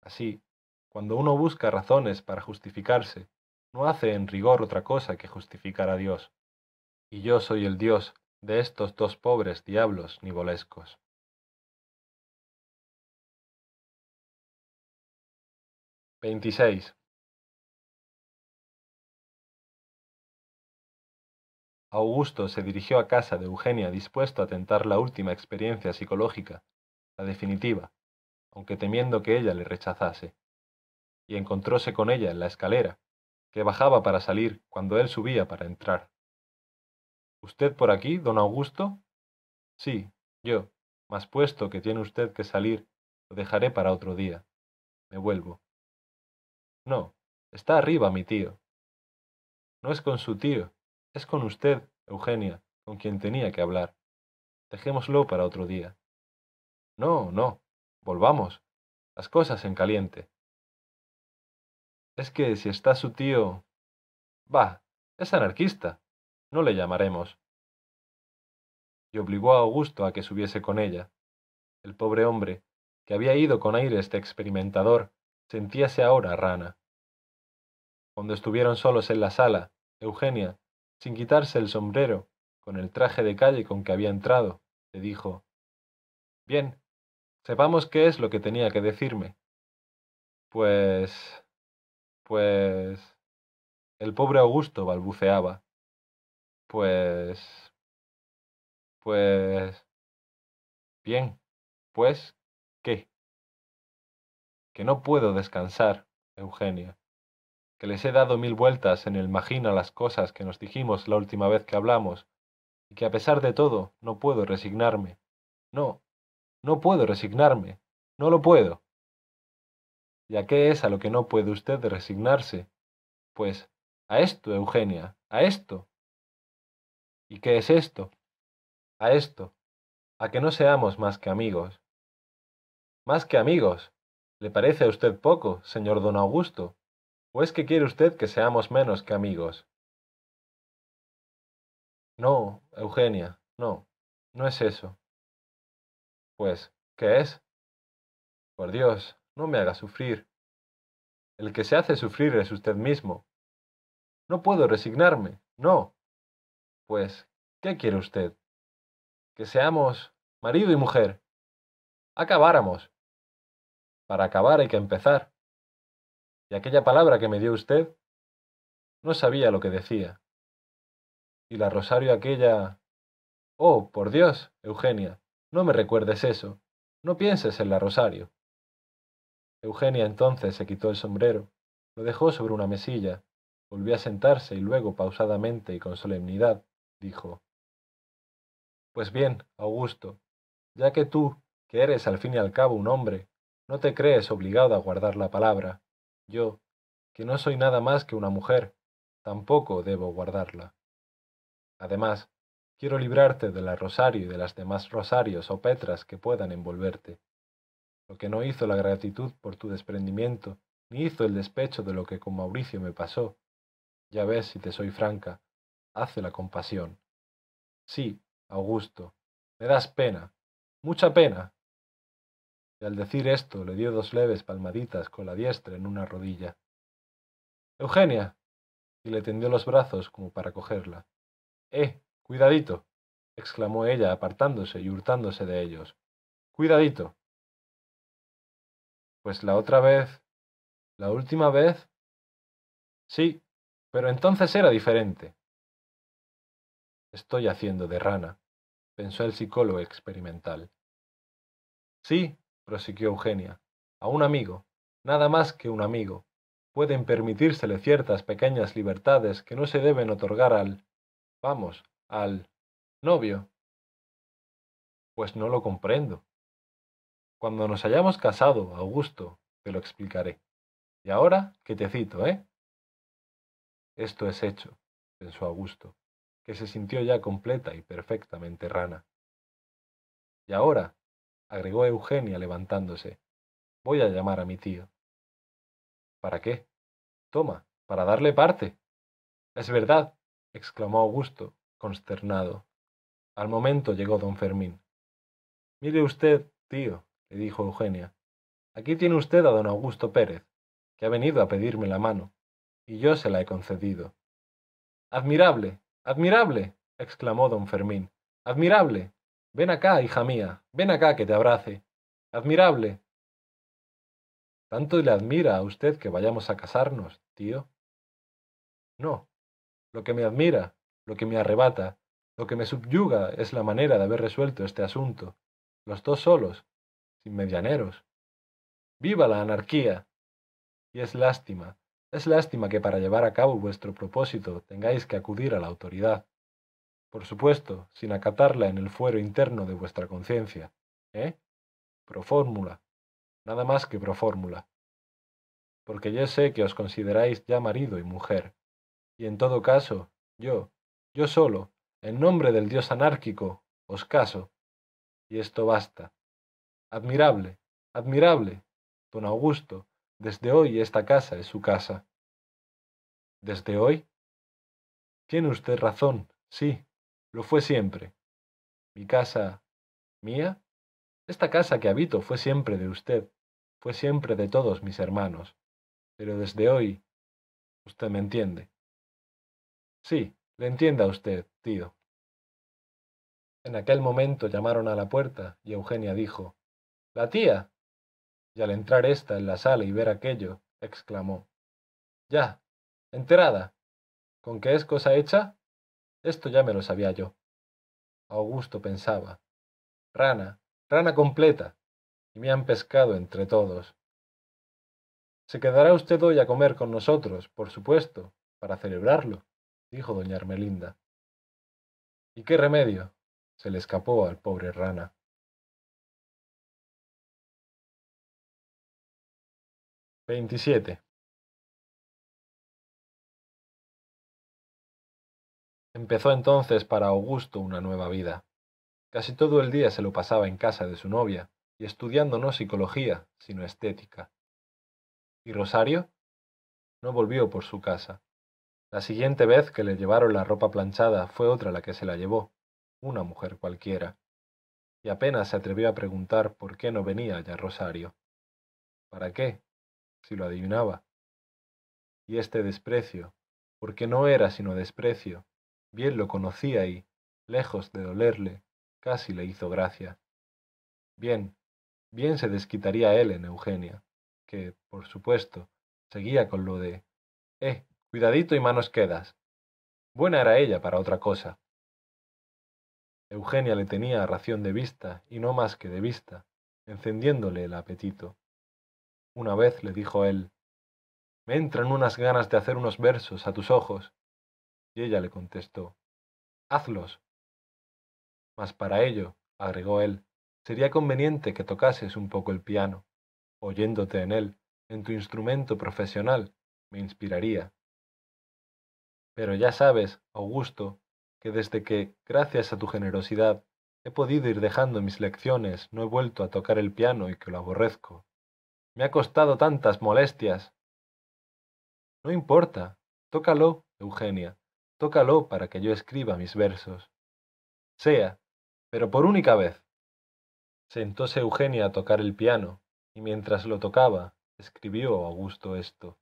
Así, cuando uno busca razones para justificarse, no hace en rigor otra cosa que justificar a Dios. Y yo soy el Dios de estos dos pobres diablos nivolescos. Veintiséis. Augusto se dirigió a casa de Eugenia dispuesto a tentar la última experiencia psicológica, la definitiva, aunque temiendo que ella le rechazase, y encontróse con ella en la escalera, que bajaba para salir cuando él subía para entrar. ¿Usted por aquí, don Augusto? Sí, yo, mas puesto que tiene usted que salir, lo dejaré para otro día. Me vuelvo. No, está arriba mi tío. No es con su tío, es con usted, Eugenia, con quien tenía que hablar. Dejémoslo para otro día. No, no, Volvamos. Las cosas en caliente. Es que si está su tío... Bah, es anarquista. No le llamaremos. y obligó a Augusto a que subiese con ella. El pobre hombre, que había ido con aires de experimentador, sentíase ahora rana. Cuando estuvieron solos en la sala, Eugenia, sin quitarse el sombrero, con el traje de calle con que había entrado, le dijo Bien, sepamos qué es lo que tenía que decirme. Pues. pues. El pobre Augusto balbuceaba. Pues. pues. Bien, pues, ¿qué? Que no puedo descansar, Eugenia. Que les he dado mil vueltas en el magina las cosas que nos dijimos la última vez que hablamos, y que a pesar de todo no puedo resignarme. No, no puedo resignarme. No lo puedo. ¿Y a qué es a lo que no puede usted resignarse? Pues a esto, Eugenia, a esto. ¿Y qué es esto? A esto, a que no seamos más que amigos. Más que amigos. ¿Le parece a usted poco, señor don Augusto? ¿O es que quiere usted que seamos menos que amigos? No, Eugenia, no, no es eso. Pues, ¿qué es? Por Dios, no me haga sufrir. El que se hace sufrir es usted mismo. No puedo resignarme, no. Pues, ¿qué quiere usted? Que seamos marido y mujer. Acabáramos. Para acabar hay que empezar. Y aquella palabra que me dio usted, no sabía lo que decía. Y la rosario aquella... Oh, por Dios, Eugenia, no me recuerdes eso. No pienses en la rosario. Eugenia entonces se quitó el sombrero, lo dejó sobre una mesilla, volvió a sentarse y luego pausadamente y con solemnidad dijo Pues bien, Augusto, ya que tú, que eres al fin y al cabo un hombre, no te crees obligado a guardar la palabra, yo, que no soy nada más que una mujer, tampoco debo guardarla. Además, quiero librarte de la rosario y de las demás rosarios o petras que puedan envolverte. Lo que no hizo la gratitud por tu desprendimiento, ni hizo el despecho de lo que con Mauricio me pasó. Ya ves, si te soy franca, hace la compasión. Sí, Augusto, me das pena, mucha pena. Y al decir esto le dio dos leves palmaditas con la diestra en una rodilla. Eugenia. y le tendió los brazos como para cogerla. Eh, cuidadito, exclamó ella apartándose y hurtándose de ellos. Cuidadito. Pues la otra vez. ¿La última vez? Sí, pero entonces era diferente. Estoy haciendo de rana, pensó el psicólogo experimental. Sí, prosiguió Eugenia, a un amigo, nada más que un amigo, pueden permitírsele ciertas pequeñas libertades que no se deben otorgar al, vamos, al novio. Pues no lo comprendo. Cuando nos hayamos casado, Augusto, te lo explicaré. Y ahora que te cito, ¿eh? Esto es hecho, pensó Augusto, que se sintió ya completa y perfectamente rana. Y ahora, agregó Eugenia levantándose, voy a llamar a mi tío. ¿Para qué? Toma, para darle parte. Es verdad, exclamó Augusto, consternado. Al momento llegó don Fermín. Mire usted, tío, le dijo Eugenia, aquí tiene usted a don Augusto Pérez, que ha venido a pedirme la mano, y yo se la he concedido. Admirable, admirable, exclamó don Fermín, admirable. Ven acá, hija mía, ven acá que te abrace. Admirable. ¿Tanto le admira a usted que vayamos a casarnos, tío? No. Lo que me admira, lo que me arrebata, lo que me subyuga es la manera de haber resuelto este asunto, los dos solos, sin medianeros. ¡Viva la anarquía! Y es lástima, es lástima que para llevar a cabo vuestro propósito tengáis que acudir a la autoridad. Por supuesto, sin acatarla en el fuero interno de vuestra conciencia. ¿Eh? Pro fórmula. Nada más que pro fórmula. Porque yo sé que os consideráis ya marido y mujer. Y en todo caso, yo, yo solo, en nombre del Dios anárquico, os caso. Y esto basta. Admirable, admirable. Don Augusto, desde hoy esta casa es su casa. ¿Desde hoy? Tiene usted razón, sí, lo fue siempre. Mi casa... ¿Mía? Esta casa que habito fue siempre de usted, fue siempre de todos mis hermanos, pero desde hoy... Usted me entiende. Sí, le entienda usted, tío. En aquel momento llamaron a la puerta y Eugenia dijo, La tía. Y al entrar ésta en la sala y ver aquello, exclamó, Ya, enterada. ¿Con qué es cosa hecha? Esto ya me lo sabía yo. Augusto pensaba, Rana, rana completa, y me han pescado entre todos. Se quedará usted hoy a comer con nosotros, por supuesto, para celebrarlo, dijo doña Ermelinda. ¿Y qué remedio? se le escapó al pobre rana. Veintisiete. Empezó entonces para Augusto una nueva vida. Casi todo el día se lo pasaba en casa de su novia y estudiando no psicología, sino estética. ¿Y Rosario? No volvió por su casa. La siguiente vez que le llevaron la ropa planchada fue otra la que se la llevó, una mujer cualquiera. Y apenas se atrevió a preguntar por qué no venía ya Rosario. ¿Para qué? Si lo adivinaba. Y este desprecio, porque no era sino desprecio, bien lo conocía y, lejos de dolerle, casi le hizo gracia. Bien, bien se desquitaría él en Eugenia, que, por supuesto, seguía con lo de Eh, cuidadito y manos quedas. Buena era ella para otra cosa. Eugenia le tenía ración de vista, y no más que de vista, encendiéndole el apetito. Una vez le dijo él, Me entran unas ganas de hacer unos versos a tus ojos. Y ella le contestó, Hazlos, mas para ello, agregó él, sería conveniente que tocases un poco el piano. Oyéndote en él, en tu instrumento profesional, me inspiraría. Pero ya sabes, Augusto, que desde que, gracias a tu generosidad, he podido ir dejando mis lecciones, no he vuelto a tocar el piano y que lo aborrezco. Me ha costado tantas molestias. No importa, tócalo, Eugenia, tócalo para que yo escriba mis versos. Sea, pero por única vez. Sentóse Eugenia a tocar el piano, y mientras lo tocaba, escribió Augusto esto.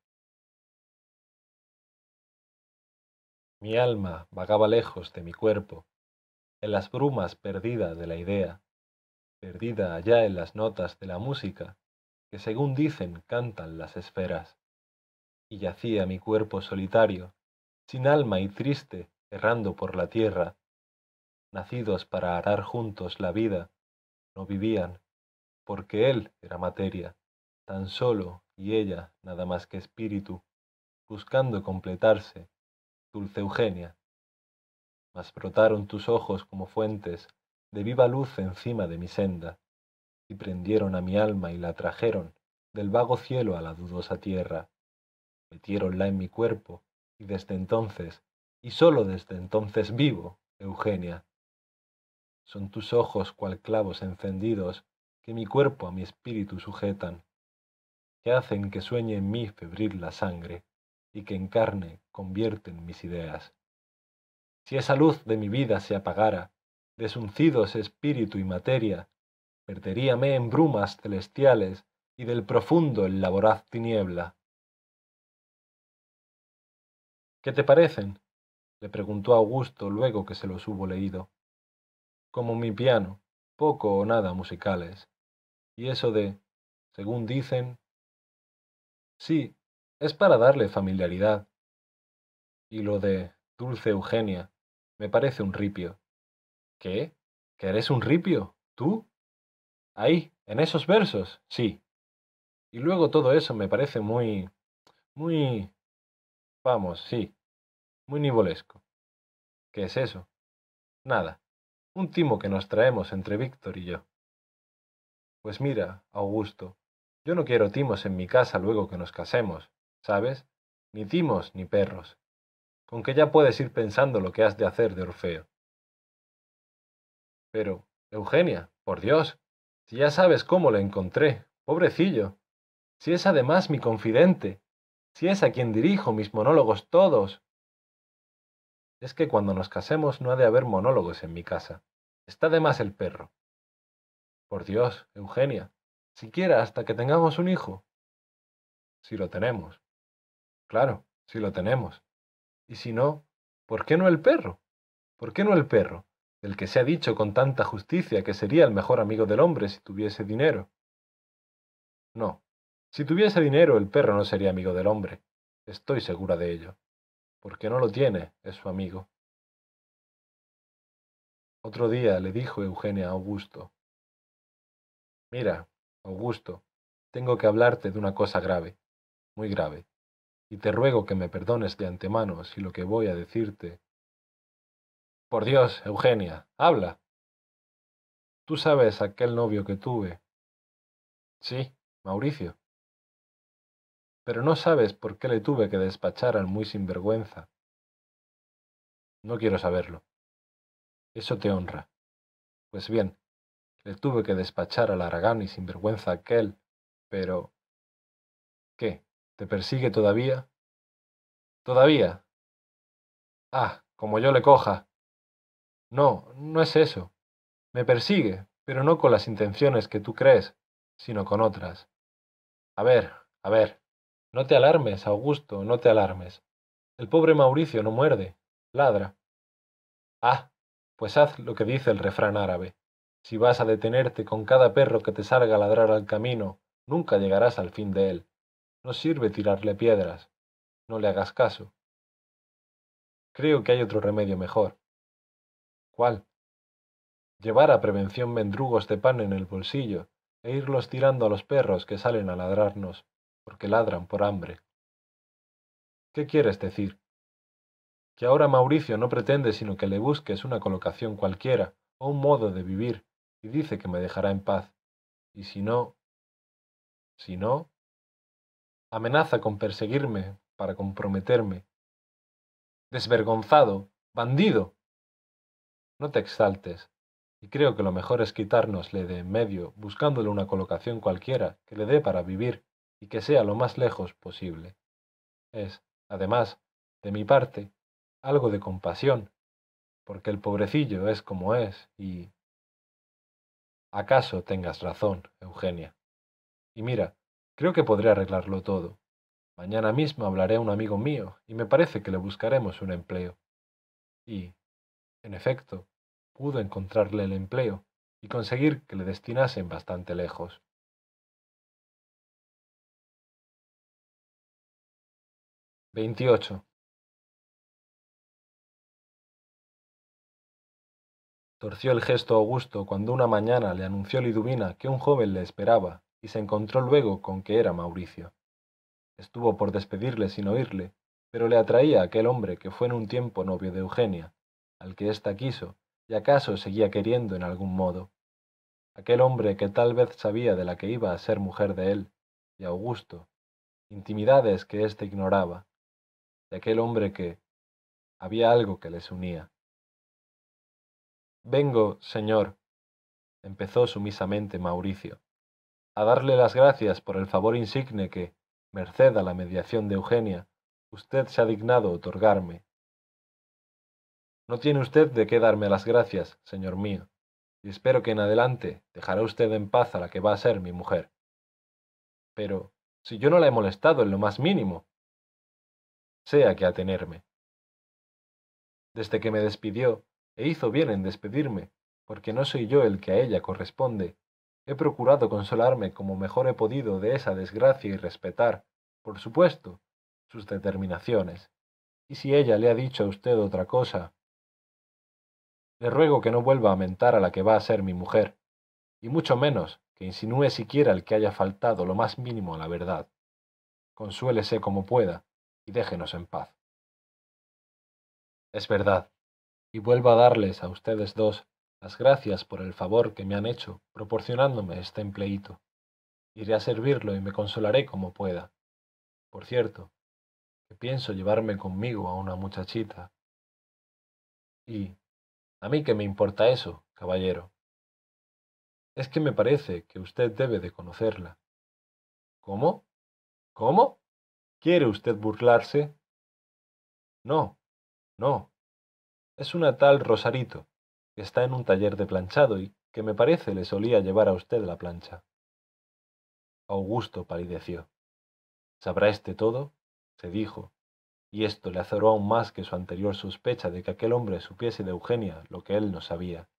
Mi alma vagaba lejos de mi cuerpo, en las brumas perdida de la idea, perdida allá en las notas de la música, que según dicen cantan las esferas. Y yacía mi cuerpo solitario, sin alma y triste, errando por la tierra, nacidos para arar juntos la vida, no vivían, porque él era materia, tan solo y ella nada más que espíritu, buscando completarse, dulce Eugenia. Mas brotaron tus ojos como fuentes de viva luz encima de mi senda, y prendieron a mi alma y la trajeron del vago cielo a la dudosa tierra, metiéronla en mi cuerpo, y desde entonces, y sólo desde entonces vivo, Eugenia, son tus ojos cual clavos encendidos que mi cuerpo a mi espíritu sujetan, que hacen que sueñe en mí febril la sangre y que en carne convierten mis ideas. Si esa luz de mi vida se apagara, desuncidos espíritu y materia, perderíame en brumas celestiales y del profundo en la voraz tiniebla. ¿Qué te parecen? le preguntó Augusto luego que se los hubo leído como mi piano, poco o nada musicales. Y eso de, según dicen, sí, es para darle familiaridad. Y lo de dulce Eugenia, me parece un ripio. ¿Qué? ¿Que eres un ripio? ¿Tú? Ahí, en esos versos, sí. Y luego todo eso me parece muy... muy... vamos, sí, muy nivolesco. ¿Qué es eso? Nada un timo que nos traemos entre Víctor y yo. Pues mira, Augusto, yo no quiero timos en mi casa luego que nos casemos, ¿sabes? Ni timos ni perros. Con que ya puedes ir pensando lo que has de hacer de Orfeo. Pero, Eugenia, por Dios, si ya sabes cómo lo encontré, pobrecillo, si es además mi confidente, si es a quien dirijo mis monólogos todos. Es que cuando nos casemos no ha de haber monólogos en mi casa Está de más el perro. Por Dios, Eugenia, siquiera hasta que tengamos un hijo. Si lo tenemos. Claro, si lo tenemos. Y si no, ¿por qué no el perro? ¿Por qué no el perro, del que se ha dicho con tanta justicia que sería el mejor amigo del hombre si tuviese dinero? No, si tuviese dinero el perro no sería amigo del hombre. Estoy segura de ello. Porque no lo tiene, es su amigo. Otro día le dijo Eugenia a Augusto. Mira, Augusto, tengo que hablarte de una cosa grave, muy grave, y te ruego que me perdones de antemano si lo que voy a decirte... Por Dios, Eugenia, habla. Tú sabes aquel novio que tuve. Sí, Mauricio. Pero no sabes por qué le tuve que despachar al muy sinvergüenza. No quiero saberlo. Eso te honra. Pues bien, le tuve que despachar al aragán y sinvergüenza aquel, pero... ¿Qué? ¿Te persigue todavía? ¿Todavía? Ah, como yo le coja. No, no es eso. Me persigue, pero no con las intenciones que tú crees, sino con otras. A ver, a ver. No te alarmes, Augusto, no te alarmes. El pobre Mauricio no muerde, ladra. Ah, pues haz lo que dice el refrán árabe. Si vas a detenerte con cada perro que te salga a ladrar al camino, nunca llegarás al fin de él. No sirve tirarle piedras. No le hagas caso. Creo que hay otro remedio mejor. ¿Cuál? Llevar a prevención mendrugos de pan en el bolsillo e irlos tirando a los perros que salen a ladrarnos, porque ladran por hambre. ¿Qué quieres decir? Que ahora Mauricio no pretende sino que le busques una colocación cualquiera o un modo de vivir, y dice que me dejará en paz. Y si no, si no, amenaza con perseguirme para comprometerme. Desvergonzado, bandido. No te exaltes, y creo que lo mejor es quitárnosle de en medio, buscándole una colocación cualquiera que le dé para vivir y que sea lo más lejos posible. Es, además, de mi parte, algo de compasión, porque el pobrecillo es como es y... Acaso tengas razón, Eugenia. Y mira, creo que podré arreglarlo todo. Mañana mismo hablaré a un amigo mío y me parece que le buscaremos un empleo. Y, en efecto, pudo encontrarle el empleo y conseguir que le destinasen bastante lejos. Veintiocho. Torció el gesto Augusto cuando una mañana le anunció Liduvina que un joven le esperaba y se encontró luego con que era Mauricio. Estuvo por despedirle sin oírle, pero le atraía aquel hombre que fue en un tiempo novio de Eugenia, al que ésta quiso y acaso seguía queriendo en algún modo. Aquel hombre que tal vez sabía de la que iba a ser mujer de él, de Augusto, intimidades que éste ignoraba, de aquel hombre que había algo que les unía. Vengo, señor, empezó sumisamente Mauricio, a darle las gracias por el favor insigne que, merced a la mediación de Eugenia, usted se ha dignado otorgarme no tiene usted de qué darme las gracias, señor mío, y espero que en adelante dejará usted en paz a la que va a ser mi mujer. Pero, si yo no la he molestado en lo más mínimo, sea que atenerme. Desde que me despidió, e hizo bien en despedirme, porque no soy yo el que a ella corresponde, he procurado consolarme como mejor he podido de esa desgracia y respetar, por supuesto, sus determinaciones. Y si ella le ha dicho a usted otra cosa, le ruego que no vuelva a mentar a la que va a ser mi mujer, y mucho menos que insinúe siquiera el que haya faltado lo más mínimo a la verdad. Consuélese como pueda y déjenos en paz. Es verdad, y vuelvo a darles a ustedes dos las gracias por el favor que me han hecho proporcionándome este empleíto. Iré a servirlo y me consolaré como pueda. Por cierto, que pienso llevarme conmigo a una muchachita. Y, a mí qué me importa eso, caballero. Es que me parece que usted debe de conocerla. ¿Cómo? ¿Cómo? ¿Quiere usted burlarse? No, no. Es una tal Rosarito, que está en un taller de planchado y que me parece le solía llevar a usted la plancha. Augusto palideció. ¿Sabrá este todo? se dijo, y esto le azoró aún más que su anterior sospecha de que aquel hombre supiese de Eugenia lo que él no sabía.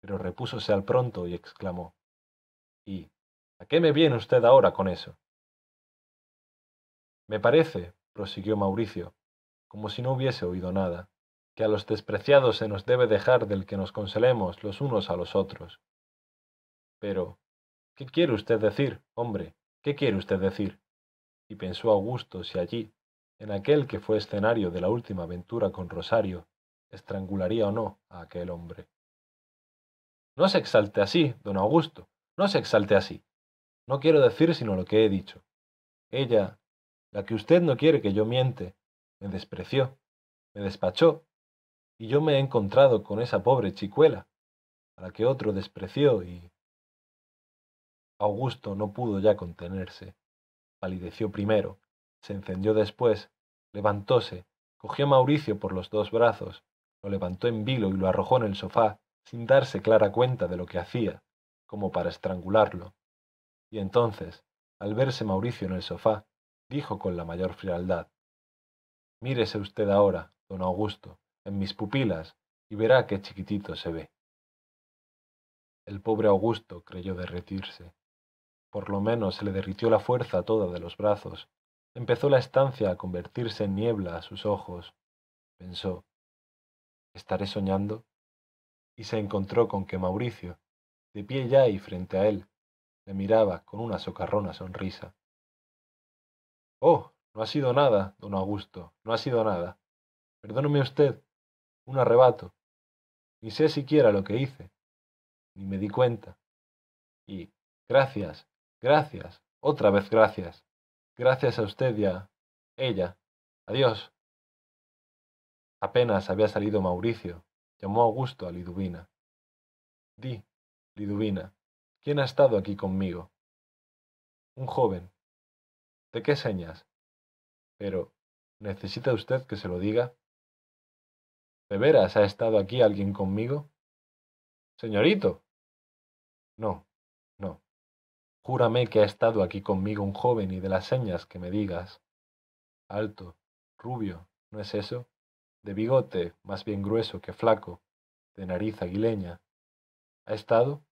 Pero repúsose al pronto y exclamó ¿Y a qué me viene usted ahora con eso? Me parece, prosiguió Mauricio, como si no hubiese oído nada, que a los despreciados se nos debe dejar del que nos consolemos los unos a los otros. Pero, ¿qué quiere usted decir, hombre? ¿Qué quiere usted decir? Y pensó Augusto si allí, en aquel que fue escenario de la última aventura con Rosario, estrangularía o no a aquel hombre. No se exalte así, don Augusto, no se exalte así. No quiero decir sino lo que he dicho. Ella, la que usted no quiere que yo miente, me despreció, me despachó, y yo me he encontrado con esa pobre chicuela, a la que otro despreció y... Augusto no pudo ya contenerse. Palideció primero, se encendió después, levantóse, cogió a Mauricio por los dos brazos, lo levantó en vilo y lo arrojó en el sofá, sin darse clara cuenta de lo que hacía, como para estrangularlo. Y entonces, al verse Mauricio en el sofá, dijo con la mayor frialdad Mírese usted ahora, don Augusto, en mis pupilas, y verá qué chiquitito se ve. El pobre Augusto creyó derretirse. Por lo menos se le derritió la fuerza toda de los brazos. Empezó la estancia a convertirse en niebla a sus ojos. Pensó, ¿estaré soñando? Y se encontró con que Mauricio, de pie ya y frente a él, le miraba con una socarrona sonrisa. Oh, no ha sido nada, don Augusto, no ha sido nada. Perdóneme usted, un arrebato. Ni sé siquiera lo que hice, ni me di cuenta. Y gracias, gracias, otra vez gracias. Gracias a usted y a ella. Adiós. Apenas había salido Mauricio, llamó Augusto a Liduvina. Di, Liduvina, ¿quién ha estado aquí conmigo? Un joven. ¿De qué señas? Pero, ¿necesita usted que se lo diga? ¿De veras ha estado aquí alguien conmigo? Señorito. No, no. Júrame que ha estado aquí conmigo un joven y de las señas que me digas. Alto, rubio, ¿no es eso? De bigote, más bien grueso que flaco, de nariz aguileña. ¿Ha estado?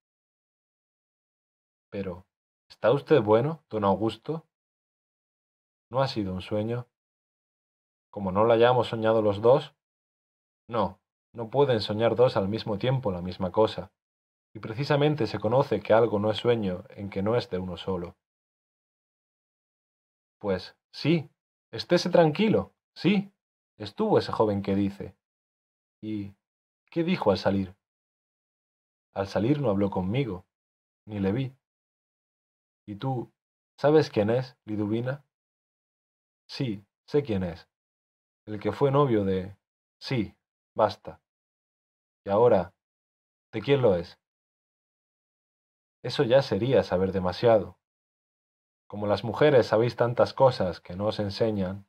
Pero, ¿está usted bueno, don Augusto? ¿No ha sido un sueño? ¿Como no lo hayamos soñado los dos? No, no pueden soñar dos al mismo tiempo la misma cosa, y precisamente se conoce que algo no es sueño en que no es de uno solo. Pues sí, estése tranquilo, sí, estuvo ese joven que dice. ¿Y qué dijo al salir? Al salir no habló conmigo, ni le vi. ¿Y tú, sabes quién es, Liduvina? Sí, sé quién es. El que fue novio de... Sí, Basta. Y ahora, ¿de quién lo es? Eso ya sería saber demasiado. Como las mujeres sabéis tantas cosas que no os enseñan.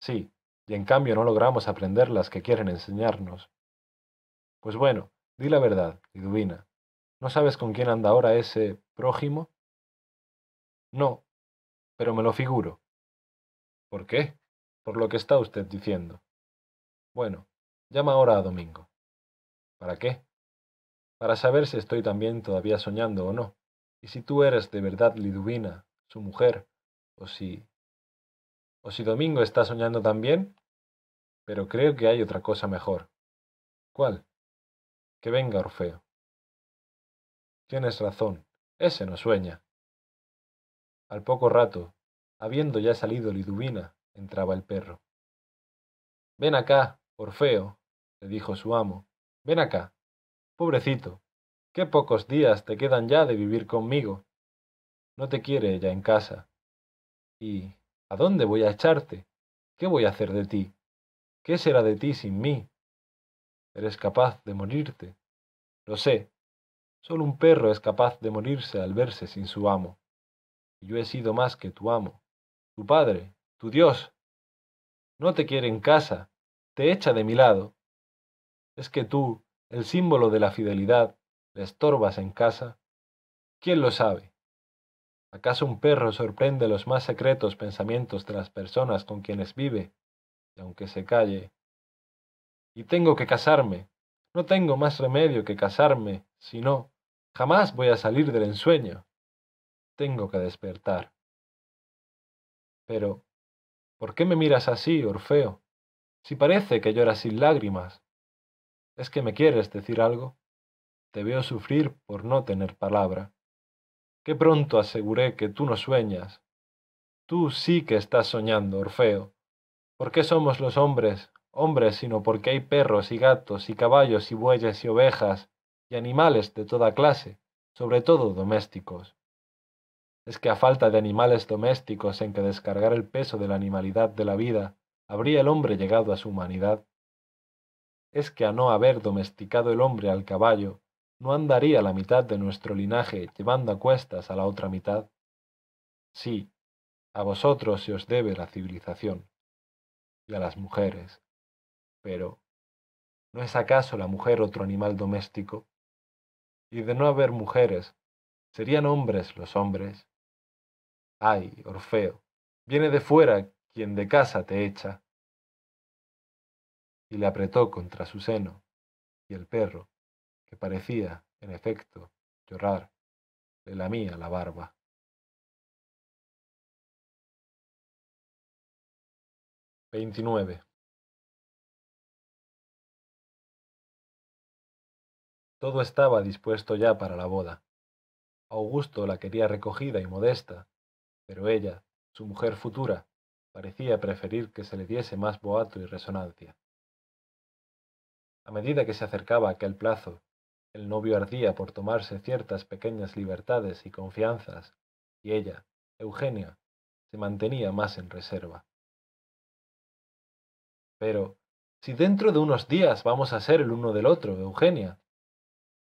Sí, y en cambio no logramos aprender las que quieren enseñarnos. Pues bueno, di la verdad, Liduvina. ¿No sabes con quién anda ahora ese prójimo? No, pero me lo figuro. ¿Por qué? Por lo que está usted diciendo. Bueno, llama ahora a Domingo. ¿Para qué? Para saber si estoy también todavía soñando o no, y si tú eres de verdad Liduvina, su mujer, o si... o si Domingo está soñando también. Pero creo que hay otra cosa mejor. ¿Cuál? Que venga Orfeo. Tienes razón, ese no sueña. Al poco rato, habiendo ya salido Liduvina, entraba el perro. Ven acá, Orfeo, le dijo su amo, ven acá. Pobrecito, qué pocos días te quedan ya de vivir conmigo. No te quiere ella en casa. ¿Y a dónde voy a echarte? ¿Qué voy a hacer de ti? ¿Qué será de ti sin mí? Eres capaz de morirte. Lo sé. Solo un perro es capaz de morirse al verse sin su amo. Y yo he sido más que tu amo, tu padre, tu Dios. No te quiere en casa, te echa de mi lado. Es que tú, el símbolo de la fidelidad, le estorbas en casa? ¿Quién lo sabe? ¿Acaso un perro sorprende los más secretos pensamientos de las personas con quienes vive? Y aunque se calle. Y tengo que casarme. No tengo más remedio que casarme, si no, jamás voy a salir del ensueño. Tengo que despertar. Pero, ¿por qué me miras así, Orfeo? Si parece que lloras sin lágrimas. ¿Es que me quieres decir algo? Te veo sufrir por no tener palabra. Qué pronto aseguré que tú no sueñas. Tú sí que estás soñando, Orfeo. ¿Por qué somos los hombres hombres sino porque hay perros y gatos y caballos y bueyes y ovejas y animales de toda clase, sobre todo domésticos? Es que a falta de animales domésticos en que descargar el peso de la animalidad de la vida, habría el hombre llegado a su humanidad. Es que a no haber domesticado el hombre al caballo, no andaría la mitad de nuestro linaje llevando a cuestas a la otra mitad. Sí, a vosotros se os debe la civilización, y a las mujeres. Pero, ¿no es acaso la mujer otro animal doméstico? Y de no haber mujeres, ¿serían hombres los hombres? Ay, Orfeo, viene de fuera quien de casa te echa. Y le apretó contra su seno, y el perro, que parecía, en efecto, llorar, le lamía la barba. Veintinueve. Todo estaba dispuesto ya para la boda. Augusto la quería recogida y modesta, pero ella, su mujer futura, parecía preferir que se le diese más boato y resonancia. A medida que se acercaba aquel plazo el novio ardía por tomarse ciertas pequeñas libertades y confianzas, y ella, Eugenia, se mantenía más en reserva. Pero, si dentro de unos días vamos a ser el uno del otro, Eugenia,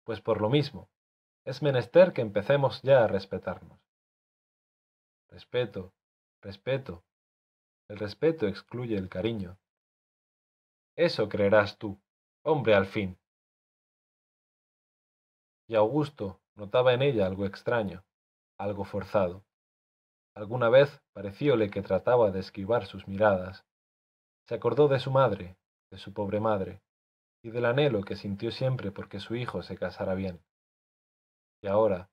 pues por lo mismo, es menester que empecemos ya a respetarnos. Respeto, respeto. El respeto excluye el cariño. Eso creerás tú, hombre al fin, y Augusto notaba en ella algo extraño, algo forzado. Alguna vez parecióle que trataba de esquivar sus miradas. Se acordó de su madre, de su pobre madre, y del anhelo que sintió siempre porque su hijo se casara bien. Y ahora,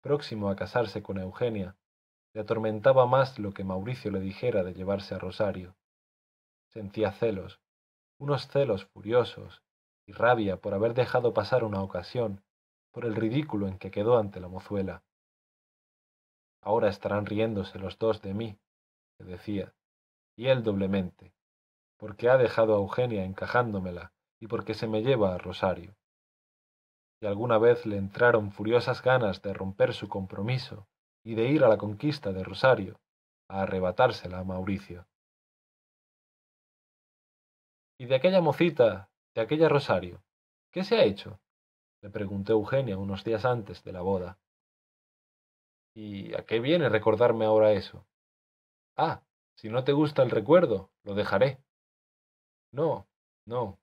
próximo a casarse con Eugenia, le atormentaba más lo que Mauricio le dijera de llevarse a Rosario. Sentía celos, unos celos furiosos, y rabia por haber dejado pasar una ocasión por el ridículo en que quedó ante la mozuela. Ahora estarán riéndose los dos de mí, se decía, y él doblemente, porque ha dejado a Eugenia encajándomela y porque se me lleva a Rosario. Y alguna vez le entraron furiosas ganas de romper su compromiso y de ir a la conquista de Rosario, a arrebatársela a Mauricio. ¿Y de aquella mocita, de aquella Rosario, qué se ha hecho? le pregunté Eugenia unos días antes de la boda. ¿Y a qué viene recordarme ahora eso? Ah, si no te gusta el recuerdo, lo dejaré. No, no,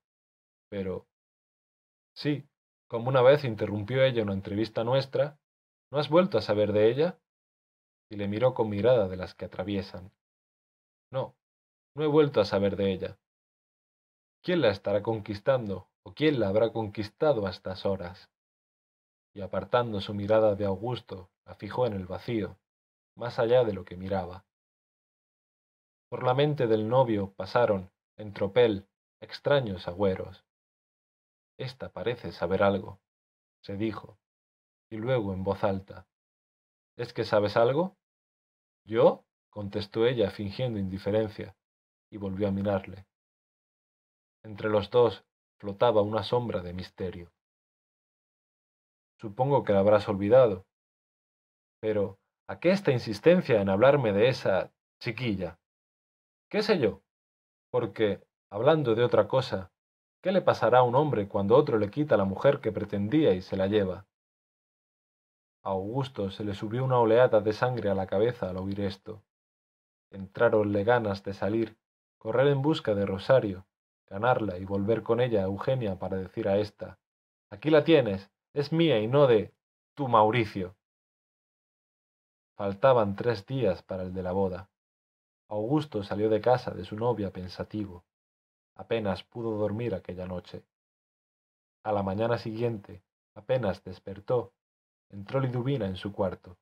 pero... Sí, como una vez interrumpió ella una entrevista nuestra, ¿no has vuelto a saber de ella? Y le miró con mirada de las que atraviesan. No, no he vuelto a saber de ella. ¿Quién la estará conquistando o quién la habrá conquistado a estas horas. Y apartando su mirada de Augusto, la fijó en el vacío, más allá de lo que miraba. Por la mente del novio pasaron, en tropel, extraños agüeros. Esta parece saber algo, se dijo, y luego en voz alta. ¿Es que sabes algo? ¿Yo? contestó ella fingiendo indiferencia, y volvió a mirarle. Entre los dos flotaba una sombra de misterio. Supongo que la habrás olvidado. Pero, ¿a qué esta insistencia en hablarme de esa chiquilla? ¿Qué sé yo? Porque, hablando de otra cosa, ¿qué le pasará a un hombre cuando otro le quita la mujer que pretendía y se la lleva? Augusto se le subió una oleada de sangre a la cabeza al oír esto. Entráronle ganas de salir, correr en busca de Rosario, ganarla y volver con ella a Eugenia para decir a ésta Aquí la tienes, es mía y no de tu Mauricio. Faltaban tres días para el de la boda. Augusto salió de casa de su novia pensativo. Apenas pudo dormir aquella noche. A la mañana siguiente, apenas despertó, entró Liduvina en su cuarto.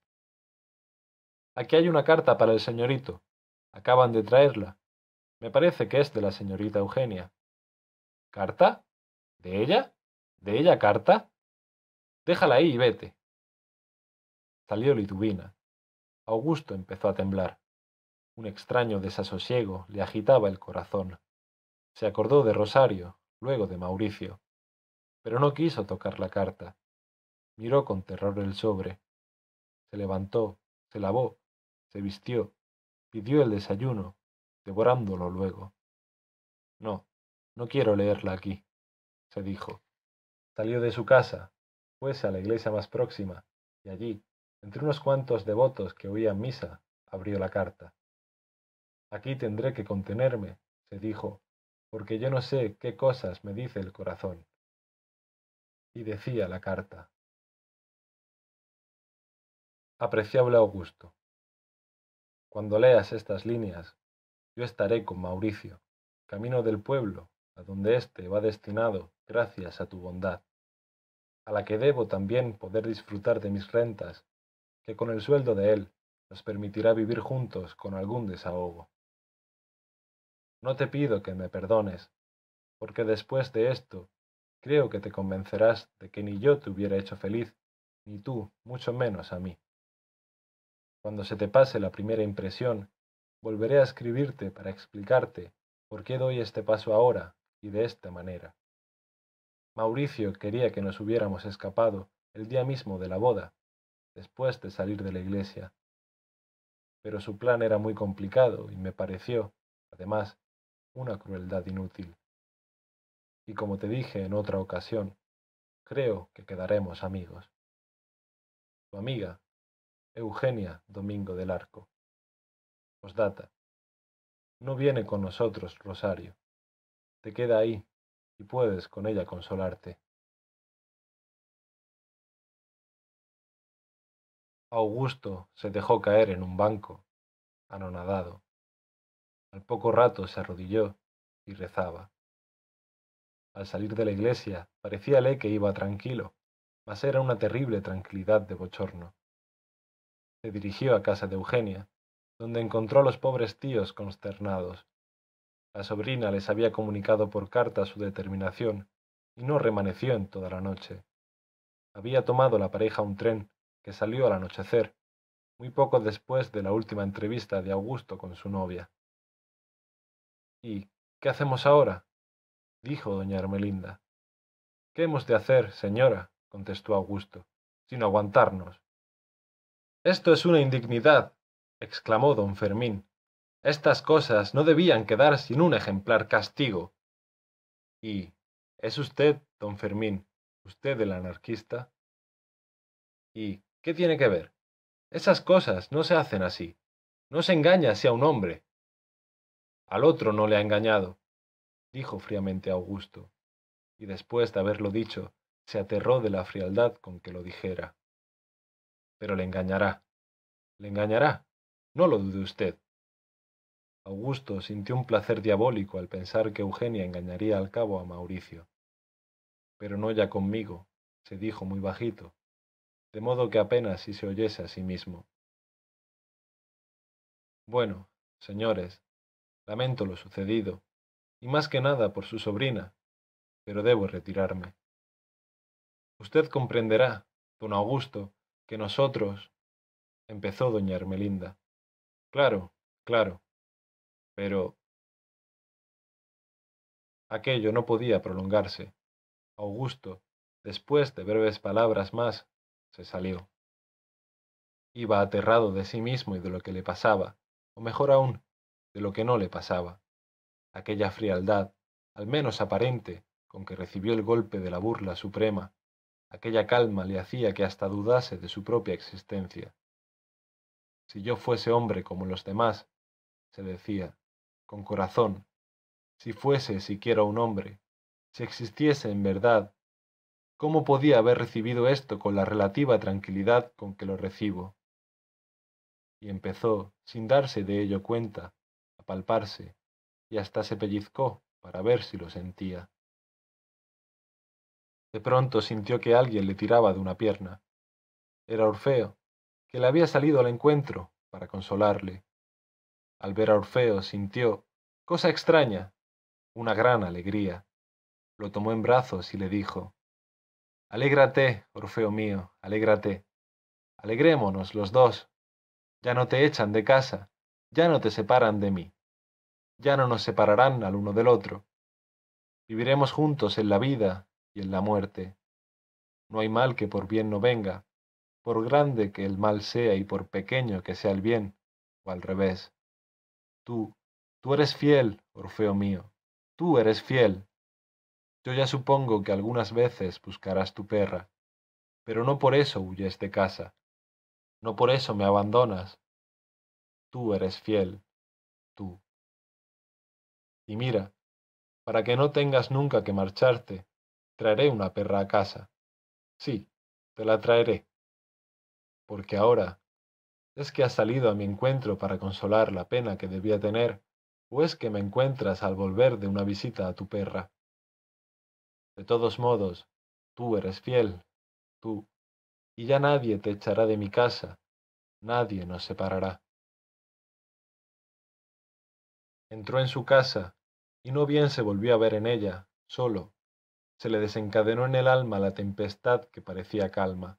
Aquí hay una carta para el señorito. Acaban de traerla. Me parece que es de la señorita Eugenia. ¿Carta? ¿De ella? ¿De ella carta? Déjala ahí y vete. Salió Liduvina. Augusto empezó a temblar. Un extraño desasosiego le agitaba el corazón. Se acordó de Rosario, luego de Mauricio, pero no quiso tocar la carta. Miró con terror el sobre. Se levantó, se lavó, se vistió, pidió el desayuno, devorándolo luego. No, no quiero leerla aquí, se dijo. Salió de su casa, fuese a la iglesia más próxima, y allí, entre unos cuantos devotos que oían misa, abrió la carta. Aquí tendré que contenerme, se dijo, porque yo no sé qué cosas me dice el corazón. Y decía la carta. Apreciable Augusto, cuando leas estas líneas, yo estaré con Mauricio, camino del pueblo, a donde éste va destinado gracias a tu bondad, a la que debo también poder disfrutar de mis rentas, que con el sueldo de él nos permitirá vivir juntos con algún desahogo. No te pido que me perdones, porque después de esto creo que te convencerás de que ni yo te hubiera hecho feliz, ni tú, mucho menos a mí. Cuando se te pase la primera impresión, volveré a escribirte para explicarte por qué doy este paso ahora y de esta manera. Mauricio quería que nos hubiéramos escapado el día mismo de la boda, después de salir de la iglesia. Pero su plan era muy complicado y me pareció, además, una crueldad inútil. Y como te dije en otra ocasión, creo que quedaremos amigos. Tu amiga, Eugenia Domingo del Arco. Osdata. No viene con nosotros, Rosario. Te queda ahí y puedes con ella consolarte. Augusto se dejó caer en un banco, anonadado. Al poco rato se arrodilló y rezaba. Al salir de la iglesia parecíale que iba tranquilo, mas era una terrible tranquilidad de bochorno se dirigió a casa de Eugenia, donde encontró a los pobres tíos consternados. La sobrina les había comunicado por carta su determinación y no remaneció en toda la noche. Había tomado la pareja un tren que salió al anochecer, muy poco después de la última entrevista de Augusto con su novia. ¿Y qué hacemos ahora? dijo doña Ermelinda. ¿Qué hemos de hacer, señora? contestó Augusto, sin aguantarnos. Esto es una indignidad, exclamó don Fermín. Estas cosas no debían quedar sin un ejemplar castigo. ¿Y es usted, don Fermín, usted el anarquista? ¿Y qué tiene que ver? Esas cosas no se hacen así. No se engaña así a un hombre. Al otro no le ha engañado, dijo fríamente Augusto, y después de haberlo dicho, se aterró de la frialdad con que lo dijera pero le engañará. Le engañará. No lo dude usted. Augusto sintió un placer diabólico al pensar que Eugenia engañaría al cabo a Mauricio. Pero no ya conmigo, se dijo muy bajito, de modo que apenas si se oyese a sí mismo. Bueno, señores, lamento lo sucedido, y más que nada por su sobrina, pero debo retirarme. Usted comprenderá, don Augusto, que nosotros, empezó doña Ermelinda. Claro, claro, pero aquello no podía prolongarse. Augusto, después de breves palabras más, se salió. Iba aterrado de sí mismo y de lo que le pasaba, o mejor aún, de lo que no le pasaba. Aquella frialdad, al menos aparente, con que recibió el golpe de la burla suprema, Aquella calma le hacía que hasta dudase de su propia existencia. Si yo fuese hombre como los demás, se decía, con corazón, si fuese siquiera un hombre, si existiese en verdad, ¿Cómo podía haber recibido esto con la relativa tranquilidad con que lo recibo? Y empezó, sin darse de ello cuenta, a palparse, y hasta se pellizcó para ver si lo sentía. De pronto sintió que alguien le tiraba de una pierna. Era Orfeo, que le había salido al encuentro para consolarle. Al ver a Orfeo sintió, cosa extraña, una gran alegría. Lo tomó en brazos y le dijo, Alégrate, Orfeo mío, alégrate. Alegrémonos los dos. Ya no te echan de casa, ya no te separan de mí. Ya no nos separarán al uno del otro. Viviremos juntos en la vida en la muerte. No hay mal que por bien no venga, por grande que el mal sea y por pequeño que sea el bien, o al revés. Tú, tú eres fiel, Orfeo mío, tú eres fiel. Yo ya supongo que algunas veces buscarás tu perra, pero no por eso huyes de casa, no por eso me abandonas. Tú eres fiel, tú. Y mira, para que no tengas nunca que marcharte, traeré una perra a casa. Sí, te la traeré. Porque ahora, ¿es que has salido a mi encuentro para consolar la pena que debía tener, o es que me encuentras al volver de una visita a tu perra? De todos modos, tú eres fiel, tú, y ya nadie te echará de mi casa, nadie nos separará. Entró en su casa, y no bien se volvió a ver en ella, solo, se le desencadenó en el alma la tempestad que parecía calma.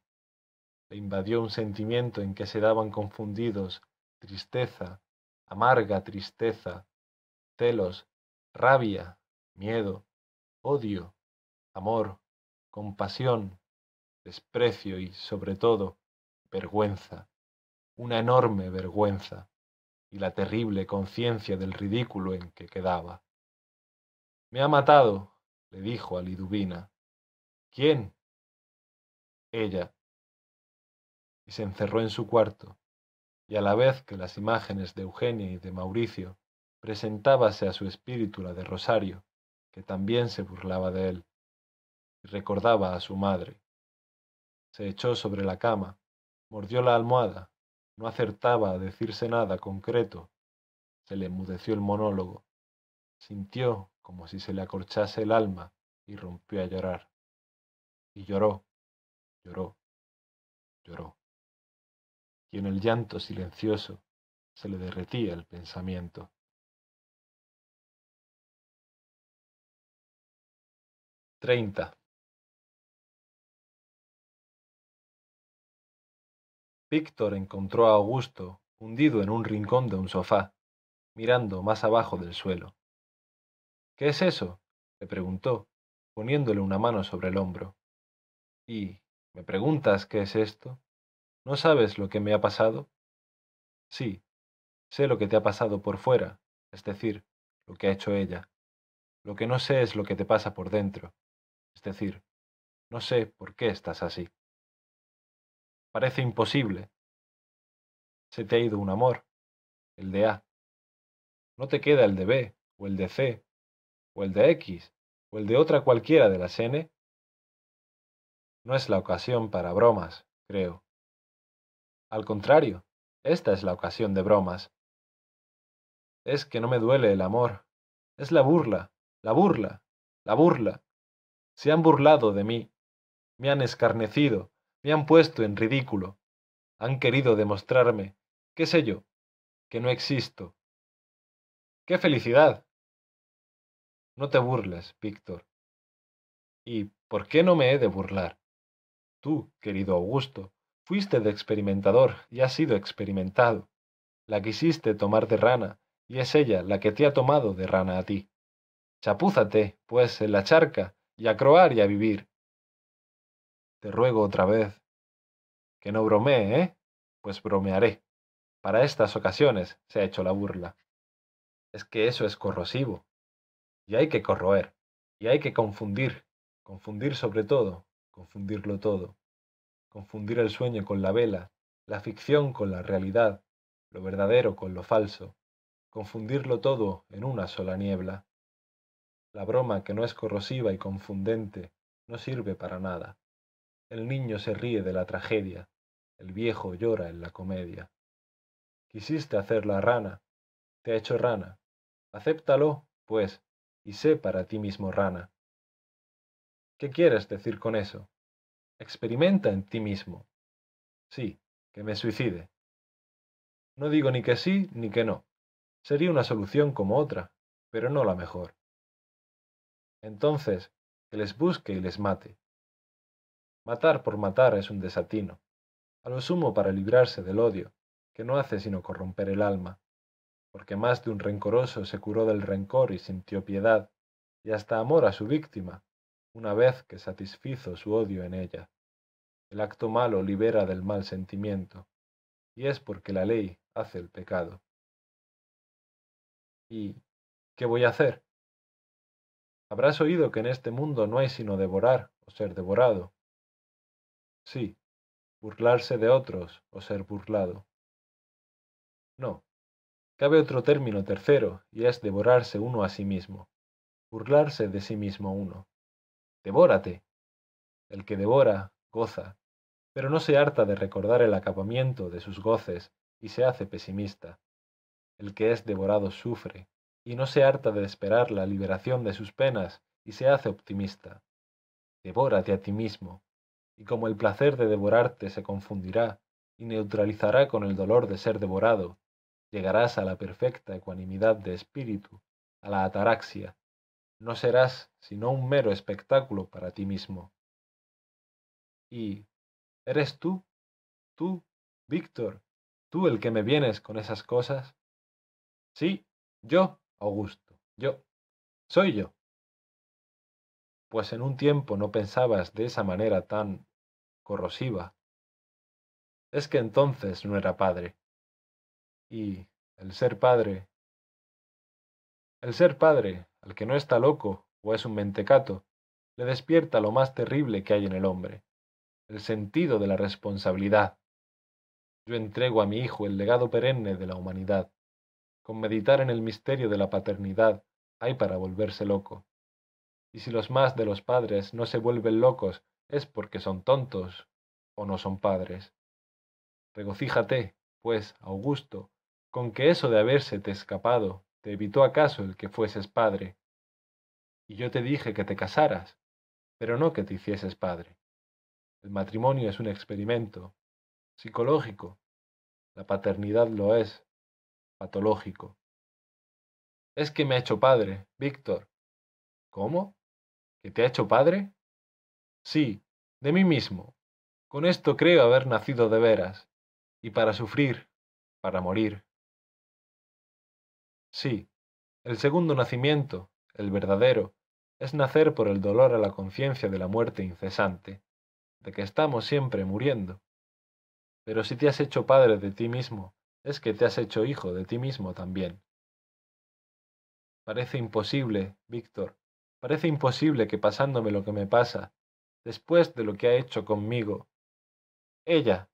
Le invadió un sentimiento en que se daban confundidos tristeza, amarga tristeza, celos, rabia, miedo, odio, amor, compasión, desprecio y, sobre todo, vergüenza, una enorme vergüenza, y la terrible conciencia del ridículo en que quedaba. Me ha matado, le dijo a Liduvina. ¿Quién? Ella. Y se encerró en su cuarto, y a la vez que las imágenes de Eugenia y de Mauricio presentábase a su espíritu la de Rosario, que también se burlaba de él y recordaba a su madre. Se echó sobre la cama, mordió la almohada, no acertaba a decirse nada concreto, se le enmudeció el monólogo, sintió como si se le acorchase el alma y rompió a llorar. Y lloró, lloró, lloró. Y en el llanto silencioso se le derretía el pensamiento. Treinta. Víctor encontró a Augusto hundido en un rincón de un sofá, mirando más abajo del suelo. ¿Qué es eso? le preguntó, poniéndole una mano sobre el hombro. ¿Y me preguntas qué es esto? ¿No sabes lo que me ha pasado? Sí, sé lo que te ha pasado por fuera, es decir, lo que ha hecho ella. Lo que no sé es lo que te pasa por dentro, es decir, no sé por qué estás así. Parece imposible. Se te ha ido un amor, el de A. No te queda el de B, o el de C, o el de X, o el de otra cualquiera de las N. No es la ocasión para bromas, creo. Al contrario, esta es la ocasión de bromas. Es que no me duele el amor, es la burla, la burla, la burla. Se han burlado de mí, me han escarnecido, me han puesto en ridículo, han querido demostrarme, qué sé yo, que no existo. ¡Qué felicidad! No te burles, Víctor. ¿Y por qué no me he de burlar? Tú, querido Augusto, fuiste de experimentador y has sido experimentado. La quisiste tomar de rana, y es ella la que te ha tomado de rana a ti. Chapúzate, pues, en la charca, y a croar y a vivir, te ruego otra vez. Que no bromee, ¿eh? Pues bromearé. Para estas ocasiones se ha hecho la burla. Es que eso es corrosivo. Y hay que corroer. Y hay que confundir. Confundir sobre todo. Confundirlo todo. Confundir el sueño con la vela. La ficción con la realidad. Lo verdadero con lo falso. Confundirlo todo en una sola niebla. La broma que no es corrosiva y confundente no sirve para nada. El niño se ríe de la tragedia, el viejo llora en la comedia. Quisiste hacer la rana, te ha hecho rana. Acéptalo, pues, y sé para ti mismo rana. ¿Qué quieres decir con eso? Experimenta en ti mismo. Sí, que me suicide. No digo ni que sí ni que no. Sería una solución como otra, pero no la mejor. Entonces, que les busque y les mate. Matar por matar es un desatino, a lo sumo para librarse del odio, que no hace sino corromper el alma, porque más de un rencoroso se curó del rencor y sintió piedad, y hasta amor a su víctima, una vez que satisfizo su odio en ella. El acto malo libera del mal sentimiento, y es porque la ley hace el pecado. ¿Y qué voy a hacer? Habrás oído que en este mundo no hay sino devorar o ser devorado. Sí, burlarse de otros o ser burlado. No, cabe otro término tercero, y es devorarse uno a sí mismo, burlarse de sí mismo uno. Devórate. El que devora, goza, pero no se harta de recordar el acabamiento de sus goces y se hace pesimista. El que es devorado sufre, y no se harta de esperar la liberación de sus penas y se hace optimista. Devórate a ti mismo, y como el placer de devorarte se confundirá y neutralizará con el dolor de ser devorado, llegarás a la perfecta ecuanimidad de espíritu, a la ataraxia. No serás sino un mero espectáculo para ti mismo. ¿Y eres tú? ¿Tú, Víctor? ¿Tú el que me vienes con esas cosas? Sí, yo, Augusto, yo, soy yo. Pues en un tiempo no pensabas de esa manera tan corrosiva. Es que entonces no era padre. Y el ser padre... El ser padre, al que no está loco o es un mentecato, le despierta lo más terrible que hay en el hombre, el sentido de la responsabilidad. Yo entrego a mi hijo el legado perenne de la humanidad, con meditar en el misterio de la paternidad hay para volverse loco. Y si los más de los padres no se vuelven locos es porque son tontos o no son padres. Regocíjate, pues, Augusto, con que eso de habérsete escapado te evitó acaso el que fueses padre. Y yo te dije que te casaras, pero no que te hicieses padre. El matrimonio es un experimento psicológico, la paternidad lo es, patológico. Es que me ha hecho padre, Víctor. ¿Cómo? ¿Que te ha hecho padre? Sí, de mí mismo. Con esto creo haber nacido de veras, y para sufrir, para morir. Sí, el segundo nacimiento, el verdadero, es nacer por el dolor a la conciencia de la muerte incesante, de que estamos siempre muriendo. Pero si te has hecho padre de ti mismo, es que te has hecho hijo de ti mismo también. Parece imposible, Víctor, parece imposible que pasándome lo que me pasa, después de lo que ha hecho conmigo, ella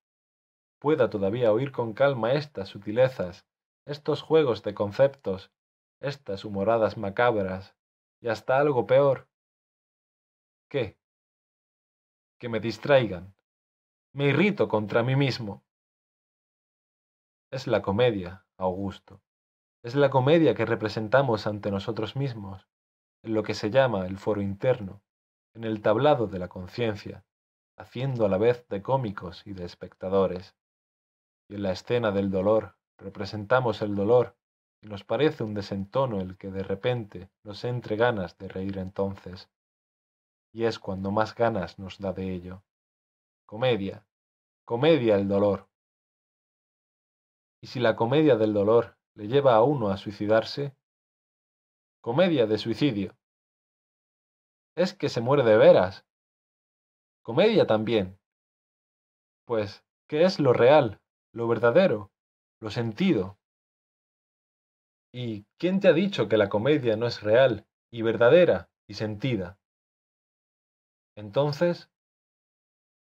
pueda todavía oír con calma estas sutilezas, estos juegos de conceptos, estas humoradas macabras, y hasta algo peor. ¿Qué? Que me distraigan. Me irrito contra mí mismo. Es la comedia, Augusto. Es la comedia que representamos ante nosotros mismos, en lo que se llama el foro interno, en el tablado de la conciencia, haciendo a la vez de cómicos y de espectadores. Y en la escena del dolor representamos el dolor y nos parece un desentono el que de repente nos entre ganas de reír entonces. Y es cuando más ganas nos da de ello. Comedia, comedia el dolor, y si la comedia del dolor le lleva a uno a suicidarse, comedia de suicidio. Es que se muere de veras. Comedia también. Pues, ¿qué es lo real, lo verdadero, lo sentido? ¿Y quién te ha dicho que la comedia no es real y verdadera y sentida? Entonces,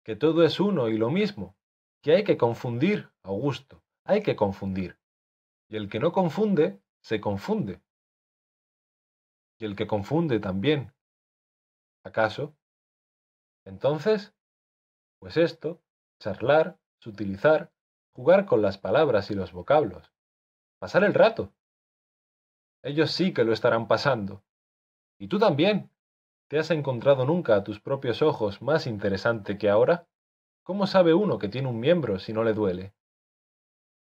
que todo es uno y lo mismo, que hay que confundir, Augusto, hay que confundir. Y el que no confunde, se confunde. Y el que confunde también. ¿Acaso? Entonces, pues esto, charlar, sutilizar, jugar con las palabras y los vocablos, pasar el rato. Ellos sí que lo estarán pasando. Y tú también. ¿Te has encontrado nunca a tus propios ojos más interesante que ahora? ¿Cómo sabe uno que tiene un miembro si no le duele?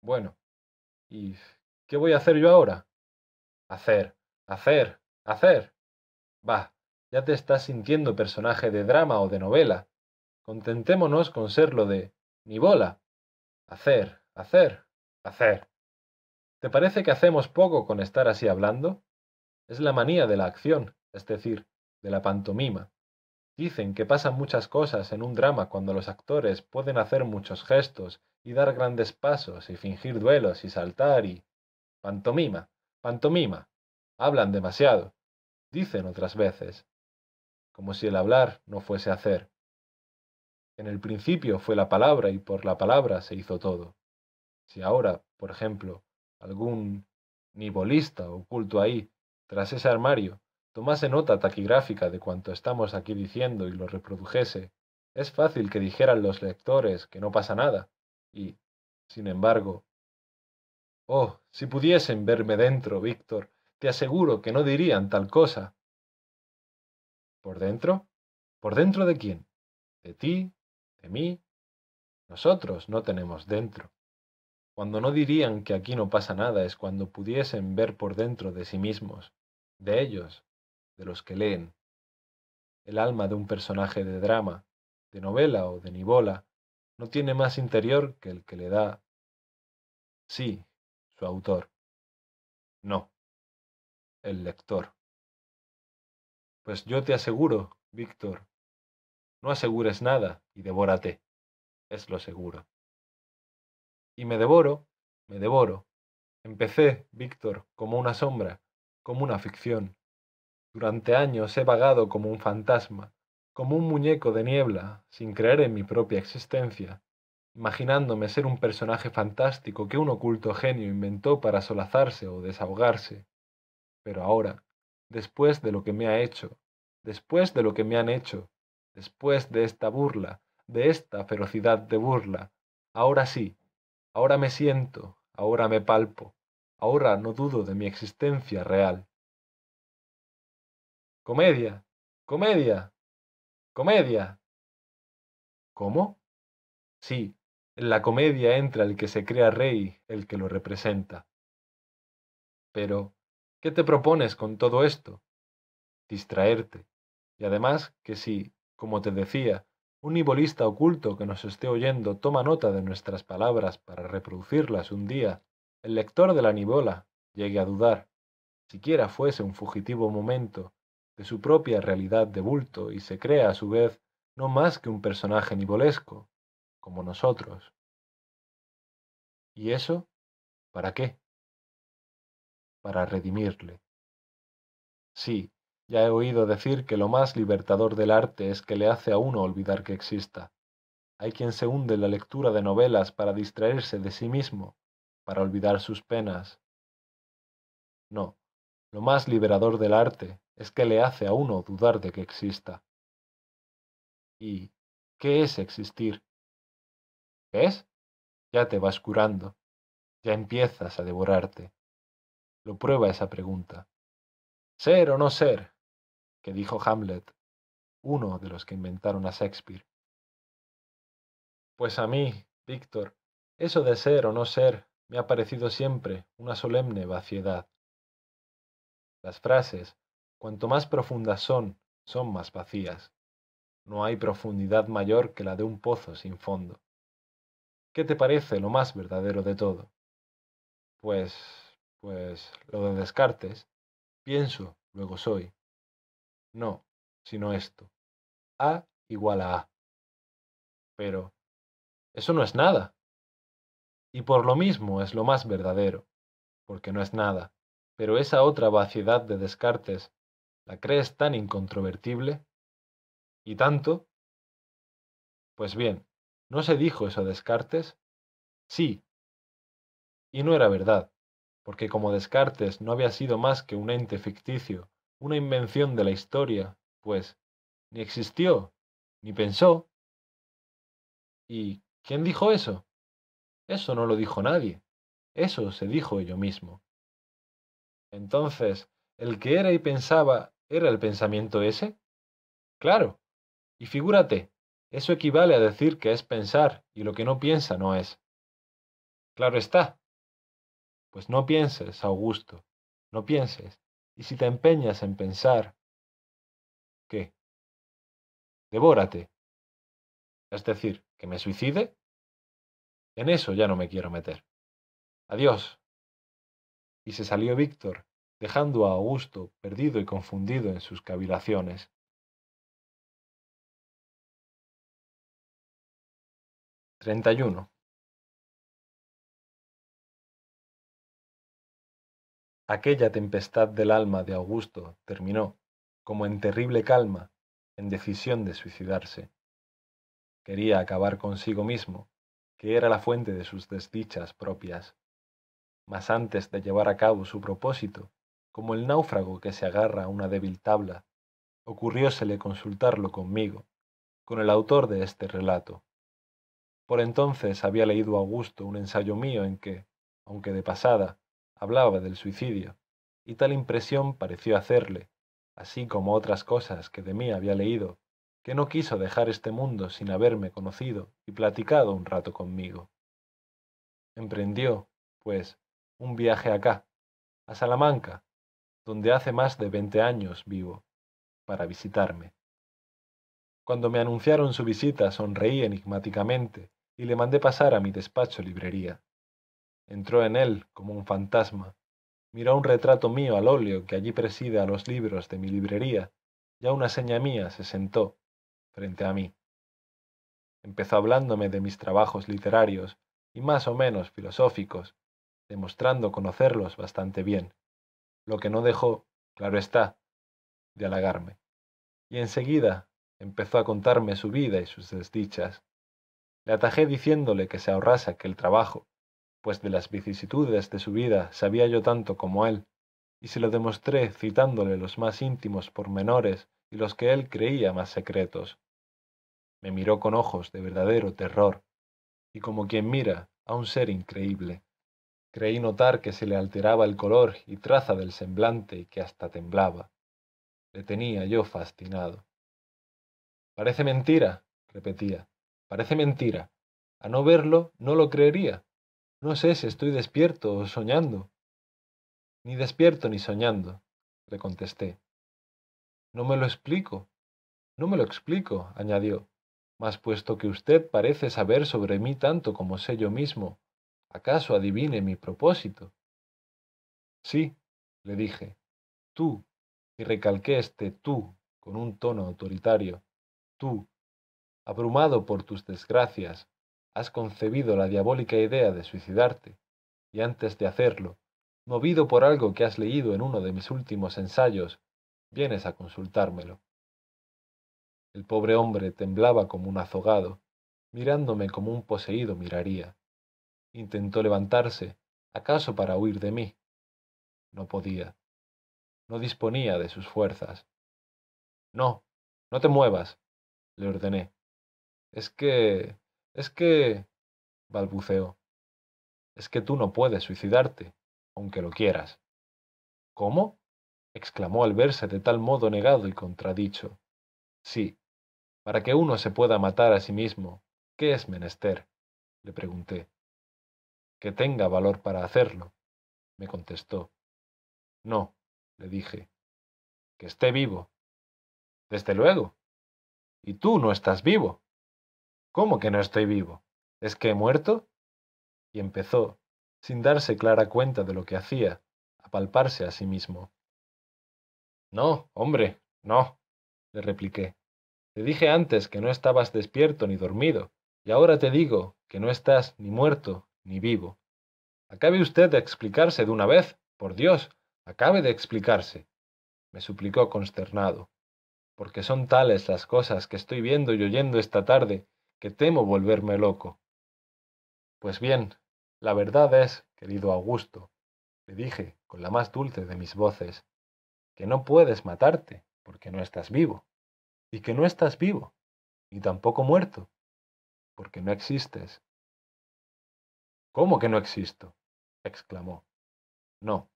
Bueno, ¿y qué voy a hacer yo ahora? Hacer, hacer, hacer. Va, ya te estás sintiendo personaje de drama o de novela. Contentémonos con serlo de ni bola. Hacer, hacer, hacer. ¿Te parece que hacemos poco con estar así hablando? Es la manía de la acción, es decir, de la pantomima. Dicen que pasan muchas cosas en un drama cuando los actores pueden hacer muchos gestos y dar grandes pasos y fingir duelos y saltar y... Pantomima, pantomima. Hablan demasiado. Dicen otras veces. Como si el hablar no fuese hacer. En el principio fue la palabra y por la palabra se hizo todo. Si ahora, por ejemplo, algún nibolista oculto ahí, tras ese armario, tomase nota taquigráfica de cuanto estamos aquí diciendo y lo reprodujese, es fácil que dijeran los lectores que no pasa nada, y, sin embargo, oh, si pudiesen verme dentro, Víctor, te aseguro que no dirían tal cosa. ¿Por dentro? ¿Por dentro de quién? ¿De ti? ¿De mí? Nosotros no tenemos dentro. Cuando no dirían que aquí no pasa nada es cuando pudiesen ver por dentro de sí mismos, de ellos, de los que leen. El alma de un personaje de drama, de novela o de nivola, no tiene más interior que el que le da, sí, su autor. No, el lector. Pues yo te aseguro, Víctor, no asegures nada y devórate, es lo seguro. Y me devoro, me devoro. Empecé, Víctor, como una sombra, como una ficción. Durante años he vagado como un fantasma, como un muñeco de niebla, sin creer en mi propia existencia, imaginándome ser un personaje fantástico que un oculto genio inventó para solazarse o desahogarse. Pero ahora, después de lo que me ha hecho, después de lo que me han hecho, después de esta burla, de esta ferocidad de burla, ahora sí, ahora me siento, ahora me palpo, ahora no dudo de mi existencia real. Comedia, comedia, comedia. ¿Cómo? Sí, en la comedia entra el que se crea rey, el que lo representa. Pero, ¿qué te propones con todo esto? Distraerte. Y además que si, como te decía, un nivolista oculto que nos esté oyendo toma nota de nuestras palabras para reproducirlas un día, el lector de la nivola llegue a dudar, siquiera fuese un fugitivo momento, de su propia realidad de bulto y se crea a su vez no más que un personaje nivolesco, como nosotros. ¿Y eso? ¿Para qué? Para redimirle. Sí, ya he oído decir que lo más libertador del arte es que le hace a uno olvidar que exista. Hay quien se hunde en la lectura de novelas para distraerse de sí mismo, para olvidar sus penas. No, lo más liberador del arte es que le hace a uno dudar de que exista. ¿Y qué es existir? ¿Ves? Ya te vas curando, ya empiezas a devorarte. Lo prueba esa pregunta. ¿Ser o no ser? Dijo Hamlet, uno de los que inventaron a Shakespeare. Pues a mí, Víctor, eso de ser o no ser me ha parecido siempre una solemne vaciedad. Las frases, cuanto más profundas son, son más vacías. No hay profundidad mayor que la de un pozo sin fondo. ¿Qué te parece lo más verdadero de todo? Pues, pues, lo de Descartes. Pienso, luego soy. No, sino esto. A igual a A. Pero eso no es nada. Y por lo mismo es lo más verdadero, porque no es nada. Pero esa otra vaciedad de Descartes, ¿la crees tan incontrovertible? ¿Y tanto? Pues bien, ¿no se dijo eso a Descartes? Sí. Y no era verdad, porque como Descartes no había sido más que un ente ficticio una invención de la historia, pues, ni existió, ni pensó. ¿Y quién dijo eso? Eso no lo dijo nadie. Eso se dijo yo mismo. Entonces, ¿el que era y pensaba era el pensamiento ese? Claro. Y figúrate, eso equivale a decir que es pensar y lo que no piensa no es. Claro está. Pues no pienses, Augusto, no pienses. Y si te empeñas en pensar, ¿qué? Devórate. Es decir, que me suicide. En eso ya no me quiero meter. Adiós. Y se salió Víctor, dejando a Augusto perdido y confundido en sus cavilaciones. Treinta y uno. Aquella tempestad del alma de Augusto terminó, como en terrible calma, en decisión de suicidarse. Quería acabar consigo mismo, que era la fuente de sus desdichas propias. Mas antes de llevar a cabo su propósito, como el náufrago que se agarra a una débil tabla, ocurriósele consultarlo conmigo, con el autor de este relato. Por entonces había leído Augusto un ensayo mío en que, aunque de pasada, hablaba del suicidio, y tal impresión pareció hacerle, así como otras cosas que de mí había leído, que no quiso dejar este mundo sin haberme conocido y platicado un rato conmigo. Emprendió, pues, un viaje acá, a Salamanca, donde hace más de veinte años vivo, para visitarme. Cuando me anunciaron su visita sonreí enigmáticamente y le mandé pasar a mi despacho librería entró en él como un fantasma, miró un retrato mío al óleo que allí preside a los libros de mi librería, y a una seña mía se sentó frente a mí. Empezó hablándome de mis trabajos literarios y más o menos filosóficos, demostrando conocerlos bastante bien, lo que no dejó, claro está, de halagarme. Y enseguida empezó a contarme su vida y sus desdichas. Le atajé diciéndole que se ahorrase aquel trabajo, pues de las vicisitudes de su vida sabía yo tanto como él, y se lo demostré citándole los más íntimos pormenores y los que él creía más secretos. Me miró con ojos de verdadero terror, y como quien mira a un ser increíble. Creí notar que se le alteraba el color y traza del semblante y que hasta temblaba. Le tenía yo fascinado. Parece mentira, repetía, parece mentira. A no verlo no lo creería. No sé si estoy despierto o soñando. Ni despierto ni soñando, le contesté. No me lo explico. No me lo explico, añadió. Mas puesto que usted parece saber sobre mí tanto como sé yo mismo, ¿acaso adivine mi propósito? Sí, le dije. Tú, y recalqué este tú con un tono autoritario. Tú, abrumado por tus desgracias, has concebido la diabólica idea de suicidarte, y antes de hacerlo, movido por algo que has leído en uno de mis últimos ensayos, vienes a consultármelo. El pobre hombre temblaba como un azogado, mirándome como un poseído miraría. Intentó levantarse, acaso para huir de mí. No podía. No disponía de sus fuerzas. No, no te muevas, le ordené. Es que es que... balbuceó. Es que tú no puedes suicidarte, aunque lo quieras. ¿Cómo? exclamó al verse de tal modo negado y contradicho. Sí, para que uno se pueda matar a sí mismo, ¿qué es menester? le pregunté. Que tenga valor para hacerlo, me contestó. No, le dije, que esté vivo. Desde luego. Y tú no estás vivo. ¿Cómo que no estoy vivo? ¿Es que he muerto? Y empezó, sin darse clara cuenta de lo que hacía, a palparse a sí mismo. No, hombre, no, le repliqué. Te dije antes que no estabas despierto ni dormido, y ahora te digo que no estás ni muerto ni vivo. Acabe usted de explicarse de una vez, por Dios, acabe de explicarse, me suplicó consternado, porque son tales las cosas que estoy viendo y oyendo esta tarde que temo volverme loco. Pues bien, la verdad es, querido Augusto, le dije con la más dulce de mis voces, que no puedes matarte porque no estás vivo, y que no estás vivo, ni tampoco muerto, porque no existes. ¿Cómo que no existo? exclamó. No,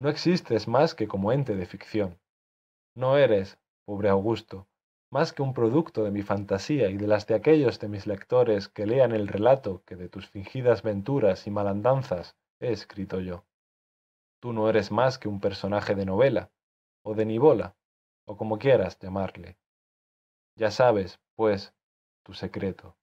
no existes más que como ente de ficción. No eres, pobre Augusto, más que un producto de mi fantasía y de las de aquellos de mis lectores que lean el relato que de tus fingidas venturas y malandanzas he escrito yo. Tú no eres más que un personaje de novela, o de nivola, o como quieras llamarle. Ya sabes, pues, tu secreto.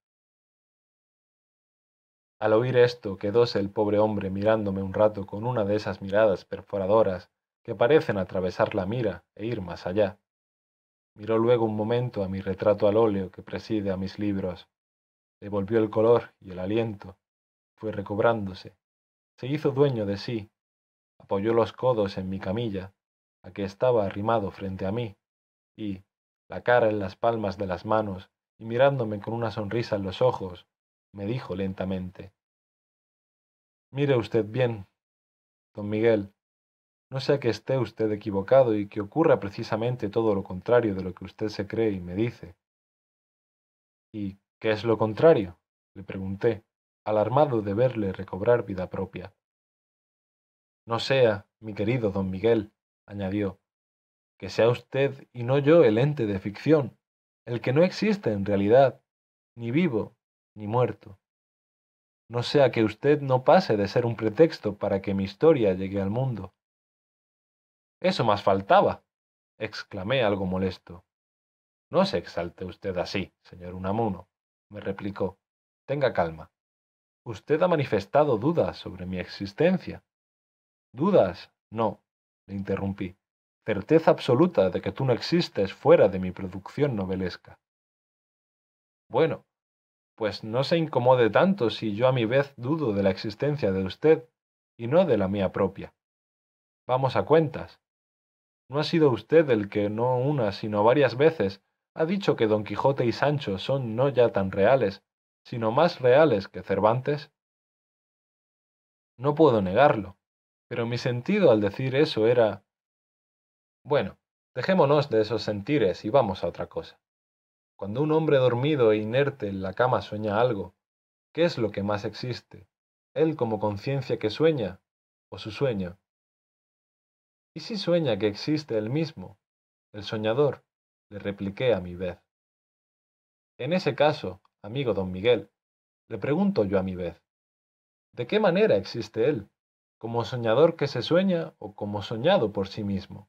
Al oír esto, quedóse el pobre hombre mirándome un rato con una de esas miradas perforadoras que parecen atravesar la mira e ir más allá. Miró luego un momento a mi retrato al óleo que preside a mis libros. Le volvió el color y el aliento. Fue recobrándose. Se hizo dueño de sí. Apoyó los codos en mi camilla, a que estaba arrimado frente a mí, y, la cara en las palmas de las manos, y mirándome con una sonrisa en los ojos, me dijo lentamente Mire usted bien, don Miguel, no sea que esté usted equivocado y que ocurra precisamente todo lo contrario de lo que usted se cree y me dice. ¿Y qué es lo contrario? le pregunté, alarmado de verle recobrar vida propia. No sea, mi querido don Miguel, añadió, que sea usted y no yo el ente de ficción, el que no existe en realidad, ni vivo, ni muerto. No sea que usted no pase de ser un pretexto para que mi historia llegue al mundo. Eso más faltaba, exclamé algo molesto. No se exalte usted así, señor Unamuno, me replicó. Tenga calma. Usted ha manifestado dudas sobre mi existencia. Dudas, no, le interrumpí. Certeza absoluta de que tú no existes fuera de mi producción novelesca. Bueno, pues no se incomode tanto si yo a mi vez dudo de la existencia de usted y no de la mía propia. Vamos a cuentas. ¿No ha sido usted el que no una, sino varias veces ha dicho que Don Quijote y Sancho son no ya tan reales, sino más reales que Cervantes? No puedo negarlo, pero mi sentido al decir eso era... Bueno, dejémonos de esos sentires y vamos a otra cosa. Cuando un hombre dormido e inerte en la cama sueña algo, ¿qué es lo que más existe? ¿Él como conciencia que sueña o su sueño? ¿Y si sueña que existe él mismo, el soñador? le repliqué a mi vez. En ese caso, amigo don Miguel, le pregunto yo a mi vez, ¿de qué manera existe él? ¿Como soñador que se sueña o como soñado por sí mismo?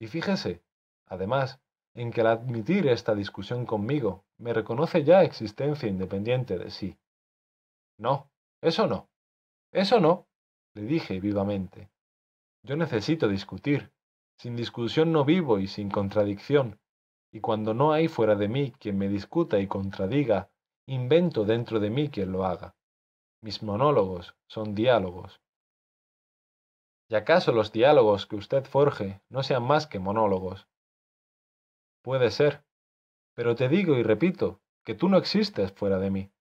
Y fíjese, además, en que al admitir esta discusión conmigo me reconoce ya existencia independiente de sí. No, eso no, eso no, le dije vivamente. Yo necesito discutir. Sin discusión no vivo y sin contradicción, y cuando no hay fuera de mí quien me discuta y contradiga, invento dentro de mí quien lo haga. Mis monólogos son diálogos. ¿Y acaso los diálogos que usted forje no sean más que monólogos? Puede ser, pero te digo y repito que tú no existes fuera de mí.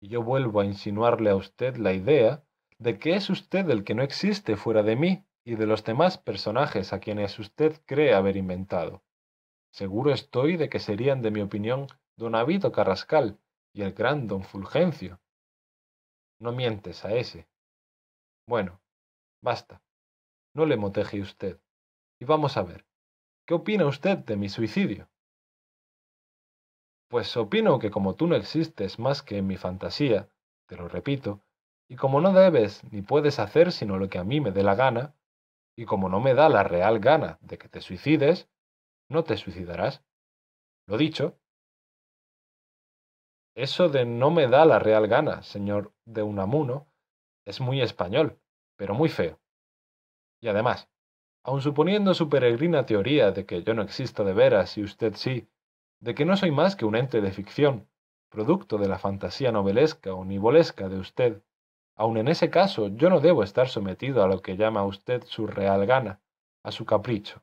Y yo vuelvo a insinuarle a usted la idea de que es usted el que no existe fuera de mí y de los demás personajes a quienes usted cree haber inventado. Seguro estoy de que serían de mi opinión don Avito Carrascal y el gran don Fulgencio. No mientes a ese. Bueno, basta. No le moteje usted. Y vamos a ver. ¿Qué opina usted de mi suicidio? Pues opino que como tú no existes más que en mi fantasía, te lo repito, y como no debes ni puedes hacer sino lo que a mí me dé la gana, y como no me da la real gana de que te suicides, no te suicidarás. Lo dicho. Eso de no me da la real gana, señor de Unamuno, es muy español, pero muy feo. Y además, aun suponiendo su peregrina teoría de que yo no existo de veras y usted sí, de que no soy más que un ente de ficción, producto de la fantasía novelesca o nivolesca de usted, aun en ese caso yo no debo estar sometido a lo que llama usted su real gana, a su capricho.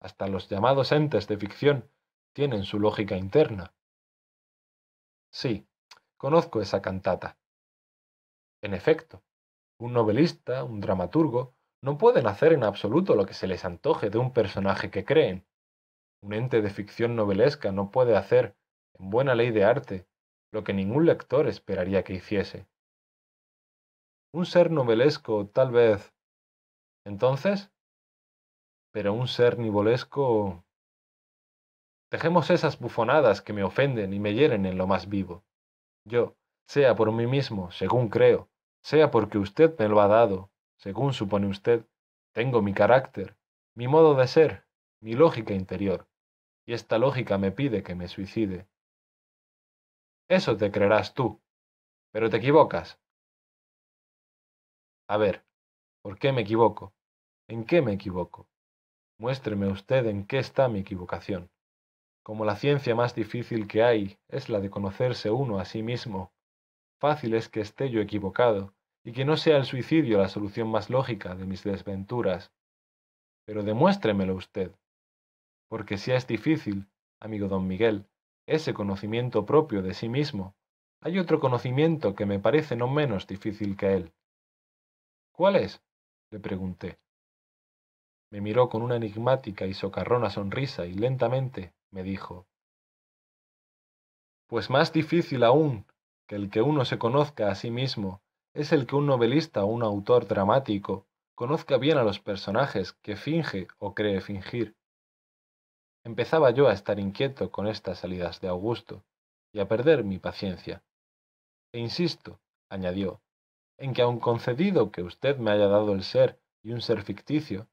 Hasta los llamados entes de ficción tienen su lógica interna. Sí, conozco esa cantata. En efecto, un novelista, un dramaturgo, no pueden hacer en absoluto lo que se les antoje de un personaje que creen. Un ente de ficción novelesca no puede hacer, en buena ley de arte, lo que ningún lector esperaría que hiciese. Un ser novelesco, tal vez. Entonces, pero un ser nivolesco... Dejemos esas bufonadas que me ofenden y me hieren en lo más vivo. Yo, sea por mí mismo, según creo, sea porque usted me lo ha dado, según supone usted, tengo mi carácter, mi modo de ser, mi lógica interior y esta lógica me pide que me suicide. Eso te creerás tú, pero te equivocas. A ver, ¿por qué me equivoco? ¿En qué me equivoco? Muéstreme usted en qué está mi equivocación. Como la ciencia más difícil que hay es la de conocerse uno a sí mismo, fácil es que esté yo equivocado y que no sea el suicidio la solución más lógica de mis desventuras. Pero demuéstremelo usted porque si es difícil, amigo don Miguel, ese conocimiento propio de sí mismo, hay otro conocimiento que me parece no menos difícil que él. ¿Cuál es? le pregunté. Me miró con una enigmática y socarrona sonrisa y lentamente me dijo Pues más difícil aún que el que uno se conozca a sí mismo es el que un novelista o un autor dramático conozca bien a los personajes que finge o cree fingir. Empezaba yo a estar inquieto con estas salidas de Augusto y a perder mi paciencia. E insisto, añadió, en que aun concedido que usted me haya dado el ser y un ser ficticio,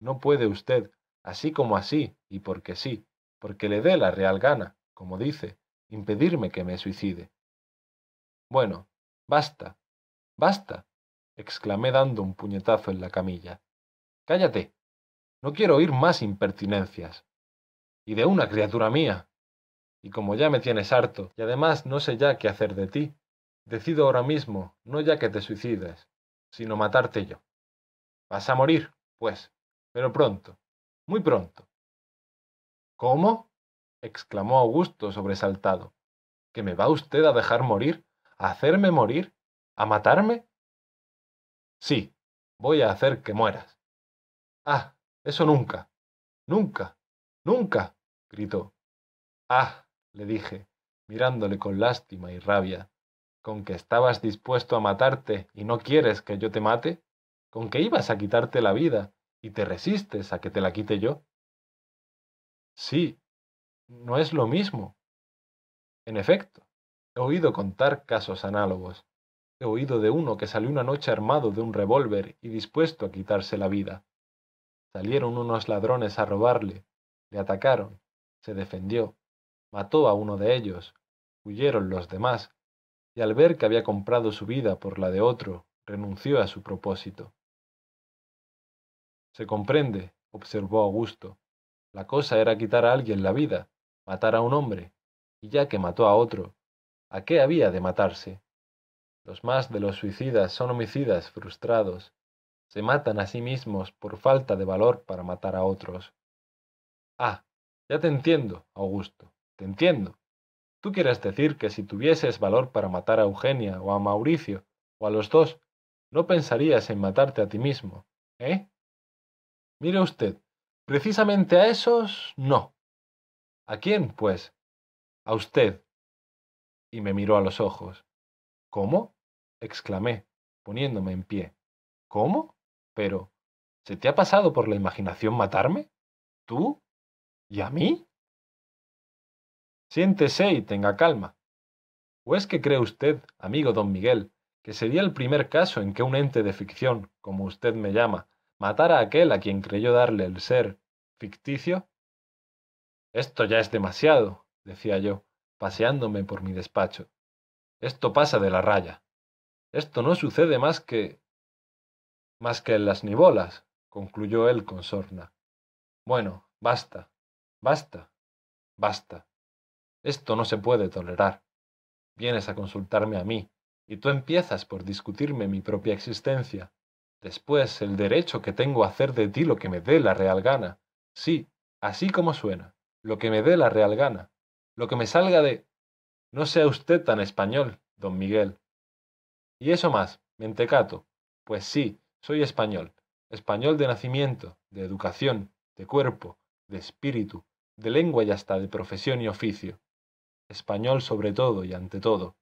no puede usted, así como así y porque sí, porque le dé la real gana, como dice, impedirme que me suicide. Bueno, basta, basta, exclamé dando un puñetazo en la camilla. Cállate. No quiero oír más impertinencias y de una criatura mía. Y como ya me tienes harto, y además no sé ya qué hacer de ti, decido ahora mismo no ya que te suicides, sino matarte yo. Vas a morir, pues, pero pronto, muy pronto. ¿Cómo? exclamó Augusto sobresaltado. ¿Que me va usted a dejar morir? ¿A hacerme morir? ¿A matarme? Sí, voy a hacer que mueras. Ah, eso nunca, nunca, nunca gritó. Ah, le dije, mirándole con lástima y rabia, ¿con que estabas dispuesto a matarte y no quieres que yo te mate? ¿Con que ibas a quitarte la vida y te resistes a que te la quite yo? Sí, no es lo mismo. En efecto, he oído contar casos análogos. He oído de uno que salió una noche armado de un revólver y dispuesto a quitarse la vida. Salieron unos ladrones a robarle, le atacaron, se defendió, mató a uno de ellos, huyeron los demás, y al ver que había comprado su vida por la de otro, renunció a su propósito. Se comprende, observó Augusto. La cosa era quitar a alguien la vida, matar a un hombre, y ya que mató a otro, ¿a qué había de matarse? Los más de los suicidas son homicidas frustrados. Se matan a sí mismos por falta de valor para matar a otros. Ah, ya te entiendo, Augusto, te entiendo. Tú quieres decir que si tuvieses valor para matar a Eugenia o a Mauricio, o a los dos, no pensarías en matarte a ti mismo, ¿eh? Mire usted, precisamente a esos no. ¿A quién, pues? A usted. Y me miró a los ojos. ¿Cómo? exclamé, poniéndome en pie. ¿Cómo? Pero, ¿se te ha pasado por la imaginación matarme? ¿Tú? ¿Y a mí? Siéntese y tenga calma. ¿O es que cree usted, amigo don Miguel, que sería el primer caso en que un ente de ficción, como usted me llama, matara a aquel a quien creyó darle el ser ficticio? Esto ya es demasiado, decía yo, paseándome por mi despacho. Esto pasa de la raya. Esto no sucede más que... más que en las nibolas, concluyó él con sorna. Bueno, basta. Basta, basta. Esto no se puede tolerar. Vienes a consultarme a mí, y tú empiezas por discutirme mi propia existencia. Después, el derecho que tengo a hacer de ti lo que me dé la real gana. Sí, así como suena, lo que me dé la real gana. Lo que me salga de... No sea usted tan español, don Miguel. Y eso más, mentecato. Pues sí, soy español. Español de nacimiento, de educación, de cuerpo, de espíritu, de lengua y hasta de profesión y oficio. Español sobre todo y ante todo.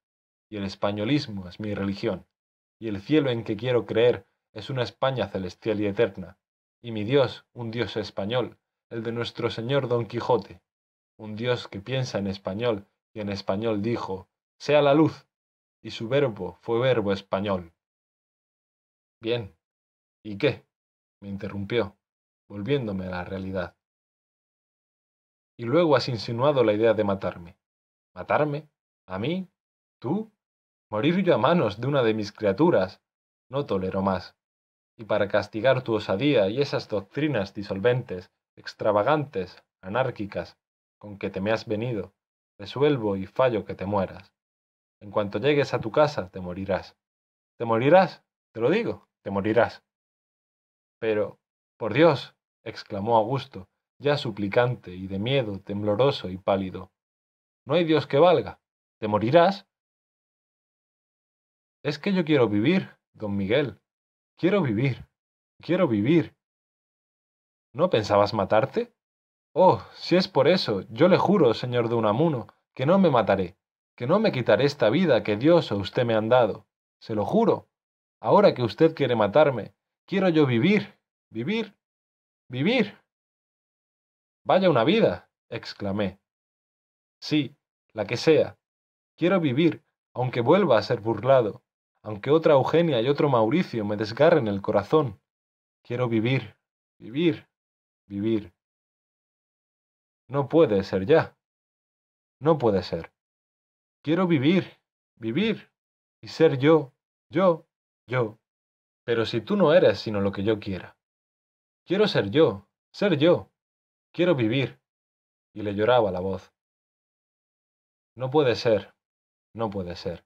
Y el españolismo es mi religión. Y el cielo en que quiero creer es una España celestial y eterna. Y mi Dios, un Dios español, el de nuestro Señor Don Quijote. Un Dios que piensa en español y en español dijo, sea la luz. Y su verbo fue verbo español. Bien. ¿Y qué? me interrumpió, volviéndome a la realidad. Y luego has insinuado la idea de matarme. ¿Matarme? ¿A mí? ¿Tú? Morir yo a manos de una de mis criaturas. No tolero más. Y para castigar tu osadía y esas doctrinas disolventes, extravagantes, anárquicas, con que te me has venido, resuelvo y fallo que te mueras. En cuanto llegues a tu casa, te morirás. ¿Te morirás? Te lo digo, te morirás. Pero, por Dios, exclamó Augusto, ya suplicante y de miedo, tembloroso y pálido. No hay Dios que valga. ¿Te morirás? Es que yo quiero vivir, don Miguel. Quiero vivir. Quiero vivir. ¿No pensabas matarte? Oh, si es por eso, yo le juro, señor de Unamuno, que no me mataré, que no me quitaré esta vida que Dios o usted me han dado. Se lo juro. Ahora que usted quiere matarme, Quiero yo vivir, vivir, vivir. Vaya una vida, exclamé. Sí, la que sea. Quiero vivir, aunque vuelva a ser burlado, aunque otra Eugenia y otro Mauricio me desgarren el corazón. Quiero vivir, vivir, vivir. No puede ser ya. No puede ser. Quiero vivir, vivir, y ser yo, yo, yo. Pero si tú no eres sino lo que yo quiera. Quiero ser yo, ser yo. Quiero vivir. Y le lloraba la voz. No puede ser, no puede ser.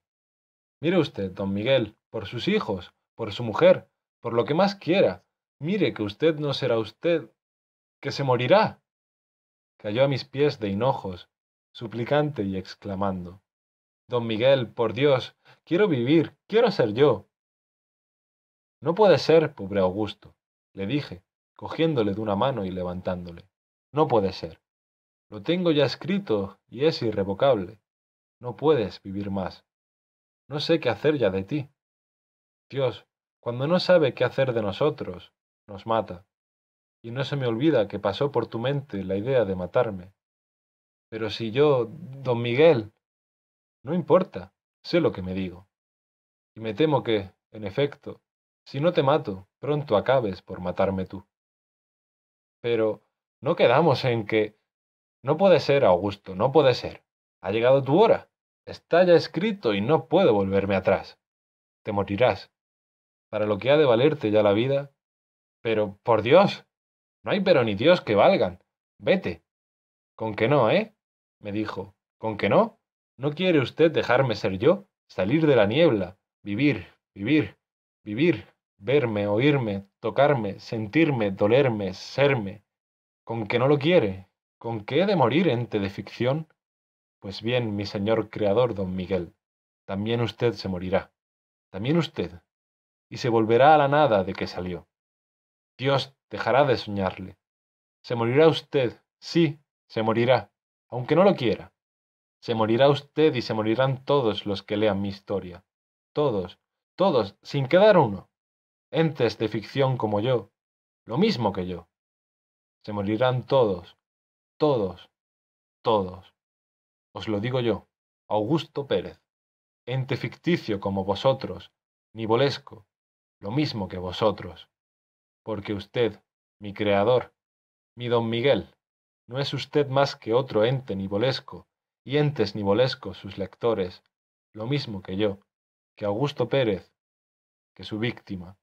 Mire usted, don Miguel, por sus hijos, por su mujer, por lo que más quiera. Mire que usted no será usted, que se morirá. Cayó a mis pies de hinojos, suplicante y exclamando. Don Miguel, por Dios, quiero vivir, quiero ser yo. No puede ser, pobre Augusto, le dije, cogiéndole de una mano y levantándole. No puede ser. Lo tengo ya escrito y es irrevocable. No puedes vivir más. No sé qué hacer ya de ti. Dios, cuando no sabe qué hacer de nosotros, nos mata. Y no se me olvida que pasó por tu mente la idea de matarme. Pero si yo, don Miguel... No importa, sé lo que me digo. Y me temo que, en efecto, si no te mato, pronto acabes por matarme tú. Pero no quedamos en que... No puede ser, Augusto, no puede ser. Ha llegado tu hora. Está ya escrito y no puedo volverme atrás. Te morirás. Para lo que ha de valerte ya la vida. Pero, por Dios, no hay pero ni Dios que valgan. Vete. Con que no, ¿eh? me dijo. ¿Con que no? ¿No quiere usted dejarme ser yo? Salir de la niebla, vivir, vivir, vivir, verme, oírme, tocarme, sentirme, dolerme, serme, con que no lo quiere, con que he de morir ente de ficción, pues bien, mi señor creador, don Miguel, también usted se morirá, también usted, y se volverá a la nada de que salió. Dios dejará de soñarle. Se morirá usted, sí, se morirá, aunque no lo quiera. Se morirá usted y se morirán todos los que lean mi historia. Todos, todos, sin quedar uno entes de ficción como yo, lo mismo que yo. Se morirán todos, todos, todos. Os lo digo yo, Augusto Pérez, ente ficticio como vosotros, nivolesco, lo mismo que vosotros, porque usted, mi creador, mi don Miguel, no es usted más que otro ente nivolesco, y entes nivolescos sus lectores, lo mismo que yo, que Augusto Pérez, que su víctima.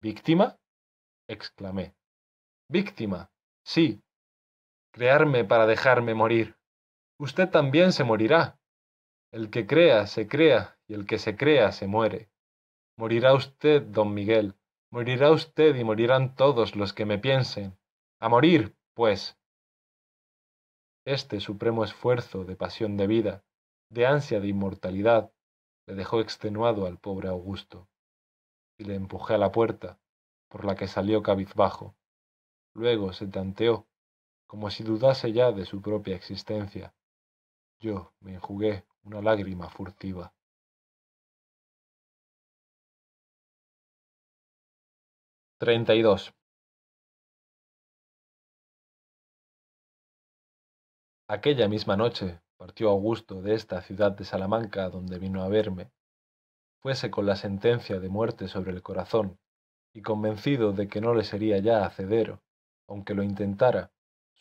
¿Víctima? exclamé. Víctima. Sí. Crearme para dejarme morir. Usted también se morirá. El que crea, se crea, y el que se crea, se muere. Morirá usted, don Miguel, morirá usted y morirán todos los que me piensen. A morir, pues. Este supremo esfuerzo de pasión de vida, de ansia de inmortalidad, le dejó extenuado al pobre Augusto y le empujé a la puerta, por la que salió cabizbajo. Luego se tanteó, como si dudase ya de su propia existencia. Yo me enjugué una lágrima furtiva. 32. Aquella misma noche partió Augusto de esta ciudad de Salamanca donde vino a verme, fuese con la sentencia de muerte sobre el corazón, y convencido de que no le sería ya hacedero, aunque lo intentara,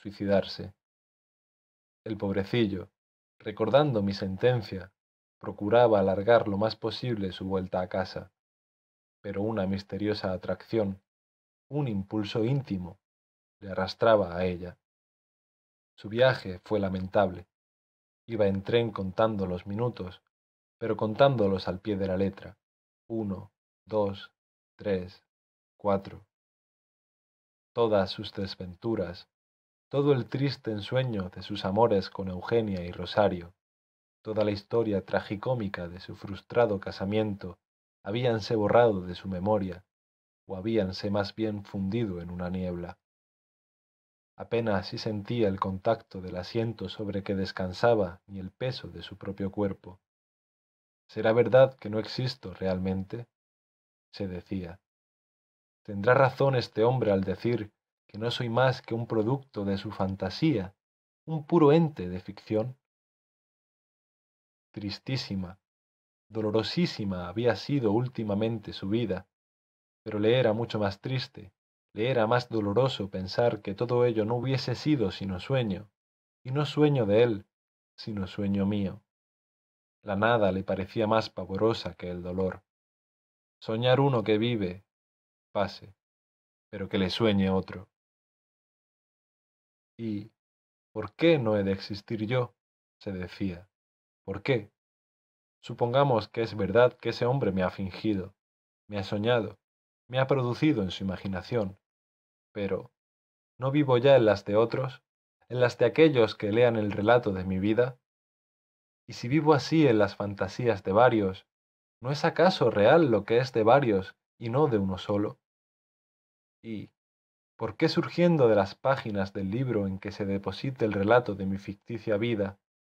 suicidarse. El pobrecillo, recordando mi sentencia, procuraba alargar lo más posible su vuelta a casa, pero una misteriosa atracción un impulso íntimo le arrastraba a ella. Su viaje fue lamentable. Iba en tren contando los minutos, pero contándolos al pie de la letra. Uno, dos, tres, cuatro. Todas sus desventuras, todo el triste ensueño de sus amores con Eugenia y Rosario, toda la historia tragicómica de su frustrado casamiento habíanse borrado de su memoria o habíanse más bien fundido en una niebla. Apenas si sentía el contacto del asiento sobre que descansaba ni el peso de su propio cuerpo. ¿Será verdad que no existo realmente? se decía. ¿Tendrá razón este hombre al decir que no soy más que un producto de su fantasía, un puro ente de ficción? Tristísima, dolorosísima había sido últimamente su vida, pero le era mucho más triste, le era más doloroso pensar que todo ello no hubiese sido sino sueño, y no sueño de él, sino sueño mío. La nada le parecía más pavorosa que el dolor. Soñar uno que vive, pase, pero que le sueñe otro. ¿Y por qué no he de existir yo? se decía. ¿Por qué? Supongamos que es verdad que ese hombre me ha fingido, me ha soñado, me ha producido en su imaginación, pero ¿no vivo ya en las de otros, en las de aquellos que lean el relato de mi vida? Y si vivo así en las fantasías de varios, ¿no es acaso real lo que es de varios y no de uno solo? ¿Y por qué surgiendo de las páginas del libro en que se deposite el relato de mi ficticia vida,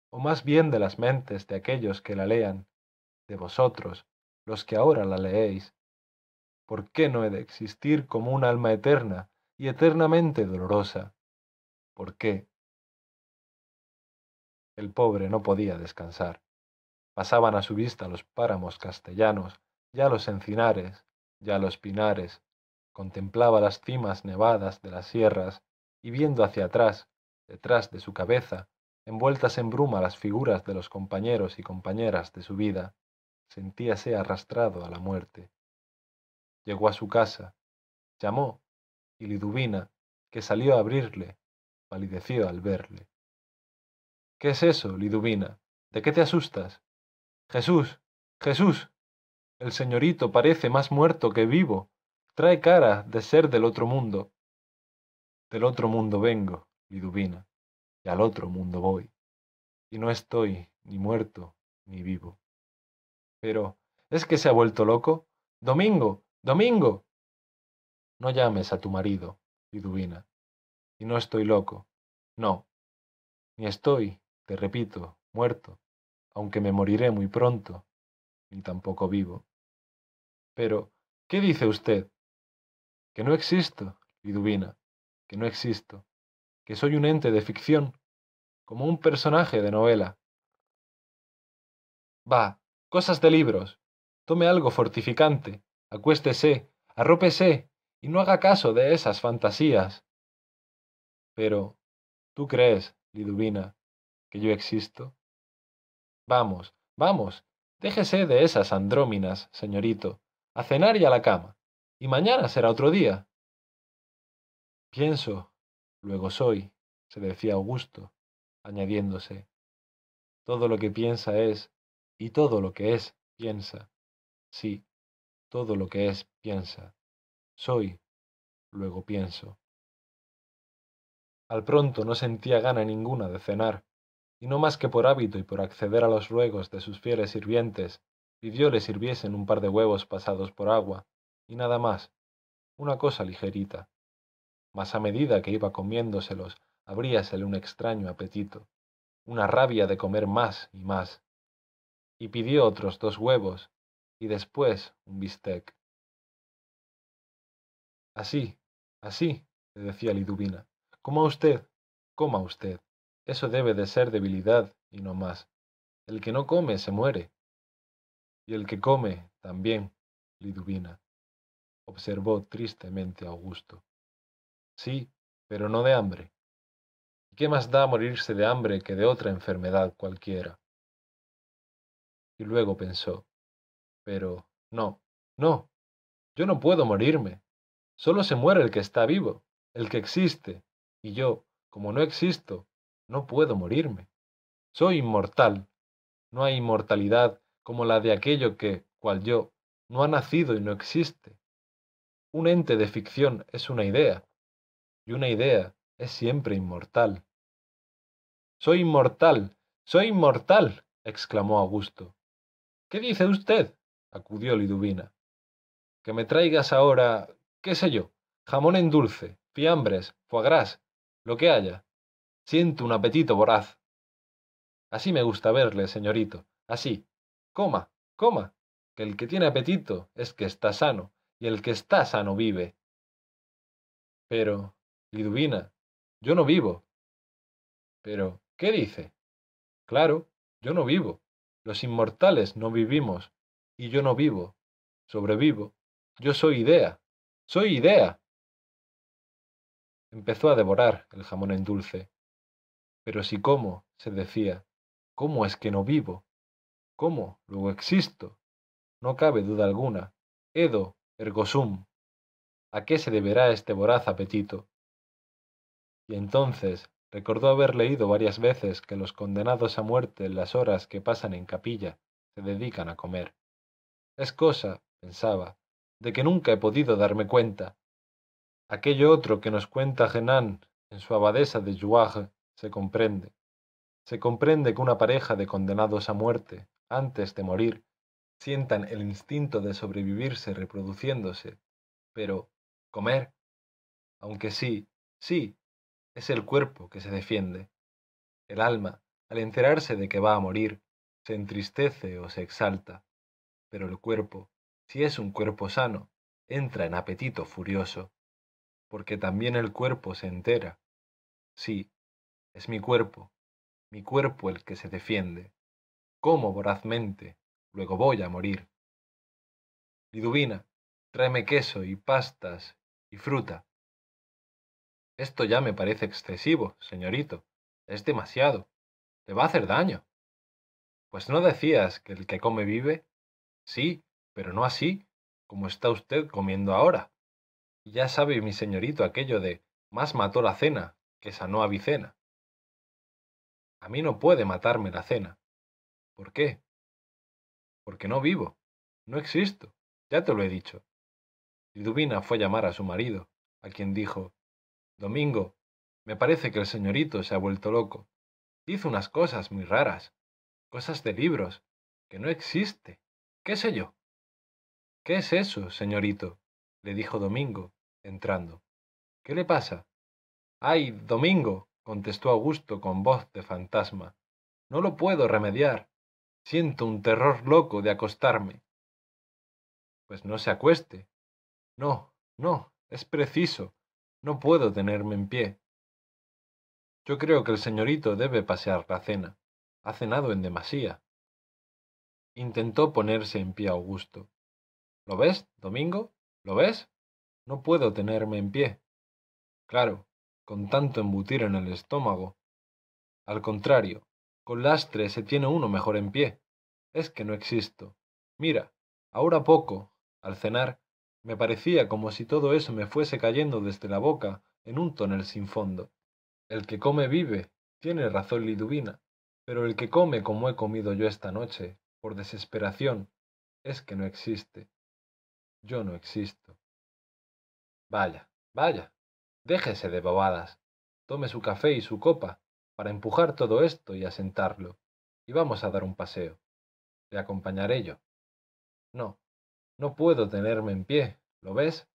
o más bien de las mentes de aquellos que la lean, de vosotros, los que ahora la leéis, ¿Por qué no he de existir como un alma eterna y eternamente dolorosa? ¿Por qué? El pobre no podía descansar. Pasaban a su vista los páramos castellanos, ya los encinares, ya los pinares, contemplaba las cimas nevadas de las sierras y viendo hacia atrás, detrás de su cabeza, envueltas en bruma las figuras de los compañeros y compañeras de su vida, sentíase arrastrado a la muerte. Llegó a su casa, llamó, y Liduvina, que salió a abrirle, palideció al verle. ¿Qué es eso, Liduvina? ¿De qué te asustas? Jesús, Jesús. El señorito parece más muerto que vivo. Trae cara de ser del otro mundo. Del otro mundo vengo, Liduvina, y al otro mundo voy. Y no estoy ni muerto ni vivo. Pero, ¿es que se ha vuelto loco? Domingo, Domingo. No llames a tu marido, Liduvina. Y no estoy loco. No. Ni estoy, te repito, muerto, aunque me moriré muy pronto, ni tampoco vivo. Pero, ¿qué dice usted? Que no existo, Liduvina, que no existo, que soy un ente de ficción, como un personaje de novela. Va, cosas de libros. Tome algo fortificante, acuéstese, arrópese y no haga caso de esas fantasías. Pero, ¿tú crees, Liduvina, que yo existo? Vamos, vamos, déjese de esas andróminas, señorito, a cenar y a la cama, y mañana será otro día. Pienso, luego soy, se decía Augusto, añadiéndose. Todo lo que piensa es, y todo lo que es, piensa. Sí, todo lo que es piensa. Soy, luego pienso. Al pronto no sentía gana ninguna de cenar, y no más que por hábito y por acceder a los ruegos de sus fieles sirvientes, pidió le sirviesen un par de huevos pasados por agua, y nada más, una cosa ligerita. Mas a medida que iba comiéndoselos, abríasele un extraño apetito, una rabia de comer más y más, y pidió otros dos huevos y después un bistec. Así, así, le decía Liduvina, coma usted, coma usted. Eso debe de ser debilidad y no más. El que no come se muere. Y el que come también, Liduvina, observó tristemente Augusto. Sí, pero no de hambre. ¿Y qué más da morirse de hambre que de otra enfermedad cualquiera? Y luego pensó, pero no, no, yo no puedo morirme. Solo se muere el que está vivo, el que existe, y yo, como no existo, no puedo morirme. Soy inmortal. No hay inmortalidad como la de aquello que, cual yo, no ha nacido y no existe. Un ente de ficción es una idea, y una idea es siempre inmortal. Soy inmortal, soy inmortal, exclamó Augusto. ¿Qué dice usted? acudió Liduvina. Que me traigas ahora, qué sé yo, jamón en dulce, fiambres, foie gras, lo que haya. Siento un apetito voraz. Así me gusta verle, señorito, así. Coma, coma, que el que tiene apetito es que está sano, y el que está sano vive. Pero, Liduvina, yo no vivo. Pero, ¿qué dice? Claro, yo no vivo. Los inmortales no vivimos, y yo no vivo, sobrevivo. Yo soy idea, soy idea. Empezó a devorar el jamón en dulce. Pero si como, se decía, ¿cómo es que no vivo? ¿Cómo? Luego existo. No cabe duda alguna. Edo, ergo sum. ¿A qué se deberá este voraz apetito? Y entonces Recordó haber leído varias veces que los condenados a muerte en las horas que pasan en capilla se dedican a comer. Es cosa, pensaba, de que nunca he podido darme cuenta. Aquello otro que nos cuenta Genan en su abadesa de Jouarre se comprende. Se comprende que una pareja de condenados a muerte, antes de morir, sientan el instinto de sobrevivirse reproduciéndose, pero comer, aunque sí, sí, es el cuerpo que se defiende. El alma, al enterarse de que va a morir, se entristece o se exalta, pero el cuerpo, si es un cuerpo sano, entra en apetito furioso, porque también el cuerpo se entera. Sí, es mi cuerpo, mi cuerpo el que se defiende. Como vorazmente, luego voy a morir. Liduvina, tráeme queso y pastas y fruta. Esto ya me parece excesivo, señorito. Es demasiado. Le va a hacer daño. Pues no decías que el que come vive. Sí, pero no así, como está usted comiendo ahora. Y ya sabe mi señorito aquello de más mató la cena que sanó a Vicena. A mí no puede matarme la cena. ¿Por qué? Porque no vivo, no existo, ya te lo he dicho. Liduvina fue a llamar a su marido, a quien dijo Domingo, me parece que el señorito se ha vuelto loco. Dice unas cosas muy raras, cosas de libros, que no existe. ¿Qué sé yo? ¿Qué es eso, señorito? le dijo Domingo, entrando. ¿Qué le pasa? Ay, Domingo, contestó Augusto con voz de fantasma. No lo puedo remediar. Siento un terror loco de acostarme. Pues no se acueste. No, no, es preciso. No puedo tenerme en pie. Yo creo que el señorito debe pasear la cena. Ha cenado en demasía. Intentó ponerse en pie Augusto. ¿Lo ves, Domingo? ¿Lo ves? No puedo tenerme en pie. Claro, con tanto embutir en el estómago. Al contrario, con lastre se tiene uno mejor en pie. Es que no existo. Mira, ahora poco, al cenar, me parecía como si todo eso me fuese cayendo desde la boca en un tonel sin fondo. El que come vive, tiene razón Liduvina, pero el que come como he comido yo esta noche, por desesperación, es que no existe. Yo no existo. Vaya, vaya, déjese de bobadas. Tome su café y su copa para empujar todo esto y asentarlo, y vamos a dar un paseo. Le acompañaré yo. No, no puedo tenerme en pie, ¿lo ves?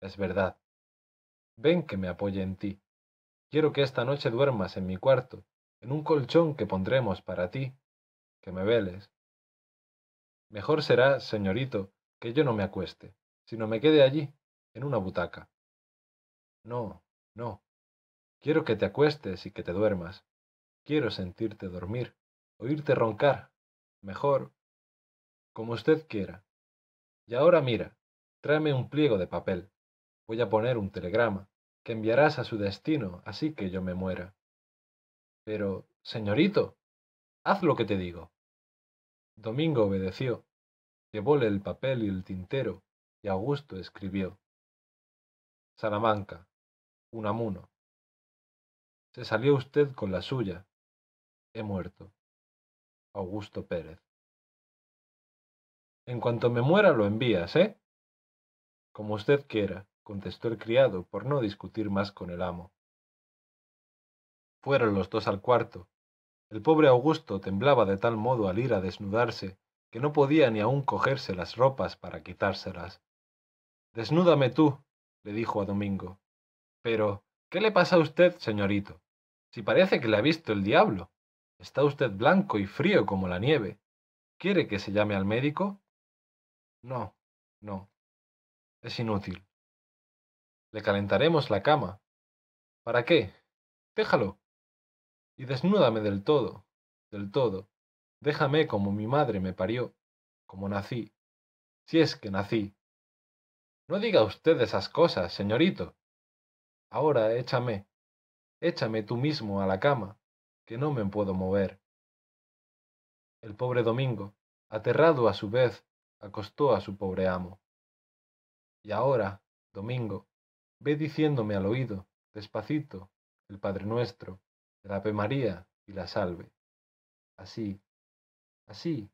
Es verdad. Ven que me apoye en ti. quiero que esta noche duermas en mi cuarto, en un colchón que pondremos para ti, que me veles. Mejor será, señorito, que yo no me acueste, sino me quede allí, en una butaca. No, no. Quiero que te acuestes y que te duermas. Quiero sentirte dormir, oírte roncar. Mejor, como usted quiera. Y ahora mira, tráeme un pliego de papel. Voy a poner un telegrama, que enviarás a su destino, así que yo me muera. Pero, señorito, haz lo que te digo. Domingo obedeció, llevóle el papel y el tintero, y Augusto escribió. Salamanca, Unamuno. Se salió usted con la suya. He muerto. Augusto Pérez. En cuanto me muera lo envías, ¿eh? Como usted quiera, contestó el criado, por no discutir más con el amo. Fueron los dos al cuarto. El pobre Augusto temblaba de tal modo al ir a desnudarse que no podía ni aun cogerse las ropas para quitárselas. Desnúdame tú, le dijo a Domingo. Pero, ¿qué le pasa a usted, señorito? Si parece que le ha visto el diablo. Está usted blanco y frío como la nieve. ¿Quiere que se llame al médico? No, no. Es inútil. Le calentaremos la cama. ¿Para qué? Déjalo. Y desnúdame del todo, del todo. Déjame como mi madre me parió, como nací, si es que nací. No diga usted esas cosas, señorito. Ahora échame, échame tú mismo a la cama, que no me puedo mover. El pobre Domingo, aterrado a su vez acostó a su pobre amo. Y ahora, Domingo, ve diciéndome al oído, despacito, el Padre Nuestro, el Ave María y la Salve. Así, así,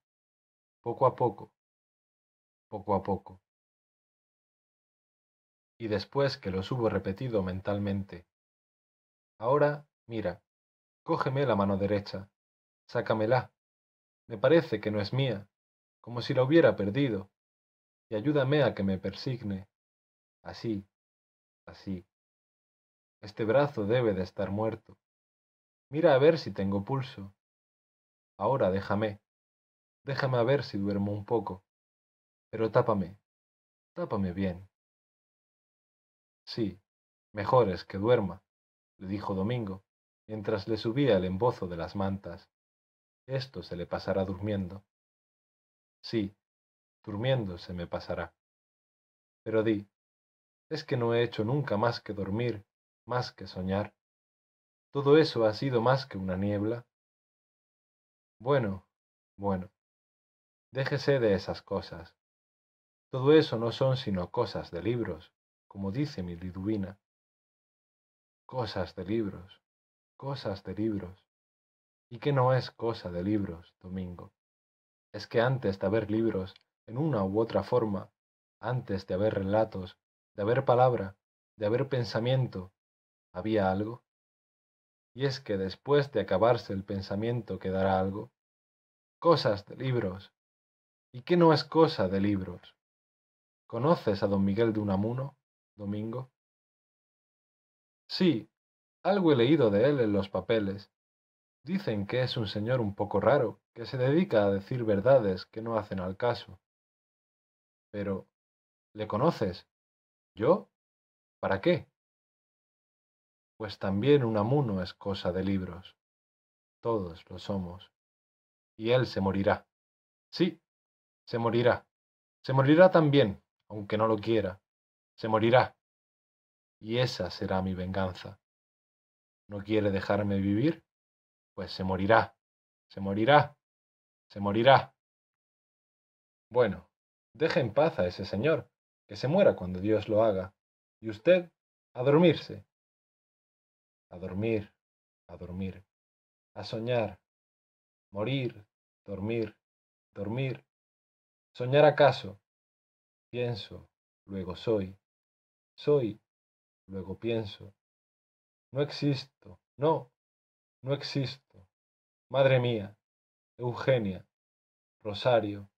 poco a poco, poco a poco. Y después que los hubo repetido mentalmente, ahora, mira, cógeme la mano derecha, sácamela, me parece que no es mía, como si la hubiera perdido, y ayúdame a que me persigne, así, así. Este brazo debe de estar muerto. Mira a ver si tengo pulso. Ahora déjame, déjame a ver si duermo un poco, pero tápame, tápame bien. Sí, mejor es que duerma, le dijo Domingo, mientras le subía el embozo de las mantas. Esto se le pasará durmiendo. Sí, durmiendo se me pasará. Pero di, ¿es que no he hecho nunca más que dormir, más que soñar? ¿Todo eso ha sido más que una niebla? Bueno, bueno, déjese de esas cosas. Todo eso no son sino cosas de libros, como dice mi Liduvina. Cosas de libros, cosas de libros. ¿Y qué no es cosa de libros, Domingo? es que antes de haber libros, en una u otra forma, antes de haber relatos, de haber palabra, de haber pensamiento, había algo. Y es que después de acabarse el pensamiento quedará algo. Cosas de libros. ¿Y qué no es cosa de libros? ¿Conoces a don Miguel de Unamuno, Domingo? Sí, algo he leído de él en los papeles, Dicen que es un señor un poco raro, que se dedica a decir verdades que no hacen al caso. Pero, ¿le conoces? ¿Yo? ¿Para qué? Pues también un amuno es cosa de libros. Todos lo somos. Y él se morirá. Sí, se morirá. Se morirá también, aunque no lo quiera. Se morirá. Y esa será mi venganza. ¿No quiere dejarme vivir? pues se morirá, se morirá, se morirá. Bueno, deje en paz a ese señor, que se muera cuando Dios lo haga, y usted a dormirse. A dormir, a dormir, a soñar, morir, dormir, dormir, soñar acaso. Pienso, luego soy, soy, luego pienso. No existo, no, no existo. Madre mía, Eugenia, Rosario,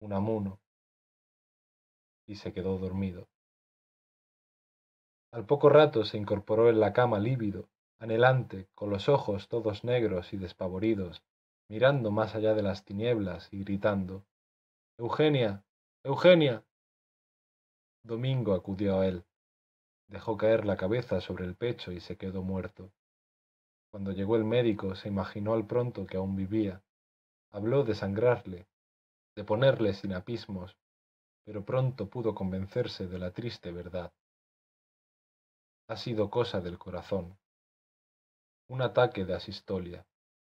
Unamuno. Y se quedó dormido. Al poco rato se incorporó en la cama lívido, anhelante, con los ojos todos negros y despavoridos, mirando más allá de las tinieblas y gritando Eugenia. Eugenia. Domingo acudió a él. Dejó caer la cabeza sobre el pecho y se quedó muerto. Cuando llegó el médico se imaginó al pronto que aún vivía. Habló de sangrarle, de ponerle sin apismos, pero pronto pudo convencerse de la triste verdad. Ha sido cosa del corazón. Un ataque de asistolia,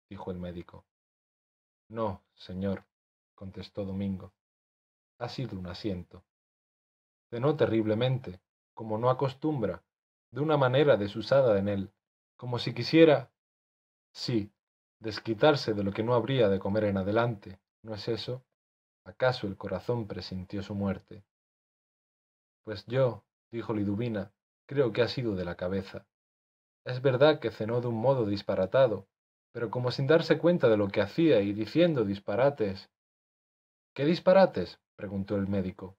dijo el médico. No, señor, contestó Domingo. Ha sido un asiento. Cenó terriblemente, como no acostumbra, de una manera desusada en él, como si quisiera, sí, desquitarse de lo que no habría de comer en adelante, ¿no es eso? ¿Acaso el corazón presintió su muerte? Pues yo, dijo Liduvina, creo que ha sido de la cabeza. Es verdad que cenó de un modo disparatado, pero como sin darse cuenta de lo que hacía y diciendo disparates. ¿Qué disparates? preguntó el médico.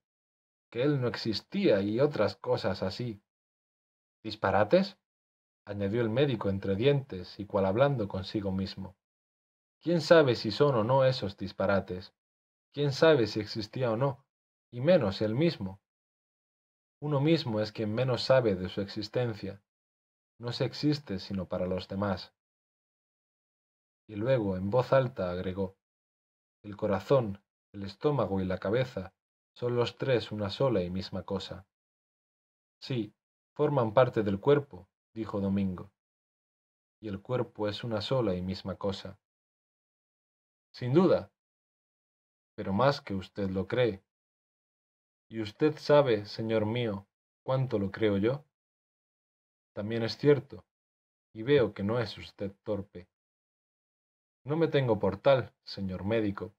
Que él no existía y otras cosas así. ¿Disparates? añadió el médico entre dientes y cual hablando consigo mismo. ¿Quién sabe si son o no esos disparates? ¿Quién sabe si existía o no? Y menos él mismo. Uno mismo es quien menos sabe de su existencia. No se existe sino para los demás. Y luego, en voz alta, agregó, el corazón, el estómago y la cabeza son los tres una sola y misma cosa. Sí, forman parte del cuerpo, dijo Domingo, y el cuerpo es una sola y misma cosa. Sin duda, pero más que usted lo cree. ¿Y usted sabe, señor mío, cuánto lo creo yo? También es cierto, y veo que no es usted torpe. No me tengo por tal, señor médico,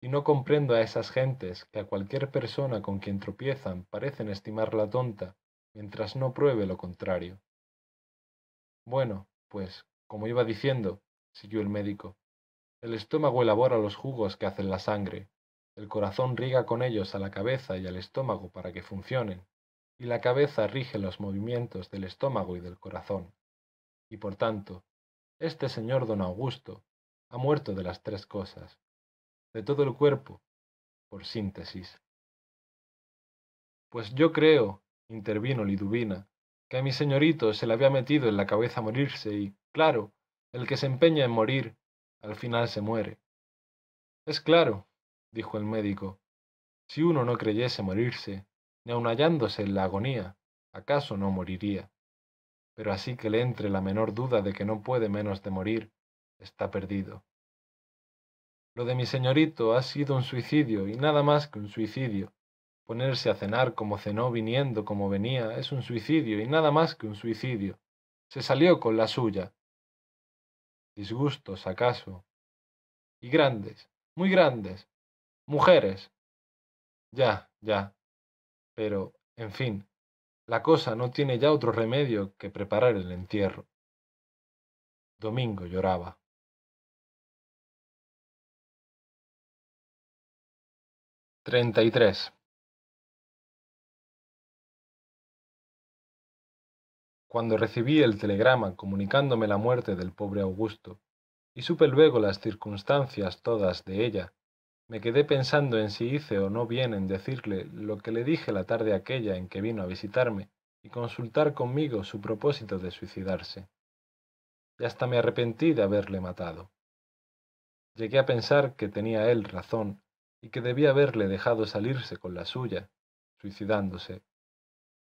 y no comprendo a esas gentes que a cualquier persona con quien tropiezan parecen estimarla tonta, mientras no pruebe lo contrario. Bueno, pues, como iba diciendo, siguió el médico, el estómago elabora los jugos que hacen la sangre, el corazón riega con ellos a la cabeza y al estómago para que funcionen, y la cabeza rige los movimientos del estómago y del corazón. Y por tanto, este señor don Augusto ha muerto de las tres cosas, de todo el cuerpo, por síntesis. Pues yo creo, intervino Liduvina, que a mi señorito se le había metido en la cabeza morirse y, claro, el que se empeña en morir, al final se muere. Es claro, dijo el médico, si uno no creyese morirse, ni aun hallándose en la agonía, acaso no moriría. Pero así que le entre la menor duda de que no puede menos de morir, está perdido. Lo de mi señorito ha sido un suicidio y nada más que un suicidio, Ponerse a cenar como cenó viniendo como venía es un suicidio y nada más que un suicidio. Se salió con la suya. Disgustos, acaso. Y grandes, muy grandes. Mujeres. Ya, ya. Pero, en fin, la cosa no tiene ya otro remedio que preparar el entierro. Domingo lloraba. 33. cuando recibí el telegrama comunicándome la muerte del pobre Augusto, y supe luego las circunstancias todas de ella, me quedé pensando en si hice o no bien en decirle lo que le dije la tarde aquella en que vino a visitarme y consultar conmigo su propósito de suicidarse. Y hasta me arrepentí de haberle matado. Llegué a pensar que tenía él razón y que debía haberle dejado salirse con la suya, suicidándose,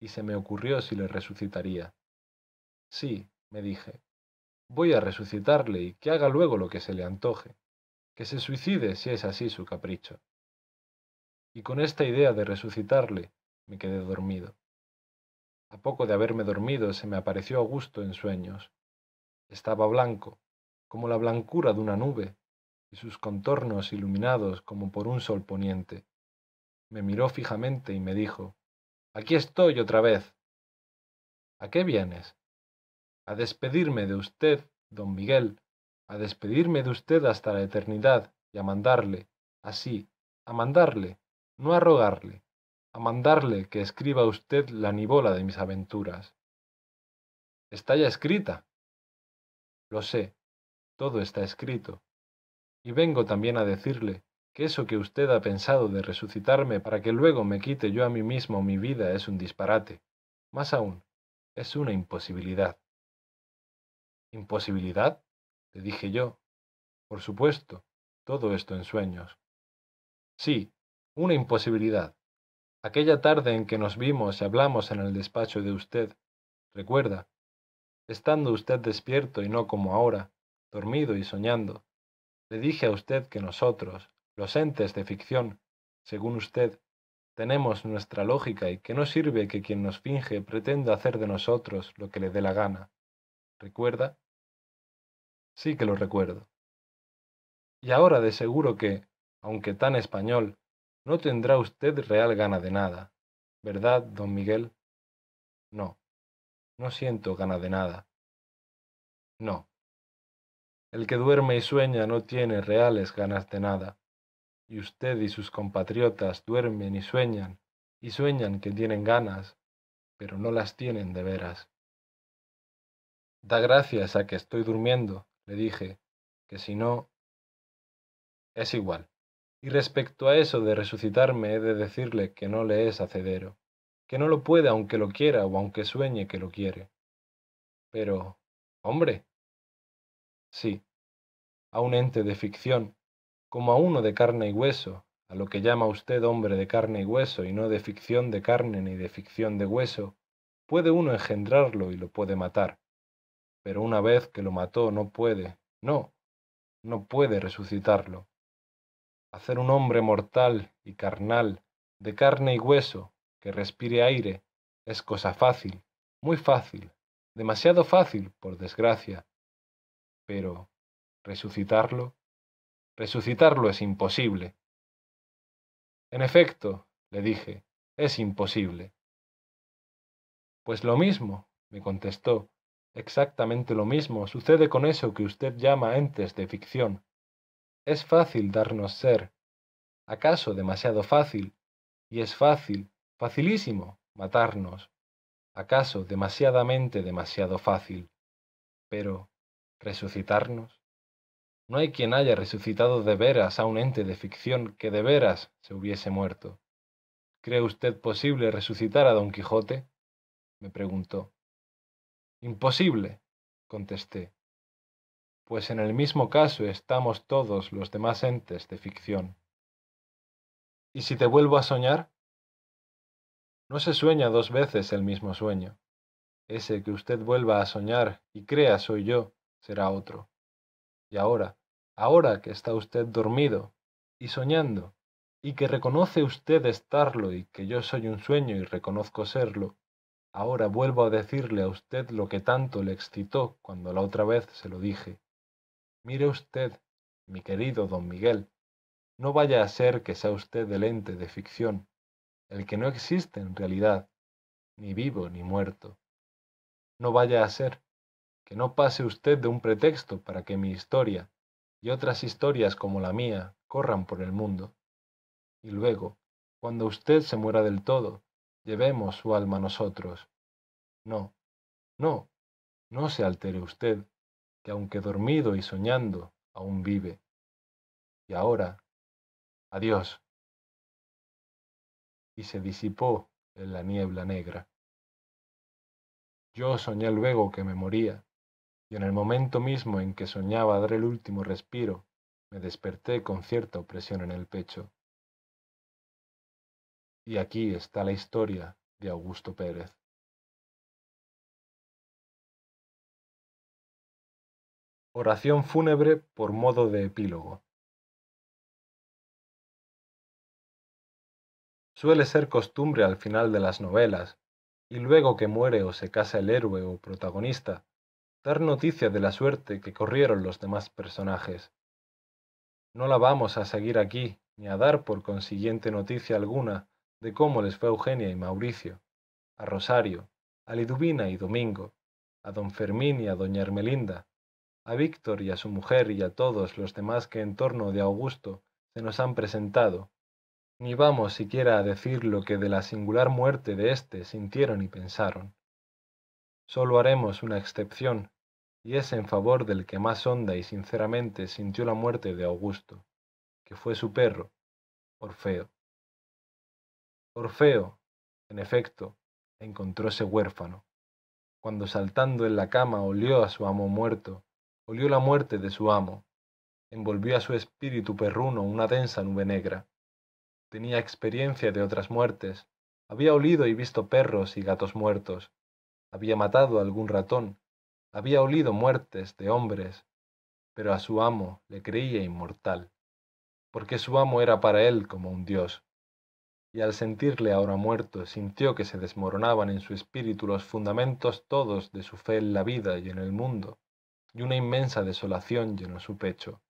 y se me ocurrió si le resucitaría. Sí, me dije, voy a resucitarle y que haga luego lo que se le antoje, que se suicide si es así su capricho. Y con esta idea de resucitarle me quedé dormido. A poco de haberme dormido se me apareció Augusto en sueños. Estaba blanco, como la blancura de una nube, y sus contornos iluminados como por un sol poniente. Me miró fijamente y me dijo, Aquí estoy otra vez. ¿A qué vienes? a despedirme de usted, don Miguel, a despedirme de usted hasta la eternidad y a mandarle, así, a mandarle, no a rogarle, a mandarle que escriba usted la nibola de mis aventuras. Está ya escrita. Lo sé, todo está escrito. Y vengo también a decirle que eso que usted ha pensado de resucitarme para que luego me quite yo a mí mismo mi vida es un disparate. Más aún, es una imposibilidad. ¿Imposibilidad? le dije yo. Por supuesto, todo esto en sueños. Sí, una imposibilidad. Aquella tarde en que nos vimos y hablamos en el despacho de usted, recuerda, estando usted despierto y no como ahora, dormido y soñando, le dije a usted que nosotros, los entes de ficción, según usted, tenemos nuestra lógica y que no sirve que quien nos finge pretenda hacer de nosotros lo que le dé la gana. ¿Recuerda? Sí que lo recuerdo. Y ahora de seguro que, aunque tan español, no tendrá usted real gana de nada, ¿verdad, don Miguel? No, no siento gana de nada. No. El que duerme y sueña no tiene reales ganas de nada y usted y sus compatriotas duermen y sueñan, y sueñan que tienen ganas, pero no las tienen de veras. Da gracias a que estoy durmiendo, le dije, que si no... Es igual. Y respecto a eso de resucitarme he de decirle que no le es hacedero, que no lo puede aunque lo quiera o aunque sueñe que lo quiere. Pero, hombre. Sí, a un ente de ficción como a uno de carne y hueso, a lo que llama usted hombre de carne y hueso y no de ficción de carne ni de ficción de hueso, puede uno engendrarlo y lo puede matar. Pero una vez que lo mató no puede, no, no puede resucitarlo. Hacer un hombre mortal y carnal, de carne y hueso, que respire aire, es cosa fácil, muy fácil, demasiado fácil, por desgracia. Pero, resucitarlo, Resucitarlo es imposible. En efecto, le dije, es imposible. Pues lo mismo, me contestó, exactamente lo mismo sucede con eso que usted llama entes de ficción. Es fácil darnos ser, acaso demasiado fácil, y es fácil, facilísimo, matarnos, acaso demasiadamente demasiado fácil, pero resucitarnos. No hay quien haya resucitado de veras a un ente de ficción que de veras se hubiese muerto. ¿Cree usted posible resucitar a don Quijote? me preguntó. Imposible, contesté. Pues en el mismo caso estamos todos los demás entes de ficción. ¿Y si te vuelvo a soñar? No se sueña dos veces el mismo sueño. Ese que usted vuelva a soñar y crea soy yo, será otro. Y ahora, ahora que está usted dormido y soñando, y que reconoce usted estarlo y que yo soy un sueño y reconozco serlo, ahora vuelvo a decirle a usted lo que tanto le excitó cuando la otra vez se lo dije. Mire usted, mi querido don Miguel, no vaya a ser que sea usted el ente de ficción, el que no existe en realidad, ni vivo ni muerto. No vaya a ser, que no pase usted de un pretexto para que mi historia y otras historias como la mía corran por el mundo. Y luego, cuando usted se muera del todo, llevemos su alma nosotros. No, no, no se altere usted, que aunque dormido y soñando, aún vive. Y ahora, adiós. Y se disipó en la niebla negra. Yo soñé luego que me moría, y en el momento mismo en que soñaba dar el último respiro, me desperté con cierta opresión en el pecho. Y aquí está la historia de Augusto Pérez. Oración fúnebre por modo de epílogo. Suele ser costumbre al final de las novelas, y luego que muere o se casa el héroe o protagonista, dar noticia de la suerte que corrieron los demás personajes. No la vamos a seguir aquí, ni a dar por consiguiente noticia alguna de cómo les fue Eugenia y Mauricio, a Rosario, a Liduvina y Domingo, a don Fermín y a doña Ermelinda, a Víctor y a su mujer y a todos los demás que en torno de Augusto se nos han presentado, ni vamos siquiera a decir lo que de la singular muerte de éste sintieron y pensaron. solo haremos una excepción, y es en favor del que más honda y sinceramente sintió la muerte de Augusto, que fue su perro, Orfeo. Orfeo, en efecto, encontróse huérfano. Cuando saltando en la cama olió a su amo muerto, olió la muerte de su amo, envolvió a su espíritu perruno una densa nube negra. Tenía experiencia de otras muertes, había olido y visto perros y gatos muertos, había matado a algún ratón, había olido muertes de hombres, pero a su amo le creía inmortal, porque su amo era para él como un dios y al sentirle ahora muerto sintió que se desmoronaban en su espíritu los fundamentos todos de su fe en la vida y en el mundo, y una inmensa desolación llenó su pecho.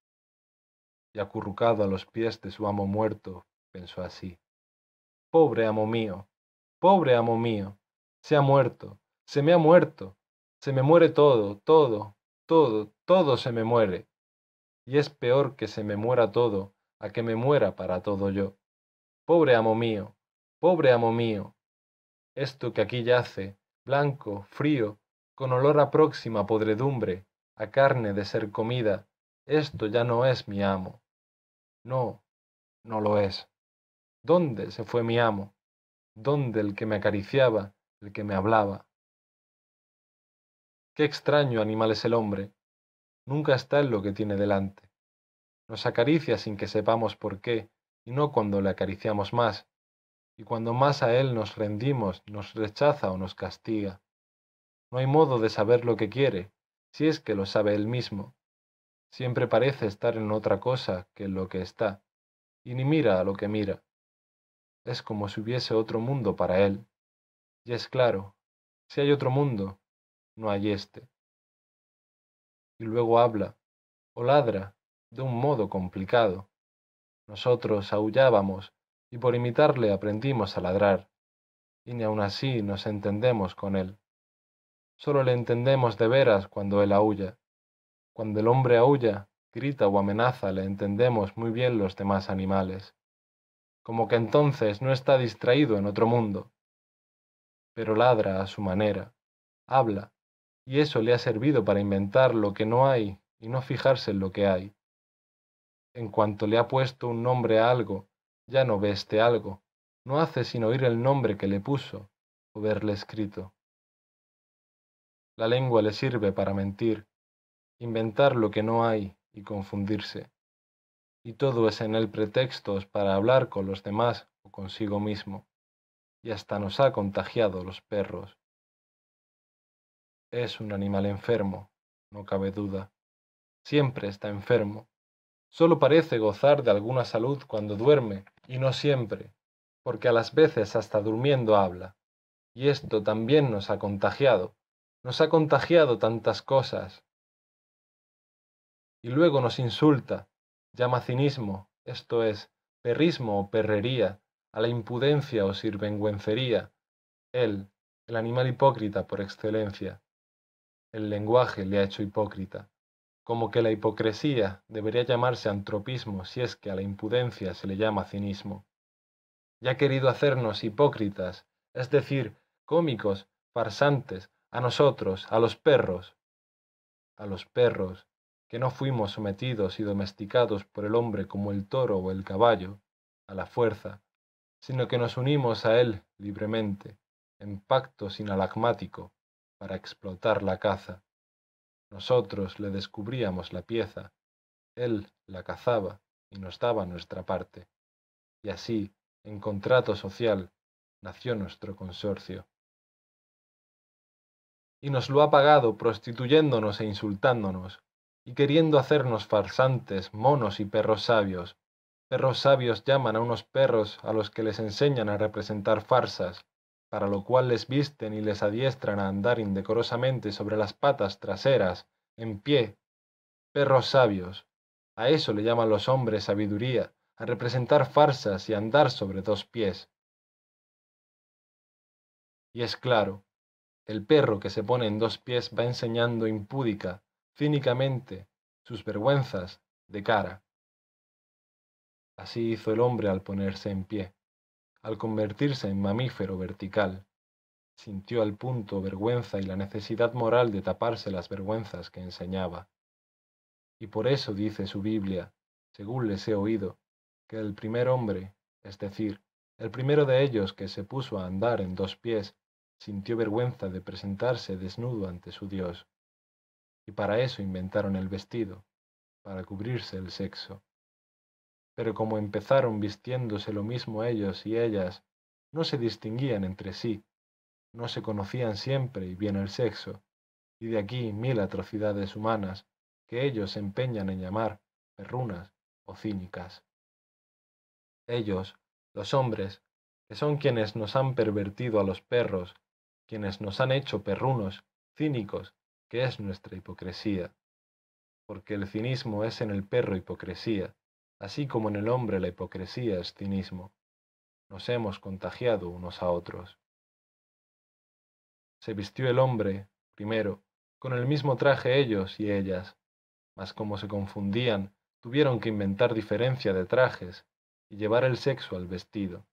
Y acurrucado a los pies de su amo muerto, pensó así, Pobre amo mío, pobre amo mío, se ha muerto, se me ha muerto, se me muere todo, todo, todo, todo se me muere. Y es peor que se me muera todo a que me muera para todo yo. Pobre amo mío, pobre amo mío, esto que aquí yace, blanco, frío, con olor a próxima podredumbre, a carne de ser comida, esto ya no es mi amo. No, no lo es. ¿Dónde se fue mi amo? ¿Dónde el que me acariciaba, el que me hablaba? Qué extraño animal es el hombre. Nunca está en lo que tiene delante. Nos acaricia sin que sepamos por qué, y no cuando le acariciamos más, y cuando más a Él nos rendimos, nos rechaza o nos castiga. No hay modo de saber lo que quiere, si es que lo sabe Él mismo. Siempre parece estar en otra cosa que en lo que está, y ni mira a lo que mira. Es como si hubiese otro mundo para Él. Y es claro, si hay otro mundo, no hay éste. Y luego habla, o ladra, de un modo complicado, nosotros aullábamos y por imitarle aprendimos a ladrar, y ni aun así nos entendemos con él. Solo le entendemos de veras cuando él aúlla. Cuando el hombre aúlla, grita o amenaza, le entendemos muy bien los demás animales. Como que entonces no está distraído en otro mundo. Pero ladra a su manera, habla, y eso le ha servido para inventar lo que no hay y no fijarse en lo que hay en cuanto le ha puesto un nombre a algo, ya no ve este algo, no hace sino oír el nombre que le puso o verle escrito. La lengua le sirve para mentir, inventar lo que no hay y confundirse. Y todo es en él pretextos para hablar con los demás o consigo mismo, y hasta nos ha contagiado los perros. Es un animal enfermo, no cabe duda. Siempre está enfermo, Solo parece gozar de alguna salud cuando duerme, y no siempre, porque a las veces hasta durmiendo habla. Y esto también nos ha contagiado, nos ha contagiado tantas cosas. Y luego nos insulta, llama cinismo, esto es, perrismo o perrería, a la impudencia o sirvengüencería, él, el animal hipócrita por excelencia. El lenguaje le ha hecho hipócrita. Como que la hipocresía debería llamarse antropismo si es que a la impudencia se le llama cinismo. Y ha querido hacernos hipócritas, es decir, cómicos, farsantes, a nosotros, a los perros, a los perros, que no fuimos sometidos y domesticados por el hombre como el toro o el caballo, a la fuerza, sino que nos unimos a él libremente, en pacto sinalagmático, para explotar la caza. Nosotros le descubríamos la pieza, él la cazaba y nos daba nuestra parte. Y así, en contrato social, nació nuestro consorcio. Y nos lo ha pagado prostituyéndonos e insultándonos, y queriendo hacernos farsantes, monos y perros sabios. Perros sabios llaman a unos perros a los que les enseñan a representar farsas, para lo cual les visten y les adiestran a andar indecorosamente sobre las patas traseras, en pie, perros sabios. A eso le llaman los hombres sabiduría, a representar farsas y andar sobre dos pies. Y es claro, el perro que se pone en dos pies va enseñando impúdica, cínicamente, sus vergüenzas de cara. Así hizo el hombre al ponerse en pie al convertirse en mamífero vertical, sintió al punto vergüenza y la necesidad moral de taparse las vergüenzas que enseñaba. Y por eso dice su Biblia, según les he oído, que el primer hombre, es decir, el primero de ellos que se puso a andar en dos pies, sintió vergüenza de presentarse desnudo ante su Dios. Y para eso inventaron el vestido, para cubrirse el sexo. Pero como empezaron vistiéndose lo mismo ellos y ellas, no se distinguían entre sí, no se conocían siempre y bien el sexo, y de aquí mil atrocidades humanas que ellos se empeñan en llamar perrunas o cínicas. Ellos, los hombres, que son quienes nos han pervertido a los perros, quienes nos han hecho perrunos, cínicos, que es nuestra hipocresía. Porque el cinismo es en el perro hipocresía, así como en el hombre la hipocresía es cinismo. Nos hemos contagiado unos a otros. Se vistió el hombre, primero, con el mismo traje ellos y ellas, mas como se confundían, tuvieron que inventar diferencia de trajes y llevar el sexo al vestido.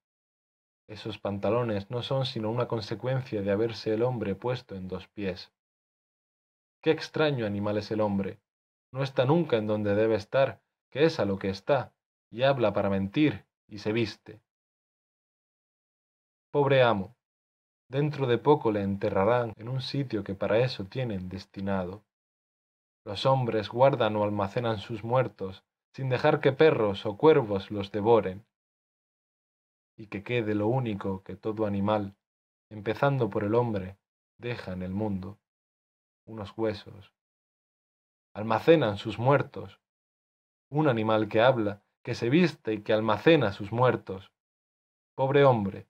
Esos pantalones no son sino una consecuencia de haberse el hombre puesto en dos pies. Qué extraño animal es el hombre. No está nunca en donde debe estar, que es a lo que está, y habla para mentir, y se viste. Pobre amo, Dentro de poco le enterrarán en un sitio que para eso tienen destinado. Los hombres guardan o almacenan sus muertos sin dejar que perros o cuervos los devoren. Y que quede lo único que todo animal, empezando por el hombre, deja en el mundo, unos huesos. Almacenan sus muertos. Un animal que habla, que se viste y que almacena sus muertos. Pobre hombre,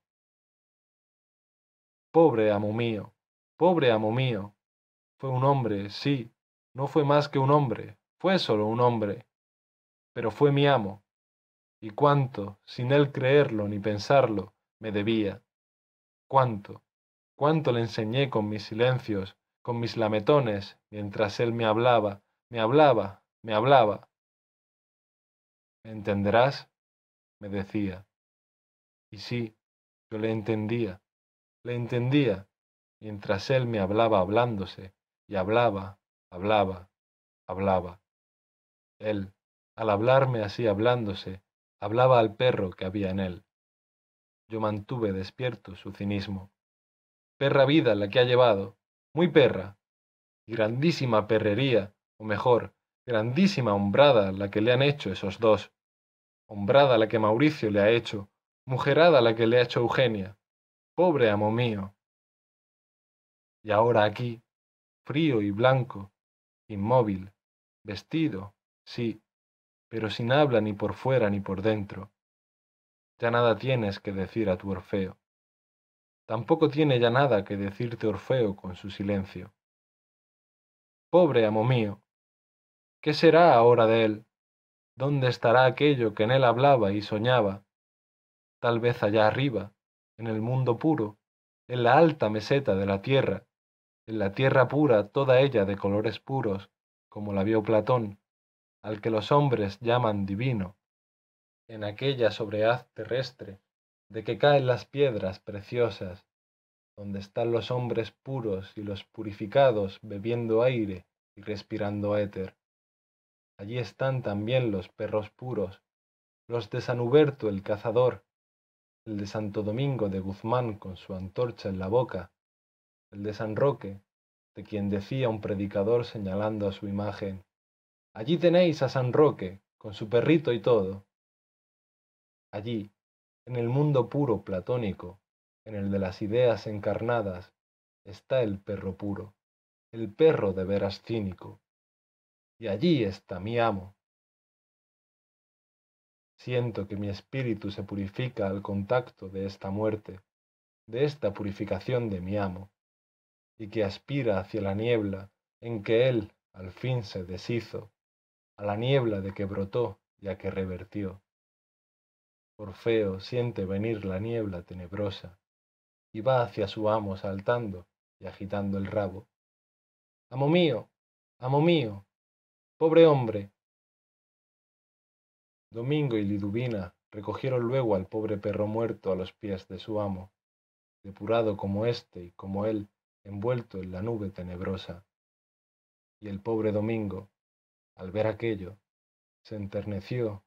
Pobre amo mío, pobre amo mío. Fue un hombre, sí, no fue más que un hombre, fue solo un hombre, pero fue mi amo. Y cuánto, sin él creerlo ni pensarlo, me debía. Cuánto, cuánto le enseñé con mis silencios, con mis lametones, mientras él me hablaba, me hablaba, me hablaba. ¿Me entenderás? me decía. Y sí, yo le entendía. Le entendía, mientras él me hablaba hablándose, y hablaba, hablaba, hablaba. Él, al hablarme así hablándose, hablaba al perro que había en él. Yo mantuve despierto su cinismo. Perra vida la que ha llevado, muy perra, y grandísima perrería, o mejor, grandísima hombrada la que le han hecho esos dos. Hombrada la que Mauricio le ha hecho, mujerada la que le ha hecho Eugenia. Pobre amo mío. Y ahora aquí, frío y blanco, inmóvil, vestido, sí, pero sin habla ni por fuera ni por dentro. Ya nada tienes que decir a tu Orfeo. Tampoco tiene ya nada que decirte Orfeo con su silencio. Pobre amo mío, ¿qué será ahora de él? ¿Dónde estará aquello que en él hablaba y soñaba? Tal vez allá arriba, en el mundo puro, en la alta meseta de la tierra, en la tierra pura toda ella de colores puros, como la vio Platón, al que los hombres llaman divino, en aquella sobrehaz terrestre, de que caen las piedras preciosas, donde están los hombres puros y los purificados bebiendo aire y respirando éter. Allí están también los perros puros, los de San Huberto el cazador, el de Santo Domingo de Guzmán con su antorcha en la boca, el de San Roque, de quien decía un predicador señalando a su imagen, Allí tenéis a San Roque, con su perrito y todo. Allí, en el mundo puro platónico, en el de las ideas encarnadas, está el perro puro, el perro de veras cínico. Y allí está mi amo, Siento que mi espíritu se purifica al contacto de esta muerte, de esta purificación de mi amo, y que aspira hacia la niebla en que él al fin se deshizo, a la niebla de que brotó y a que revertió. Orfeo siente venir la niebla tenebrosa y va hacia su amo saltando y agitando el rabo. Amo mío, amo mío, pobre hombre, Domingo y Liduvina recogieron luego al pobre perro muerto a los pies de su amo. depurado como éste y como él, envuelto en la nube tenebrosa. Y el pobre Domingo, al ver aquello, se enterneció